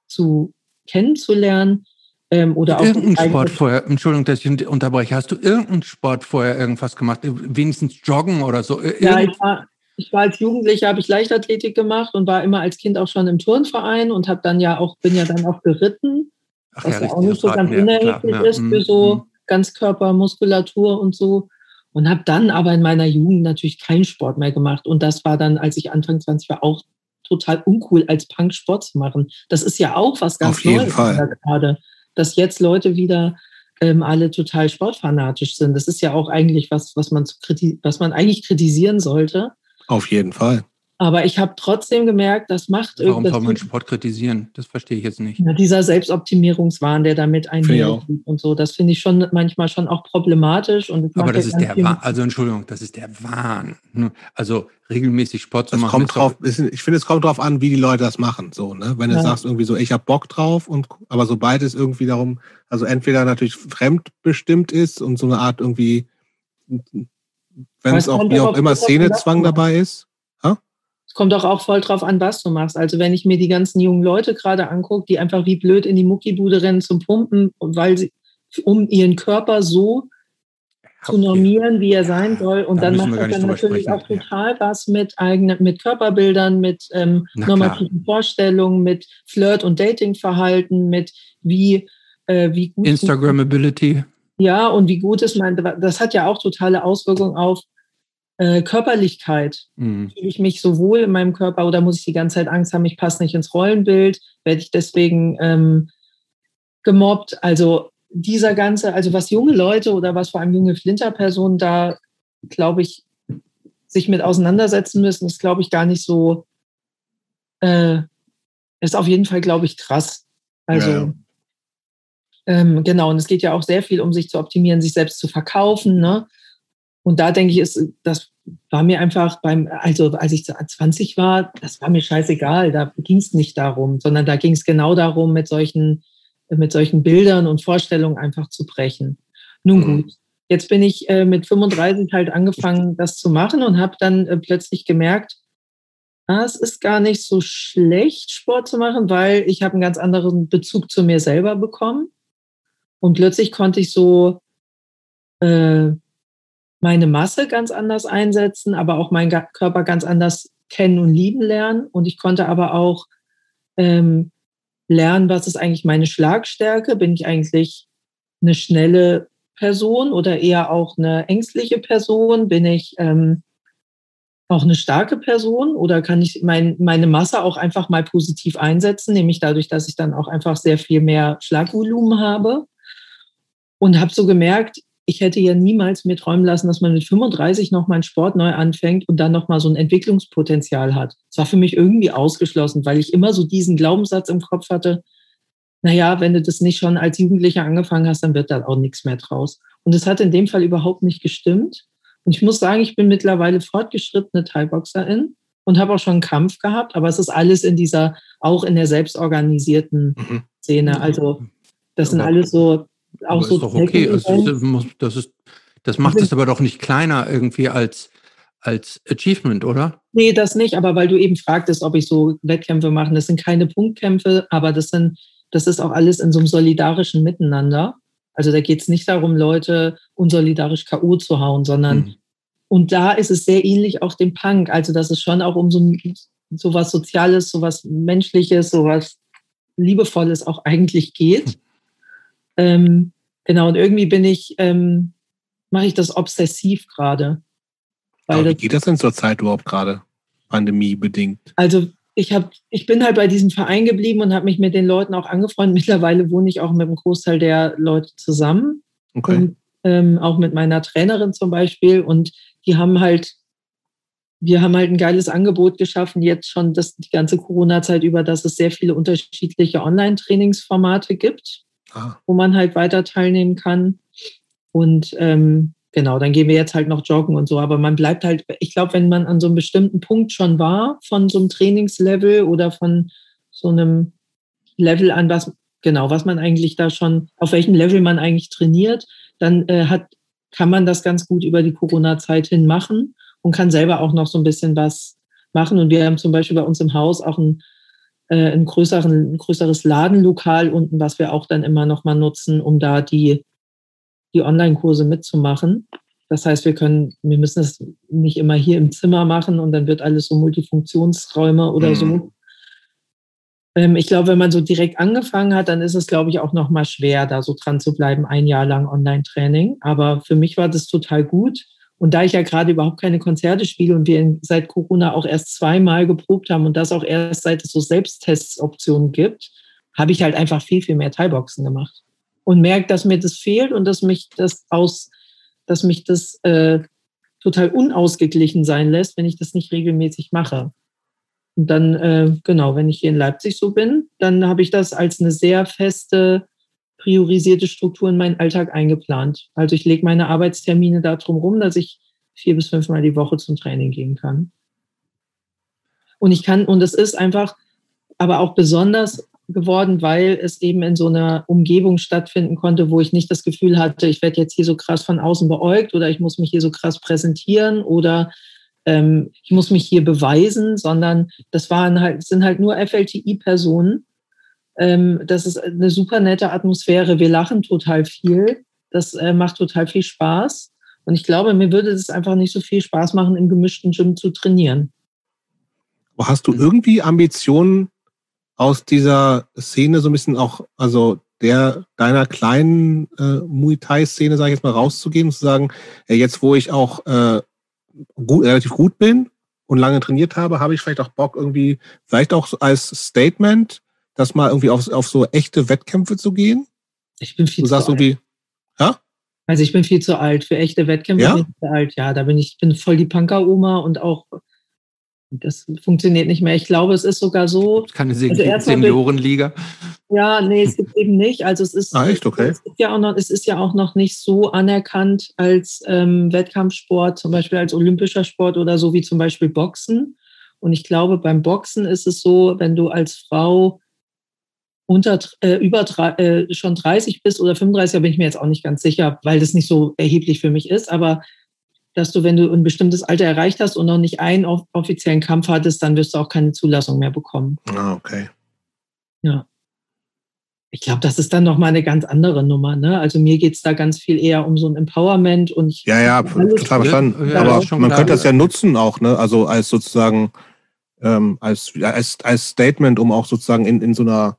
zu kennenzulernen. Ähm, oder auch
irgendeinen Sport vorher, Entschuldigung, dass ich unterbreche, hast du irgendeinen Sport vorher irgendwas gemacht? Wenigstens Joggen oder so?
Irgend ja, ich war, ich war als Jugendlicher, habe ich Leichtathletik gemacht und war immer als Kind auch schon im Turnverein und habe dann ja auch, bin ja dann auch geritten, Ach, was ja, ja auch nicht so ganz unerheblich ja, ist für so mhm. Ganzkörpermuskulatur und so. Und habe dann aber in meiner Jugend natürlich keinen Sport mehr gemacht. Und das war dann, als ich Anfang 20 war, auch total uncool, als Punk Sport zu machen. Das ist ja auch was ganz Neues gerade, dass jetzt Leute wieder ähm, alle total sportfanatisch sind. Das ist ja auch eigentlich was, was man, was man eigentlich kritisieren sollte.
Auf jeden Fall.
Aber ich habe trotzdem gemerkt, das macht
Warum soll man Sport kritisieren? Das verstehe ich jetzt nicht.
Ja, dieser Selbstoptimierungswahn, der damit einhergeht und so, das finde ich schon manchmal schon auch problematisch. Und
Aber das ist der Wahn, also Entschuldigung, das ist der Wahn. Also regelmäßig Sport zu
das
machen.
Kommt drauf, ich finde, es kommt drauf an, wie die Leute das machen. So, ne? Wenn du ja. sagst irgendwie so, ich habe Bock drauf, und aber sobald es irgendwie darum, also entweder natürlich fremdbestimmt ist und so eine Art irgendwie, wenn es auch wie auch immer Szenezwang dabei ist.
Es kommt doch auch voll drauf an, was du machst. Also wenn ich mir die ganzen jungen Leute gerade angucke, die einfach wie blöd in die Muckibude rennen zum Pumpen, weil sie, um ihren Körper so zu normieren, wie er sein soll. Und da dann macht das dann natürlich sprechen. auch total ja. was mit eigenen, mit Körperbildern, mit ähm, normativen Vorstellungen, mit Flirt- und Datingverhalten, mit wie, äh, wie
gut. Instagrammability.
Ja, und wie gut ist mein, das hat ja auch totale Auswirkungen auf äh, Körperlichkeit. Mhm. Fühle ich mich so wohl in meinem Körper oder muss ich die ganze Zeit Angst haben, ich passe nicht ins Rollenbild? Werde ich deswegen ähm, gemobbt? Also dieser ganze, also was junge Leute oder was vor allem junge Flinterpersonen da, glaube ich, sich mit auseinandersetzen müssen, ist, glaube ich, gar nicht so, äh, ist auf jeden Fall, glaube ich, krass. Also, ja. ähm, genau, und es geht ja auch sehr viel um sich zu optimieren, sich selbst zu verkaufen, ne? Und da denke ich, ist, das war mir einfach beim, also als ich 20 war, das war mir scheißegal, da ging es nicht darum, sondern da ging es genau darum, mit solchen mit solchen Bildern und Vorstellungen einfach zu brechen. Nun mhm. gut, jetzt bin ich äh, mit 35 halt angefangen, das zu machen und habe dann äh, plötzlich gemerkt, ah, es ist gar nicht so schlecht, Sport zu machen, weil ich habe einen ganz anderen Bezug zu mir selber bekommen. Und plötzlich konnte ich so äh, meine Masse ganz anders einsetzen, aber auch meinen Körper ganz anders kennen und lieben lernen. Und ich konnte aber auch ähm, lernen, was ist eigentlich meine Schlagstärke? Bin ich eigentlich eine schnelle Person oder eher auch eine ängstliche Person? Bin ich ähm, auch eine starke Person oder kann ich mein, meine Masse auch einfach mal positiv einsetzen, nämlich dadurch, dass ich dann auch einfach sehr viel mehr Schlagvolumen habe? Und habe so gemerkt, ich hätte ja niemals mir träumen lassen, dass man mit 35 noch mal einen Sport neu anfängt und dann noch mal so ein Entwicklungspotenzial hat. Das war für mich irgendwie ausgeschlossen, weil ich immer so diesen Glaubenssatz im Kopf hatte, naja, wenn du das nicht schon als Jugendlicher angefangen hast, dann wird da auch nichts mehr draus. Und das hat in dem Fall überhaupt nicht gestimmt. Und ich muss sagen, ich bin mittlerweile fortgeschrittene Thai-Boxerin und habe auch schon einen Kampf gehabt, aber es ist alles in dieser, auch in der selbstorganisierten mhm. Szene. Also das sind alles so
auch aber so ist doch okay. Also, das, ist, das macht es aber doch nicht kleiner irgendwie als, als Achievement, oder?
Nee, das nicht, aber weil du eben fragtest, ob ich so Wettkämpfe mache, das sind keine Punktkämpfe, aber das sind, das ist auch alles in so einem solidarischen Miteinander. Also da geht es nicht darum, Leute unsolidarisch K.O. zu hauen, sondern mhm. und da ist es sehr ähnlich auch dem Punk. Also dass es schon auch um so, so was Soziales, so was Menschliches, so was Liebevolles auch eigentlich geht. Mhm. Ähm, genau, und irgendwie bin ich, ähm, mache ich das obsessiv gerade.
wie geht das denn zur Zeit überhaupt gerade, pandemiebedingt?
Also ich habe, ich bin halt bei diesem Verein geblieben und habe mich mit den Leuten auch angefreundet. (laughs) Mittlerweile wohne ich auch mit einem Großteil der Leute zusammen. Okay. Und, ähm, auch mit meiner Trainerin zum Beispiel. Und die haben halt, wir haben halt ein geiles Angebot geschaffen, jetzt schon das, die ganze Corona-Zeit über, dass es sehr viele unterschiedliche Online-Trainingsformate gibt ah. wo man halt weiter teilnehmen kann. Und ähm, genau, dann gehen wir jetzt halt noch joggen und so. Aber man bleibt halt, ich glaube, wenn man an so einem bestimmten Punkt schon war, von so einem Trainingslevel oder von so einem Level an, was genau, was man eigentlich da schon, auf welchem Level man eigentlich trainiert, dann äh, hat, kann man das ganz gut über die Corona-Zeit hin machen und kann selber auch noch so ein bisschen was machen. Und wir haben zum Beispiel bei uns im Haus auch ein äh, ein, größeren, ein größeres Ladenlokal unten, was wir auch dann immer noch mal nutzen, um da die, die Online-Kurse mitzumachen. Das heißt, wir können, wir müssen es nicht immer hier im Zimmer machen und dann wird alles so Multifunktionsräume oder mhm. so. Ähm, ich glaube, wenn man so direkt angefangen hat, dann ist es, glaube ich, auch noch mal schwer, da so dran zu bleiben, ein Jahr lang Online-Training. Aber für mich war das total gut. Und da ich ja gerade überhaupt keine Konzerte spiele und wir seit Corona auch erst zweimal geprobt haben und das auch erst seit es so Selbsttestoptionen gibt, habe ich halt einfach viel, viel mehr Teilboxen gemacht. Und merke, dass mir das fehlt und dass mich das aus, dass mich das äh, total unausgeglichen sein lässt, wenn ich das nicht regelmäßig mache. Und dann, äh, genau, wenn ich hier in Leipzig so bin, dann habe ich das als eine sehr feste priorisierte Struktur in meinen Alltag eingeplant. Also ich lege meine Arbeitstermine darum rum, dass ich vier bis fünfmal die Woche zum Training gehen kann. Und ich kann, und es ist einfach aber auch besonders geworden, weil es eben in so einer Umgebung stattfinden konnte, wo ich nicht das Gefühl hatte, ich werde jetzt hier so krass von außen beäugt oder ich muss mich hier so krass präsentieren oder ähm, ich muss mich hier beweisen, sondern das waren halt, sind halt nur FLTI-Personen, ähm, das ist eine super nette Atmosphäre. Wir lachen total viel. Das äh, macht total viel Spaß. Und ich glaube, mir würde es einfach nicht so viel Spaß machen, im gemischten Gym zu trainieren.
Hast du irgendwie Ambitionen aus dieser Szene so ein bisschen auch, also der deiner kleinen äh, Muay Thai-Szene, sage ich jetzt mal, rauszugehen und zu sagen, ja, jetzt wo ich auch äh, gut, relativ gut bin und lange trainiert habe, habe ich vielleicht auch Bock irgendwie, vielleicht auch als Statement, das mal irgendwie auf, auf so echte Wettkämpfe zu gehen?
Ich bin viel
du
zu
sagst
alt.
irgendwie, ja?
Also ich bin viel zu alt für echte Wettkämpfe.
Ja?
Bin ich zu alt. Ja, da bin ich bin voll die Punker-Oma und auch das funktioniert nicht mehr. Ich glaube, es ist sogar so.
Keine
Also erstmal bin-
Seniorenliga.
Ja, nee, es gibt eben nicht. Also es ist,
Ah, echt? Okay.
es, ist ja auch noch, es ist ja auch noch nicht so anerkannt als ähm, Wettkampfsport, zum Beispiel als olympischer Sport oder so wie zum Beispiel Boxen. Und ich glaube, beim Boxen ist es so, wenn du als Frau unter äh, über äh, schon 30 bist oder 35, da bin ich mir jetzt auch nicht ganz sicher, weil das nicht so erheblich für mich ist, aber dass du, wenn du ein bestimmtes Alter erreicht hast und noch nicht einen off offiziellen Kampf hattest, dann wirst du auch keine Zulassung mehr bekommen.
Ah, okay.
Ich glaube, das ist dann nochmal eine ganz andere Nummer. Ne? Also mir geht es da ganz viel eher um so ein Empowerment und ich,
Ja, ja, total verstanden.
Ja, ja,
Aber man
klar.
könnte das ja nutzen auch, ne? Also als sozusagen ähm, als, ja, als, als Statement, um auch sozusagen in, in so einer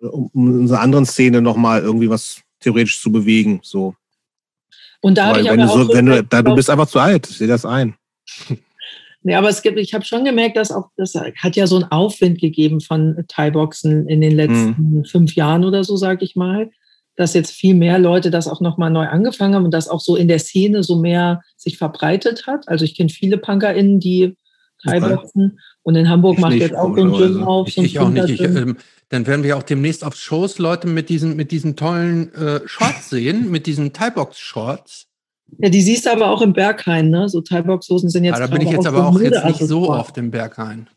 um um in einer anderen Szene nochmal irgendwie was theoretisch zu bewegen. So.
und da habe ich aber
du
auch
so, wenn du, da, du bist einfach zu alt, ich sehe das ein. (laughs)
Nee, aber es gibt, ich habe schon gemerkt, dass auch, das hat ja so einen Aufwind gegeben von Thai-Boxen in den letzten fünf Jahren oder so, sage ich mal, dass jetzt viel mehr Leute das auch nochmal neu angefangen haben und das auch so in der Szene so mehr sich verbreitet hat. Also ich kenne viele PunkerInnen, die Thai-Boxen und in Hamburg
Ich
macht
nicht,
jetzt auch so ein Gym auf.
Ich,
so
ich auch nicht. Ich, ähm, dann werden wir auch demnächst auf Shows Leute mit diesen, mit diesen tollen äh, Shorts sehen, mit diesen Thai-Box-Shorts.
Ja, die siehst du aber auch im Berghain, ne? So Thai-Box-Hosen sind jetzt
Ah, da bin ich jetzt aber auch jetzt nicht so auf dem Berghain.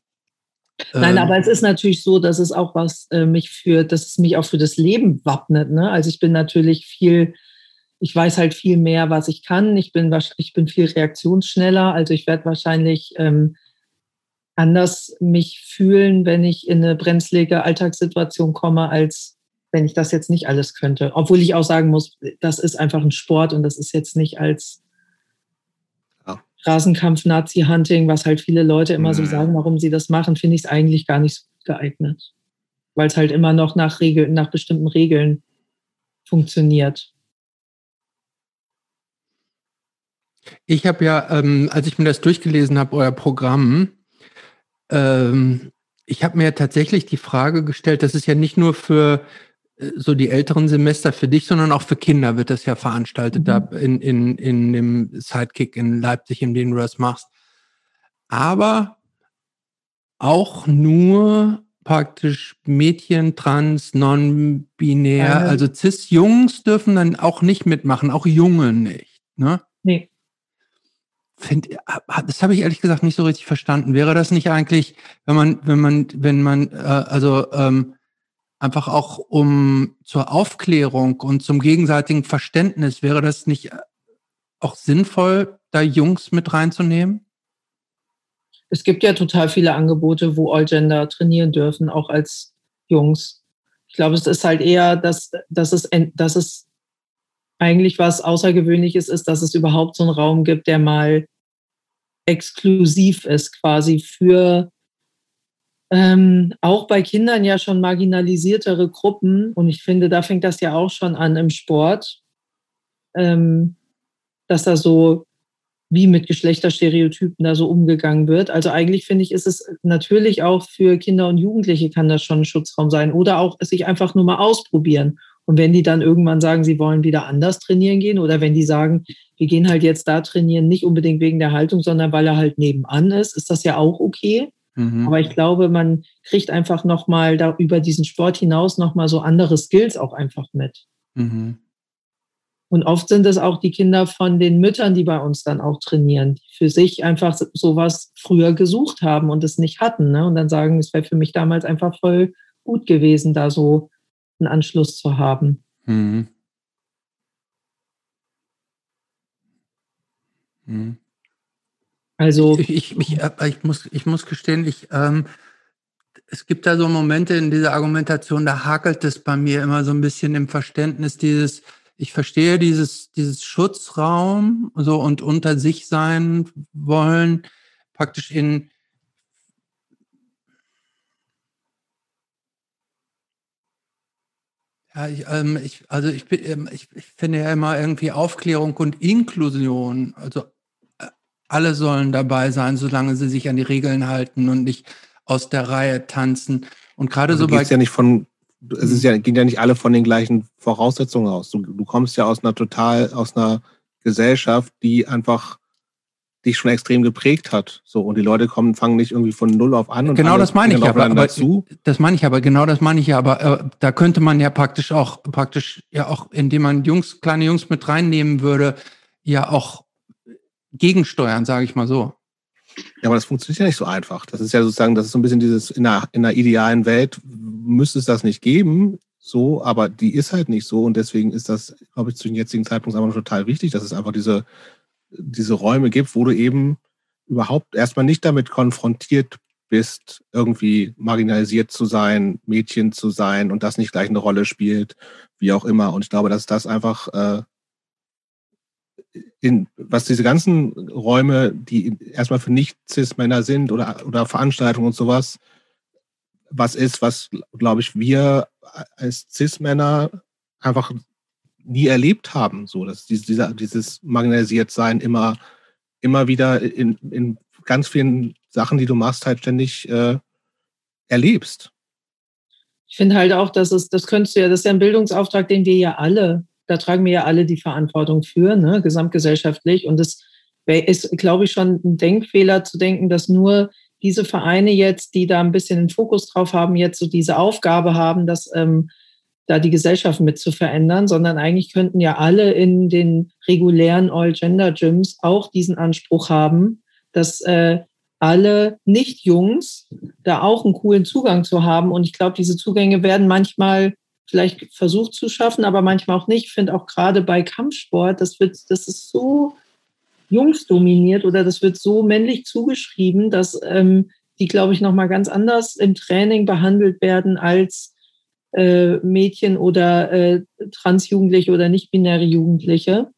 Nein,
Ähm,
aber es ist natürlich so, dass es auch was äh, mich für, dass es mich auch für das Leben wappnet. Ne? Also ich bin natürlich viel, ich weiß halt viel mehr, was ich kann. Ich bin ich bin viel reaktionsschneller. Also ich werde wahrscheinlich ähm, anders mich fühlen, wenn ich in eine brenzlige Alltagssituation komme, als wenn ich das jetzt nicht alles könnte. Obwohl ich auch sagen muss, das ist einfach ein Sport und das ist jetzt nicht als
Ja.
Rasenkampf, Nazi-Hunting, was halt viele Leute immer so sagen, warum sie das machen, finde ich es eigentlich gar nicht so geeignet. Weil es halt immer noch nach Regeln, nach bestimmten Regeln funktioniert.
Ich habe ja, ähm, als ich mir das durchgelesen habe, euer Programm, ähm, ich habe mir tatsächlich die Frage gestellt, das ist ja nicht nur für äh, so die älteren Semester für dich, sondern auch für Kinder wird das ja veranstaltet,
Mhm.
da in, in, in dem Sidekick in Leipzig, in dem du das machst. Aber auch nur praktisch Mädchen, trans, non-binär, also cis-Jungs dürfen dann auch nicht mitmachen, auch Junge nicht. Ne?
Nee.
Find, das habe ich ehrlich gesagt nicht so richtig verstanden. Wäre das nicht eigentlich, wenn man, wenn man, wenn man, äh, also ähm, einfach auch um zur Aufklärung und zum gegenseitigen Verständnis, wäre das nicht äh, auch sinnvoll, da Jungs mit reinzunehmen?
Es gibt ja total viele Angebote, wo All-Gender trainieren dürfen, auch als Jungs. Ich glaube, es ist halt eher, dass, dass, es, dass es eigentlich was Außergewöhnliches ist, dass es überhaupt so einen Raum gibt, der mal exklusiv ist, quasi für ähm, auch bei Kindern ja schon marginalisiertere Gruppen. Und ich finde, da fängt das ja auch schon an im Sport, ähm, dass da so wie mit Geschlechterstereotypen da so umgegangen wird. Also eigentlich finde ich, ist es natürlich auch für Kinder und Jugendliche kann das schon ein Schutzraum sein oder auch sich einfach nur mal ausprobieren. Und wenn die dann irgendwann sagen, sie wollen wieder anders trainieren gehen oder wenn die sagen, wir gehen halt jetzt da trainieren, nicht unbedingt wegen der Haltung, sondern weil er halt nebenan ist, ist das ja auch okay.
Mhm.
Aber ich glaube, man kriegt einfach nochmal da über diesen Sport hinaus nochmal so andere Skills auch einfach mit.
Mhm.
Und oft sind es auch die Kinder von den Müttern, die bei uns dann auch trainieren, die für sich einfach so- sowas früher gesucht haben und es nicht hatten. Ne? Und dann sagen, es wäre für mich damals einfach voll gut gewesen, da so einen Anschluss zu haben.
Mhm. Mhm.
Also
Ich, ich, ich, äh, ich, muss, ich muss gestehen, ich, ähm, es gibt da so Momente in dieser Argumentation, da hakelt es bei mir immer so ein bisschen im Verständnis dieses, ich verstehe dieses, dieses Schutzraum so und unter sich sein wollen, praktisch in Ja, ich, ähm, ich, also ich, ähm, ich, ich finde ja immer irgendwie Aufklärung und Inklusion, also äh, alle sollen dabei sein, solange sie sich an die Regeln halten und nicht aus der Reihe tanzen. Und gerade also so
bei. ja nicht von, es ist ja, gehen ja nicht alle von den gleichen Voraussetzungen aus. Du, du kommst ja aus einer total, aus einer Gesellschaft, die einfach dich schon extrem geprägt hat. So, und die Leute kommen, fangen nicht irgendwie von null auf an. Und
genau das meine ich aber, aber das meine ich aber, genau das meine ich ja, aber äh, da könnte man ja praktisch auch, praktisch ja auch, indem man Jungs, kleine Jungs mit reinnehmen würde, ja auch gegensteuern, sage ich mal so.
Ja, aber das funktioniert ja nicht so einfach. Das ist ja sozusagen, das ist so ein bisschen dieses, in einer, in einer idealen Welt müsste es das nicht geben, so, aber die ist halt nicht so und deswegen ist das, glaube ich, zu dem jetzigen Zeitpunkt einfach total wichtig, dass es einfach diese diese Räume gibt, wo du eben überhaupt erstmal nicht damit konfrontiert bist, irgendwie marginalisiert zu sein, Mädchen zu sein und das nicht gleich eine Rolle spielt, wie auch immer. Und ich glaube, dass das einfach, äh, in, was diese ganzen Räume, die erstmal für Nicht-Cis-Männer sind oder, oder Veranstaltungen und sowas, was ist, was, glaube ich, wir als Cis-Männer einfach nie erlebt haben, so dass dieser, dieses Marginalisiert-Sein immer, immer wieder in, in ganz vielen Sachen, die du machst, halt ständig äh, erlebst.
Ich finde halt auch, dass es, das könntest du ja, das ist ja ein Bildungsauftrag, den wir ja alle, da tragen wir ja alle die Verantwortung für, ne, gesamtgesellschaftlich. Und es ist, glaube ich, schon ein Denkfehler zu denken, dass nur diese Vereine jetzt, die da ein bisschen den Fokus drauf haben, jetzt so diese Aufgabe haben, dass ähm, da die Gesellschaft mit zu verändern, sondern eigentlich könnten ja alle in den regulären All-Gender-Gyms auch diesen Anspruch haben, dass äh, alle Nicht-Jungs da auch einen coolen Zugang zu haben. Und ich glaube, diese Zugänge werden manchmal vielleicht versucht zu schaffen, aber manchmal auch nicht. Ich finde auch gerade bei Kampfsport, das wird, das ist so jungsdominiert oder das wird so männlich zugeschrieben, dass ähm, die, glaube ich, nochmal ganz anders im Training behandelt werden als äh, Mädchen oder äh, Transjugendliche oder nicht-binäre Jugendliche,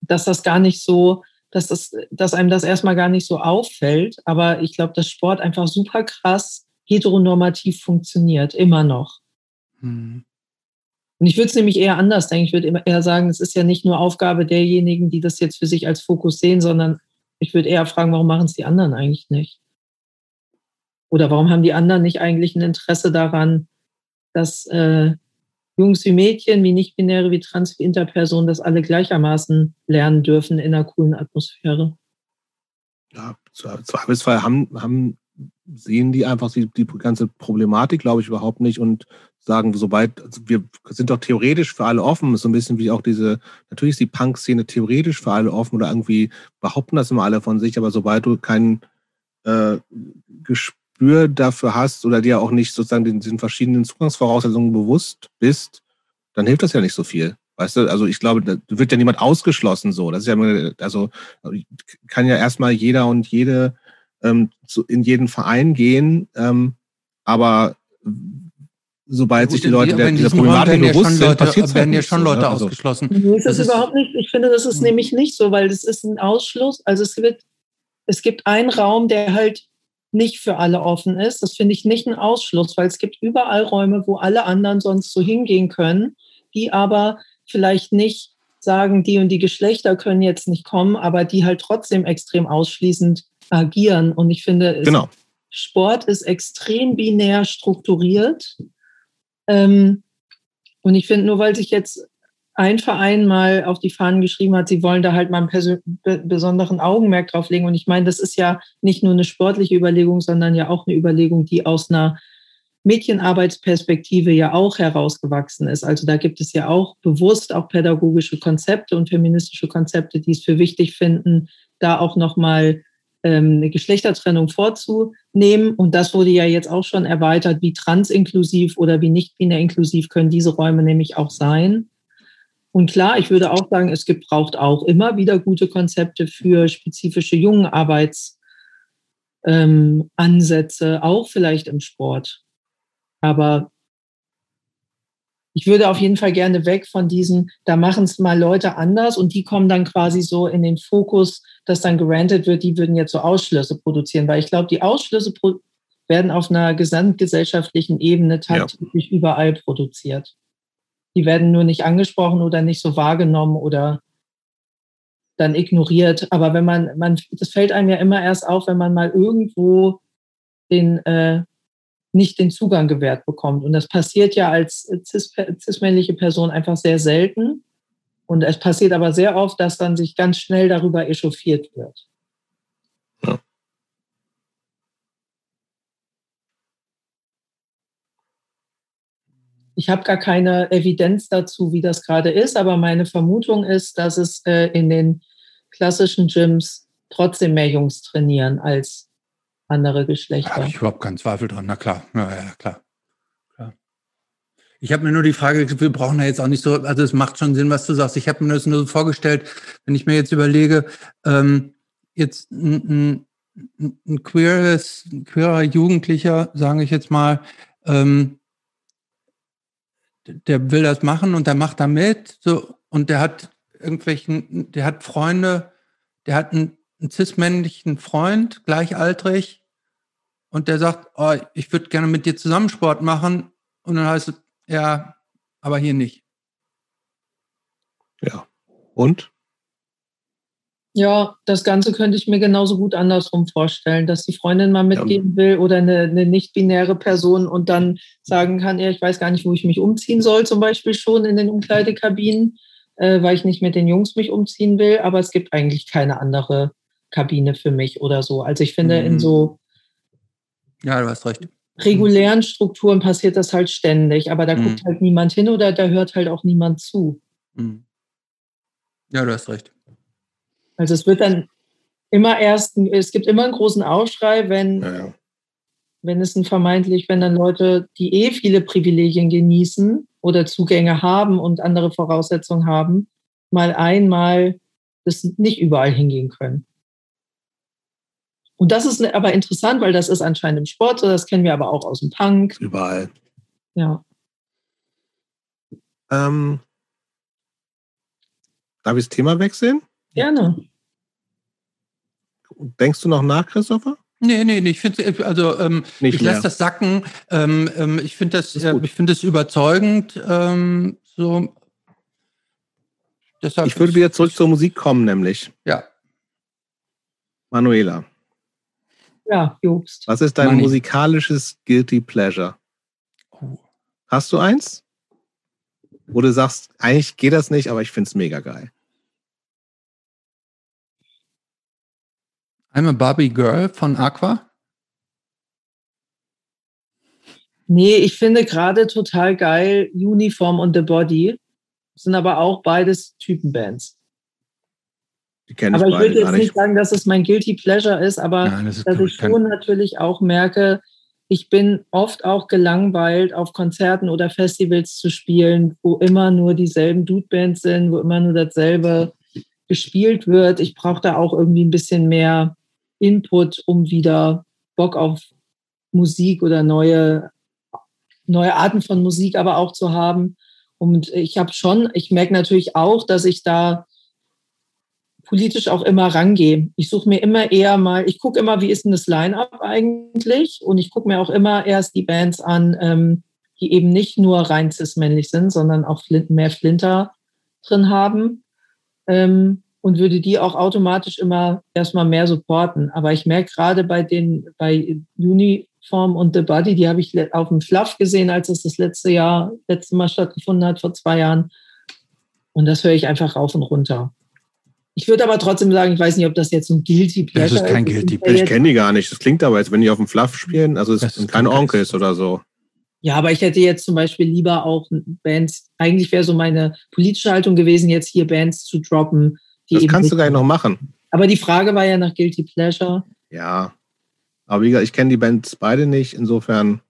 dass das gar nicht so, dass, das, dass einem das erstmal gar nicht so auffällt. Aber ich glaube, dass Sport einfach super krass heteronormativ funktioniert, immer noch. Hm. Und ich würde es nämlich eher anders denken. Ich würde eher sagen, es ist ja nicht nur Aufgabe derjenigen, die das jetzt für sich als Fokus sehen, sondern ich würde eher fragen, warum machen es die anderen eigentlich nicht? Oder warum haben die anderen nicht eigentlich ein Interesse daran, dass äh, Jungs wie Mädchen, wie Nicht-Binäre, wie Trans, wie Interpersonen das alle gleichermaßen lernen dürfen in einer coolen Atmosphäre.
Ja, Zweifelsfall haben, haben, sehen die einfach die, die ganze Problematik, glaube ich, überhaupt nicht und sagen, sobald, also wir sind doch theoretisch für alle offen, so ein bisschen wie auch diese, natürlich ist die Punk-Szene theoretisch für alle offen oder irgendwie behaupten das immer alle von sich, aber sobald du kein äh, Gespür dafür hast oder dir auch nicht sozusagen den, den verschiedenen Zugangsvoraussetzungen bewusst bist, dann hilft das ja nicht so viel. Weißt du, also ich glaube, da wird ja niemand ausgeschlossen so. Das ist ja, also kann ja erstmal jeder und jede ähm, zu, in jeden Verein gehen, ähm, aber sobald Gut, sich die Leute der, dieser Problematik bewusst sind, passiert
es werden ja schon Leute also, ausgeschlossen.
Nee, ist das, das überhaupt nicht. Ich finde, das ist hm. nämlich nicht so, weil das ist ein Ausschluss. Also es wird, es gibt einen Raum, der halt nicht für alle offen ist. Das finde ich nicht ein Ausschluss, weil es gibt überall Räume, wo alle anderen sonst so hingehen können, die aber vielleicht nicht sagen, die und die Geschlechter können jetzt nicht kommen, aber die halt trotzdem extrem ausschließend agieren. Und ich finde,
genau.
Sport ist extrem binär strukturiert. Ähm, und ich finde, nur weil sich jetzt ein Verein mal auf die Fahnen geschrieben hat, sie wollen da halt mal einen besonderen Augenmerk drauf legen. Und ich meine, das ist ja nicht nur eine sportliche Überlegung, sondern ja auch eine Überlegung, die aus einer Mädchenarbeitsperspektive ja auch herausgewachsen ist. Also da gibt es ja auch bewusst auch pädagogische Konzepte und feministische Konzepte, die es für wichtig finden, da auch nochmal ähm, eine Geschlechtertrennung vorzunehmen. Und das wurde ja jetzt auch schon erweitert, wie transinklusiv oder wie nicht binär inklusiv können diese Räume nämlich auch sein. Und klar, ich würde auch sagen, es gibt, braucht auch immer wieder gute Konzepte für spezifische Jungenarbeitsansätze, ähm, auch vielleicht im Sport. Aber ich würde auf jeden Fall gerne weg von diesen, da machen es mal Leute anders und die kommen dann quasi so in den Fokus, dass dann gerantet wird, die würden jetzt so Ausschlüsse produzieren, weil ich glaube, die Ausschlüsse werden auf einer gesamtgesellschaftlichen Ebene tagtäglich ja. überall produziert. Die werden nur nicht angesprochen oder nicht so wahrgenommen oder dann ignoriert. Aber wenn man, man, das fällt einem ja immer erst auf, wenn man mal irgendwo den, äh, nicht den Zugang gewährt bekommt. Und das passiert ja als cis, cis-männliche Person einfach sehr selten. Und es passiert aber sehr oft, dass dann sich ganz schnell darüber echauffiert wird. Ich habe gar keine Evidenz dazu, wie das gerade ist, aber meine Vermutung ist, dass es äh, in den klassischen Gyms trotzdem mehr Jungs trainieren als andere Geschlechter.
Habe ich überhaupt keinen Zweifel dran. Na klar, ja, ja klar. klar. Ich habe mir nur die Frage, wir brauchen ja jetzt auch nicht so, also es macht schon Sinn, was du sagst. Ich habe mir das nur so vorgestellt, wenn ich mir jetzt überlege, ähm, jetzt ein, ein, ein queeres, ein queerer Jugendlicher, sage ich jetzt mal, ähm, der will das machen und der macht da mit, so, und der hat irgendwelchen, der hat Freunde, der hat einen, einen cis-männlichen Freund, gleichaltrig, und der sagt, oh, ich würde gerne mit dir zusammen Sport machen. Und dann heißt es, ja, aber hier nicht.
Ja. Und?
Ja, das Ganze könnte ich mir genauso gut andersrum vorstellen, dass die Freundin mal mitgehen will oder eine, eine nicht-binäre Person und dann sagen kann, ja, ich weiß gar nicht, wo ich mich umziehen soll, zum Beispiel schon in den Umkleidekabinen äh, weil ich nicht mit den Jungs mich umziehen will, aber es gibt eigentlich keine andere Kabine für mich oder so. Also ich finde, mhm. in so
ja, du hast recht.
regulären Strukturen passiert das halt ständig, aber da mhm. guckt halt niemand hin oder da hört halt auch niemand zu. Mhm.
Ja, du hast recht.
Also es wird dann immer erst, es gibt immer einen großen Aufschrei, wenn, ja, ja. wenn es ein vermeintlich, wenn dann Leute, die eh viele Privilegien genießen, oder Zugänge haben und andere Voraussetzungen haben, mal einmal das nicht überall hingehen können. Und das ist aber interessant, weil das ist anscheinend im Sport so, das kennen wir aber auch aus dem Punk.
Überall.
Ja.
Ähm, darf ich das Thema wechseln?
Gerne.
Denkst du noch nach, Christopher?
Nee, nee, nee, ich finde, also ähm, ich lasse das sacken. Ähm, ähm, ich finde das, äh, ich finde das überzeugend. Ähm, so.
Deshalb ich würde wieder zurück zur Musik kommen, nämlich.
Ja.
Manuela.
Ja, Jobst.
Was ist dein Money. musikalisches Guilty Pleasure? Oh. Hast du eins? Wo du sagst, eigentlich geht das nicht, aber ich finde es mega geil.
I'm a Barbie Girl von Aqua?
Nee, ich finde gerade total geil Uniform und The Body. sind aber auch beides Typenbands. Ich aber ich würde jetzt nicht sagen, dass es mein Guilty Pleasure ist, aber Nein, das ist dass ich schon natürlich auch merke, ich bin oft auch gelangweilt, auf Konzerten oder Festivals zu spielen, wo immer nur dieselben Dude-Bands sind, wo immer nur dasselbe gespielt wird. Ich brauche da auch irgendwie ein bisschen mehr Input, um wieder Bock auf Musik oder neue, neue Arten von Musik aber auch zu haben. Und ich habe schon, ich merke natürlich auch, dass ich da politisch auch immer rangehe. Ich suche mir immer eher mal, ich gucke immer, wie ist denn das Line-up eigentlich? Und ich gucke mir auch immer erst die Bands an, ähm, die eben nicht nur rein cis-männlich sind, sondern auch mehr Flinter drin haben. Ähm, und würde die auch automatisch immer erstmal mehr supporten. Aber ich merke gerade bei den, bei Uniform und The Body, die habe ich auf dem Fluff gesehen, als es das letzte Jahr, letzte Mal stattgefunden hat, vor zwei Jahren. Und das höre ich einfach rauf und runter. Ich würde aber trotzdem sagen, ich weiß nicht, ob das jetzt ein Guilty
Pleasure ist. Das ist kein Guilty Pleasure. Ich kenne die gar nicht. Das klingt aber, als wenn die auf dem Fluff spielen, also es ist kein Onkel ist oder so.
Ja, aber ich hätte jetzt zum Beispiel lieber auch Bands, eigentlich wäre so meine politische Haltung gewesen, jetzt hier Bands zu droppen,
das kannst du gar nicht noch machen.
Aber die Frage war ja nach Guilty Pleasure.
Ja. Aber wie gesagt, ich kenne die Bands beide nicht, insofern.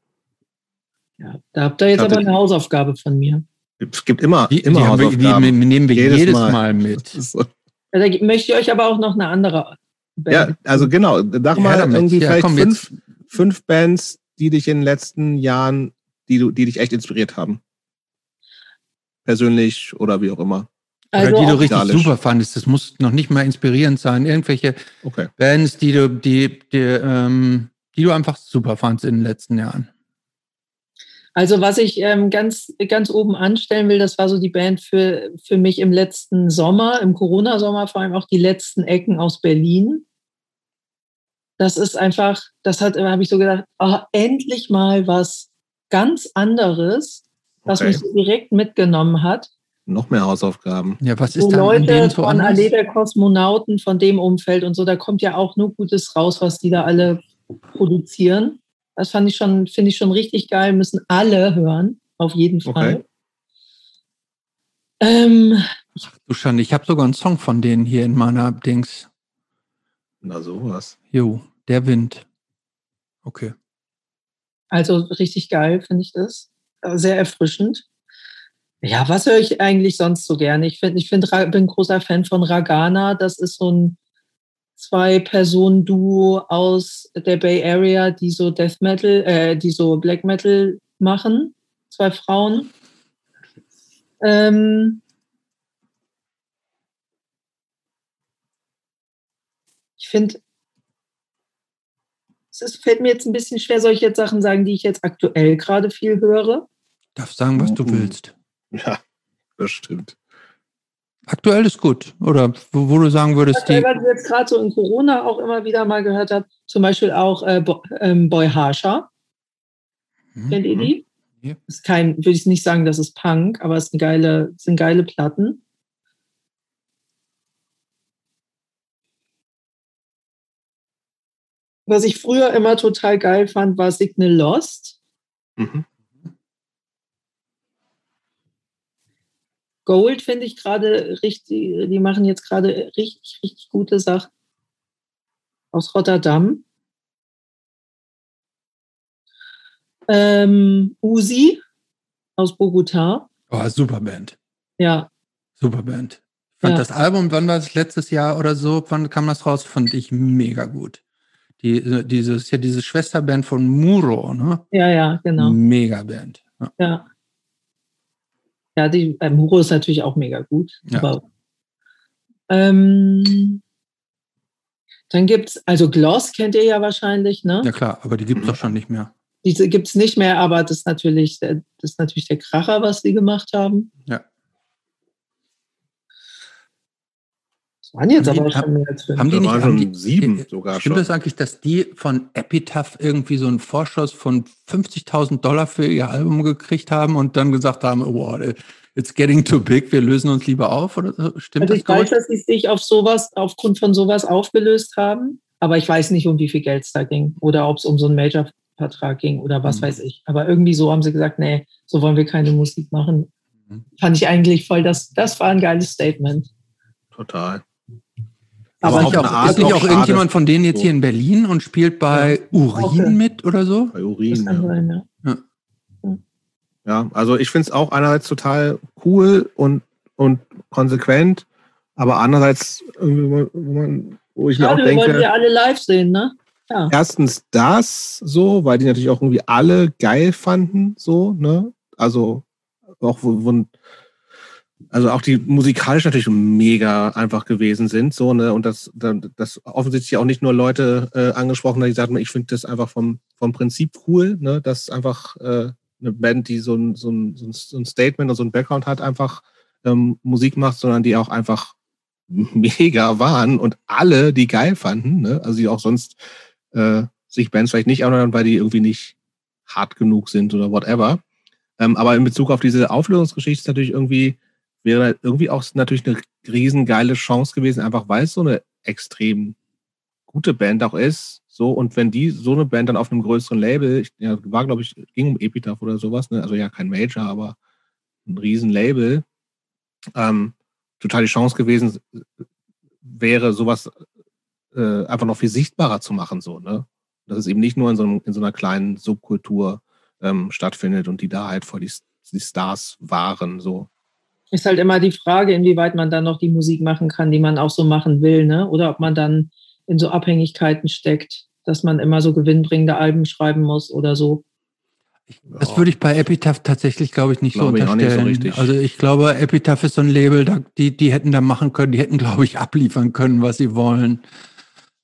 Ja, da habt ihr jetzt aber eine Hausaufgabe von mir.
Es gibt immer, die, immer die Hausaufgaben.
Wir, die nehmen wir jedes, jedes Mal. mal, mit. (laughs)
So. Da möchte ich euch aber auch noch eine andere
Band. Ja, also genau. Sag mal ja, irgendwie ja, vielleicht komm, fünf, fünf Bands, die dich in den letzten Jahren, die, du, die dich echt inspiriert haben. persönlich oder wie auch immer?
Also oder die du richtig super fandest. Das muss noch nicht mal inspirierend sein. Irgendwelche okay. Bands, die du, die, die, ähm, die du einfach super fandest in den letzten Jahren.
Also was ich ähm, ganz, ganz oben anstellen will, das war so die Band für, für mich im letzten Sommer, im Corona-Sommer vor allem auch die letzten Ecken aus Berlin. Das ist einfach, das hat, habe ich so gedacht, oh, endlich mal was ganz anderes, was okay. mich so direkt mitgenommen hat.
Noch mehr Hausaufgaben.
Ja, was ist
so dann Leute so von Allee der Kosmonauten, von dem Umfeld und so, da kommt ja auch nur Gutes raus, was die da alle produzieren. Das fand ich schon, finde ich schon richtig geil, müssen alle hören, auf jeden Fall. Okay.
Ähm, Ach du Schande, ich habe sogar einen Song von denen hier in meiner Dings.
Na sowas.
Jo, der Wind. Okay.
Also richtig geil, finde ich das. Sehr erfrischend. Ja, was höre ich eigentlich sonst so gerne? Ich, find, ich find, bin großer Fan von Ragana. Das ist so ein Zwei-Personen-Duo aus der Bay Area, die so Death Metal, äh, die so Black Metal machen. Zwei Frauen. Ähm ich finde, es fällt mir jetzt ein bisschen schwer, solche jetzt Sachen sagen, die ich jetzt aktuell gerade viel höre.
Darf sagen, was du mhm. willst. (laughs)
Ja, das stimmt.
Aktuell ist gut. Oder wo, wo du sagen würdest,
die. Was ich jetzt gerade so in Corona auch immer wieder mal gehört habe, zum Beispiel auch äh, Bo ähm, Boy Harsha. Mhm. Kennt ihr die? Ja. Ist kein, würde ich nicht sagen, das ist Punk, aber es sind geile, sind geile Platten. Was ich früher immer total geil fand, war Signal Lost. Mhm. Gold finde ich gerade richtig, die machen jetzt gerade richtig, richtig gute Sachen aus Rotterdam. Ähm, Uzi aus Bogota.
Oh, super Band.
Ja.
Super Band. Ich fand ja. das Album, wann war es letztes Jahr oder so, wann kam das raus, fand ich mega gut. Die, dieses, ja, diese Schwesterband von Muro, ne?
Ja, ja, genau.
Mega Band.
Ja. ja. Ja, die äh, Muro ist natürlich auch mega gut. Ja. Aber, ähm, dann gibt es, also Gloss kennt ihr ja wahrscheinlich, ne?
Ja klar, aber die gibt es doch schon nicht mehr.
Diese gibt es nicht mehr, aber das ist, natürlich, das ist natürlich der Kracher, was sie gemacht haben.
Ja.
Waren jetzt haben aber die, schon mehr als fünf.
Haben die nicht
haben die, sieben sogar
stimmt schon. das eigentlich, dass die von Epitaph irgendwie so einen Vorschuss von 50.000 Dollar für ihr Album gekriegt haben und dann gesagt haben, oh, it's getting too big, wir lösen uns lieber auf? Oder stimmt
also ich das weiß, dass sie sich auf sowas, aufgrund von sowas aufgelöst haben, aber ich weiß nicht, um wie viel Geld es da ging oder ob es um so einen Major-Vertrag ging oder was mhm. weiß ich. Aber irgendwie so haben sie gesagt, nee, so wollen wir keine Musik machen. Mhm. Fand ich eigentlich voll, das, das war ein geiles Statement.
Total.
Aber, aber auch, ist nicht auch, irgendjemand von denen jetzt so. hier in Berlin und spielt bei ja. Urin okay. mit oder so?
Bei Urin, ja. Sein, ja. ja. also ich finde es auch einerseits total cool und, und konsequent, aber andererseits, wo, man, wo ich mir auch denke. wollen
wir alle live sehen, ne?
Ja. Erstens das so, weil die natürlich auch irgendwie alle geil fanden, so, ne? Also auch wo, wo also auch die musikalisch natürlich mega einfach gewesen sind, so, ne, und das, das offensichtlich auch nicht nur Leute äh, angesprochen, die sagten, ich finde das einfach vom, vom Prinzip cool, ne, dass einfach äh, eine Band, die so ein, so, ein, so ein Statement und so ein Background hat, einfach ähm, Musik macht, sondern die auch einfach (laughs) mega waren und alle die geil fanden, ne, also die auch sonst äh, sich Bands vielleicht nicht anhören, weil die irgendwie nicht hart genug sind oder whatever. Ähm, aber in Bezug auf diese Auflösungsgeschichte ist natürlich irgendwie, wäre irgendwie auch natürlich eine riesengeile Chance gewesen, einfach weil es so eine extrem gute Band auch ist. So, und wenn die so eine Band dann auf einem größeren Label, ich, ja, war, glaube ich, ging um Epitaph oder sowas, ne? also ja, kein Major, aber ein Riesenlabel, ähm, total die Chance gewesen wäre, sowas äh, einfach noch viel sichtbarer zu machen, so, ne? Dass es eben nicht nur in so, einem, in so einer kleinen Subkultur ähm, stattfindet und die da halt vor die, die Stars waren, so.
Ist halt immer die Frage, inwieweit man dann noch die Musik machen kann, die man auch so machen will, ne? Oder ob man dann in so Abhängigkeiten steckt, dass man immer so gewinnbringende Alben schreiben muss oder so.
Das würde ich bei Epitaph tatsächlich, glaube ich, nicht
Glaube
so
ich auch nicht so
unterstellen. also ich glaube, Epitaph ist so ein Label, da, die, die hätten da machen können, die hätten, glaube ich, abliefern können, was sie wollen.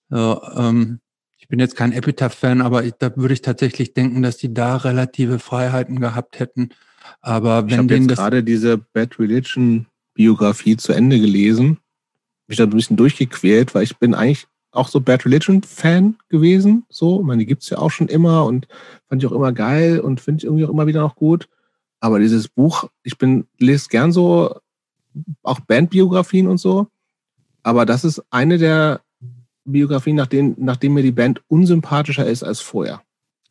So, ähm, ich bin jetzt kein Epitaph-Fan, aber ich, da würde ich tatsächlich denken, dass die da relative Freiheiten gehabt hätten. Aber
Ich
wenn
habe jetzt
das.
gerade diese Bad Religion Biografie zu Ende gelesen. Mich da ein bisschen durchgequält, weil ich bin eigentlich auch so Bad Religion Fan gewesen. So, ich meine, die gibt's ja auch schon immer und fand ich auch immer geil und finde ich irgendwie auch immer wieder noch gut. Aber dieses Buch, ich bin, lese gern so auch Bandbiografien und so. Aber das ist eine der Biografien, nach denen, nachdem mir die Band unsympathischer ist als vorher.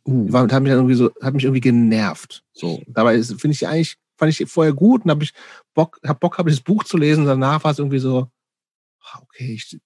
Uh,
war, hat mich dann irgendwie so, hat mich irgendwie genervt. So, dabei finde ich eigentlich, fand ich vorher gut und habe ich Bock, hab Bock gehabt, das Buch zu lesen. Danach war es irgendwie so, ah, okay, ich,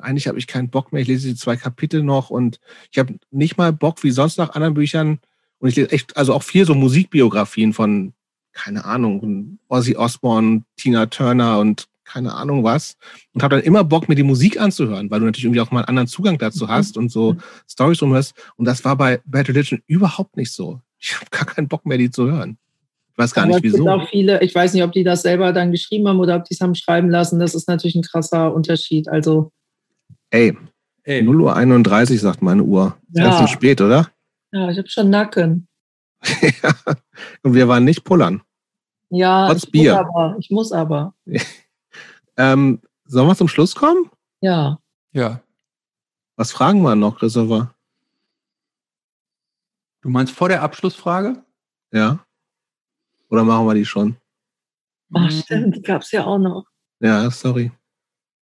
eigentlich habe ich keinen Bock mehr. Ich lese die zwei Kapitel noch und ich habe nicht mal Bock, wie sonst nach anderen Büchern. Und ich lese echt, also auch viel so Musikbiografien von, keine Ahnung, Ozzy Osbourne, Tina Turner und keine Ahnung was. Und habe dann immer Bock, mir die Musik anzuhören, weil du natürlich irgendwie auch mal einen anderen Zugang dazu
Mhm.
hast und so Stories drum hörst. Und das war bei Bad Religion überhaupt nicht so. Ich habe gar keinen Bock mehr, die zu hören. Ich weiß gar
Aber
nicht
es gibt
wieso.
auch viele, ich weiß nicht, ob die das selber dann geschrieben haben oder ob die es haben schreiben lassen. Das ist natürlich ein krasser Unterschied. Also,
Ey,
ey,
0 Uhr 31 sagt meine Uhr. Ist
Ja.
Ganz schön spät, oder?
ja, ich habe schon Nacken. (laughs)
und wir waren nicht pullern.
Ja,
Trotz
ich
Bier.
muss aber. Ich muss aber. (laughs)
Ähm, sollen wir zum Schluss kommen?
Ja.
ja.
Was fragen wir noch, Christopher?
Du meinst vor der Abschlussfrage?
Ja? Oder machen wir die schon?
Ach,
Hm,
stimmt, die gab es ja auch noch.
Ja, sorry.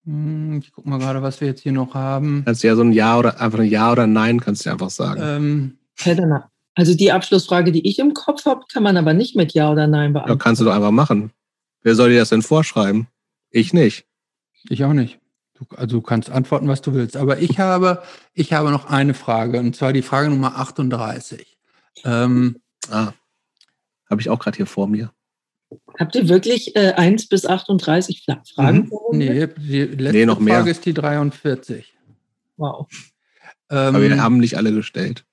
hm, Ich guck mal gerade, was wir jetzt hier noch haben.
Kannst du ja so ein Ja oder einfach ein Ja oder Nein kannst du einfach sagen.
Ähm.
Also die Abschlussfrage, die ich im Kopf habe, kann man aber nicht mit Ja oder Nein
ja,
beantworten.
kannst du doch einfach machen. Wer soll dir das denn vorschreiben? Ich nicht.
ich auch nicht. Du, also du kannst antworten, was du willst. Aber ich habe, ich habe noch eine Frage, und zwar die Frage Nummer 38. Ähm,
Ah, habe ich auch gerade hier vor mir.
Habt ihr wirklich äh, 1 bis 38 Fra- Fragen?
Mhm.
nee, die letzte
Nee, noch mehr.
Frage ist die 43.
Wow.
Aber wir
Ähm,
haben nicht alle gestellt.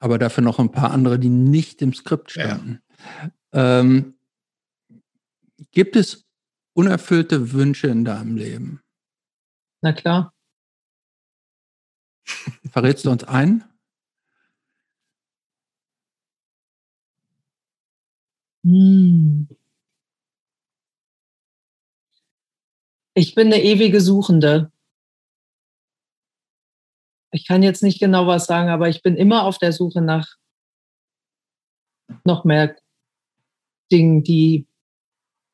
aber dafür noch ein paar andere, die nicht im Skript
Ja.
standen. Ähm, gibt es unerfüllte Wünsche in deinem Leben?
Na klar.
Verrätst du uns ein?
Hm. Ich bin eine ewige Suchende. Ich kann jetzt nicht genau was sagen, aber ich bin immer auf der Suche nach noch mehr Dingen, die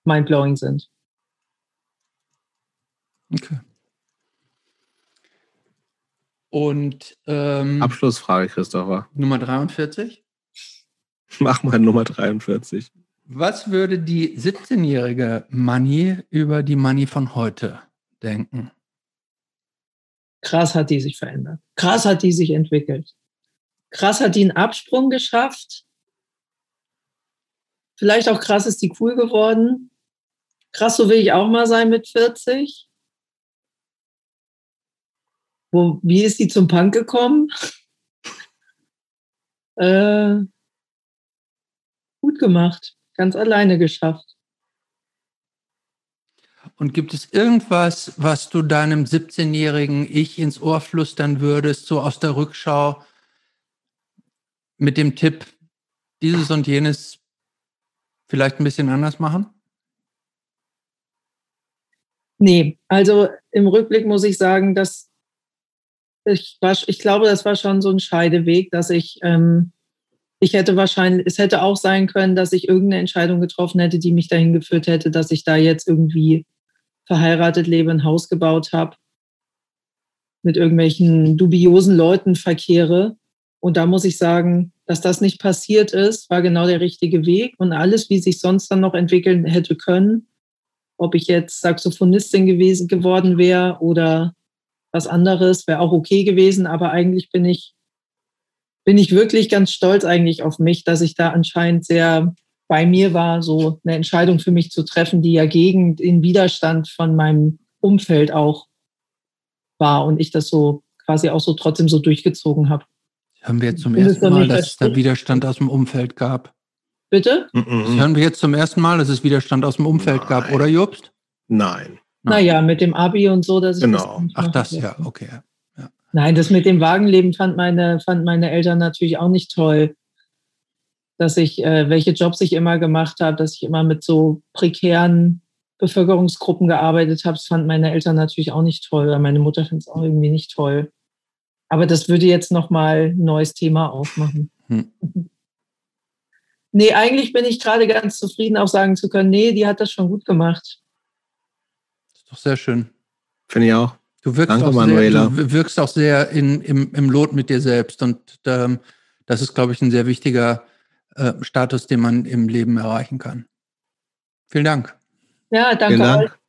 mindblowing sind.
Okay. Und ähm,
Abschlussfrage, Christopher.
Nummer 43. (laughs)
Mach mal Nummer 43.
Was würde die 17-jährige Money über die Money von heute denken?
Krass hat die sich verändert. Krass hat die sich entwickelt. Krass hat die einen Absprung geschafft. Vielleicht auch krass ist die cool geworden. Krass, so will ich auch mal sein mit 40. Wo, wie ist die zum Punk gekommen? (laughs) äh, gut gemacht. Ganz alleine geschafft.
Und gibt es irgendwas, was du deinem 17-jährigen Ich ins Ohr flüstern würdest, so aus der Rückschau mit dem Tipp, dieses und jenes vielleicht ein bisschen anders machen?
Nee, also im Rückblick muss ich sagen, dass ich war, ich glaube, das war schon so ein Scheideweg, dass ich, ähm, ich hätte wahrscheinlich, es hätte auch sein können, dass ich irgendeine Entscheidung getroffen hätte, die mich dahin geführt hätte, dass ich da jetzt irgendwie verheiratet lebe, ein Haus gebaut habe, mit irgendwelchen dubiosen Leuten verkehre. Und da muss ich sagen, dass das nicht passiert ist, war genau der richtige Weg. Und alles, wie sich sonst dann noch entwickeln hätte können, ob ich jetzt Saxophonistin gewesen geworden wäre oder was anderes, wäre auch okay gewesen. Aber eigentlich bin ich, bin ich wirklich ganz stolz eigentlich auf mich, dass ich da anscheinend sehr bei mir war, so eine Entscheidung für mich zu treffen, die ja gegen den Widerstand von meinem Umfeld auch war und ich das so quasi auch so trotzdem so durchgezogen habe.
Hören wir jetzt zum ersten Mal, dass es da Widerstand aus dem Umfeld gab.
Bitte?
Das hören wir jetzt zum ersten Mal, dass es Widerstand aus dem Umfeld
Nein.
gab, oder Jobst?
Nein.
Naja, mit dem Abi und so, dass ich
Genau.
das
Ach, das ja, okay.
Nein, das mit dem Wagenleben fand meine, fand meine Eltern natürlich auch nicht toll. Dass ich, äh, welche Jobs ich immer gemacht habe, dass ich immer mit so prekären Bevölkerungsgruppen gearbeitet habe, das fanden meine Eltern natürlich auch nicht toll. Oder meine Mutter findet es auch irgendwie nicht toll. Aber das würde jetzt nochmal ein neues Thema aufmachen.
Hm.
Nee, eigentlich bin ich gerade ganz zufrieden, auch sagen zu können, nee, die hat das schon gut gemacht.
Doch sehr schön.
Finde ich auch.
Du wirkst,
Danke,
auch,
Manuela.
sehr, du wirkst auch sehr in, im, im Lot mit dir selbst. Und ähm, das ist, glaube ich, ein sehr wichtiger äh, Status, den man im Leben erreichen kann. Vielen Dank.
Ja, danke
Vielen Dank.
euch.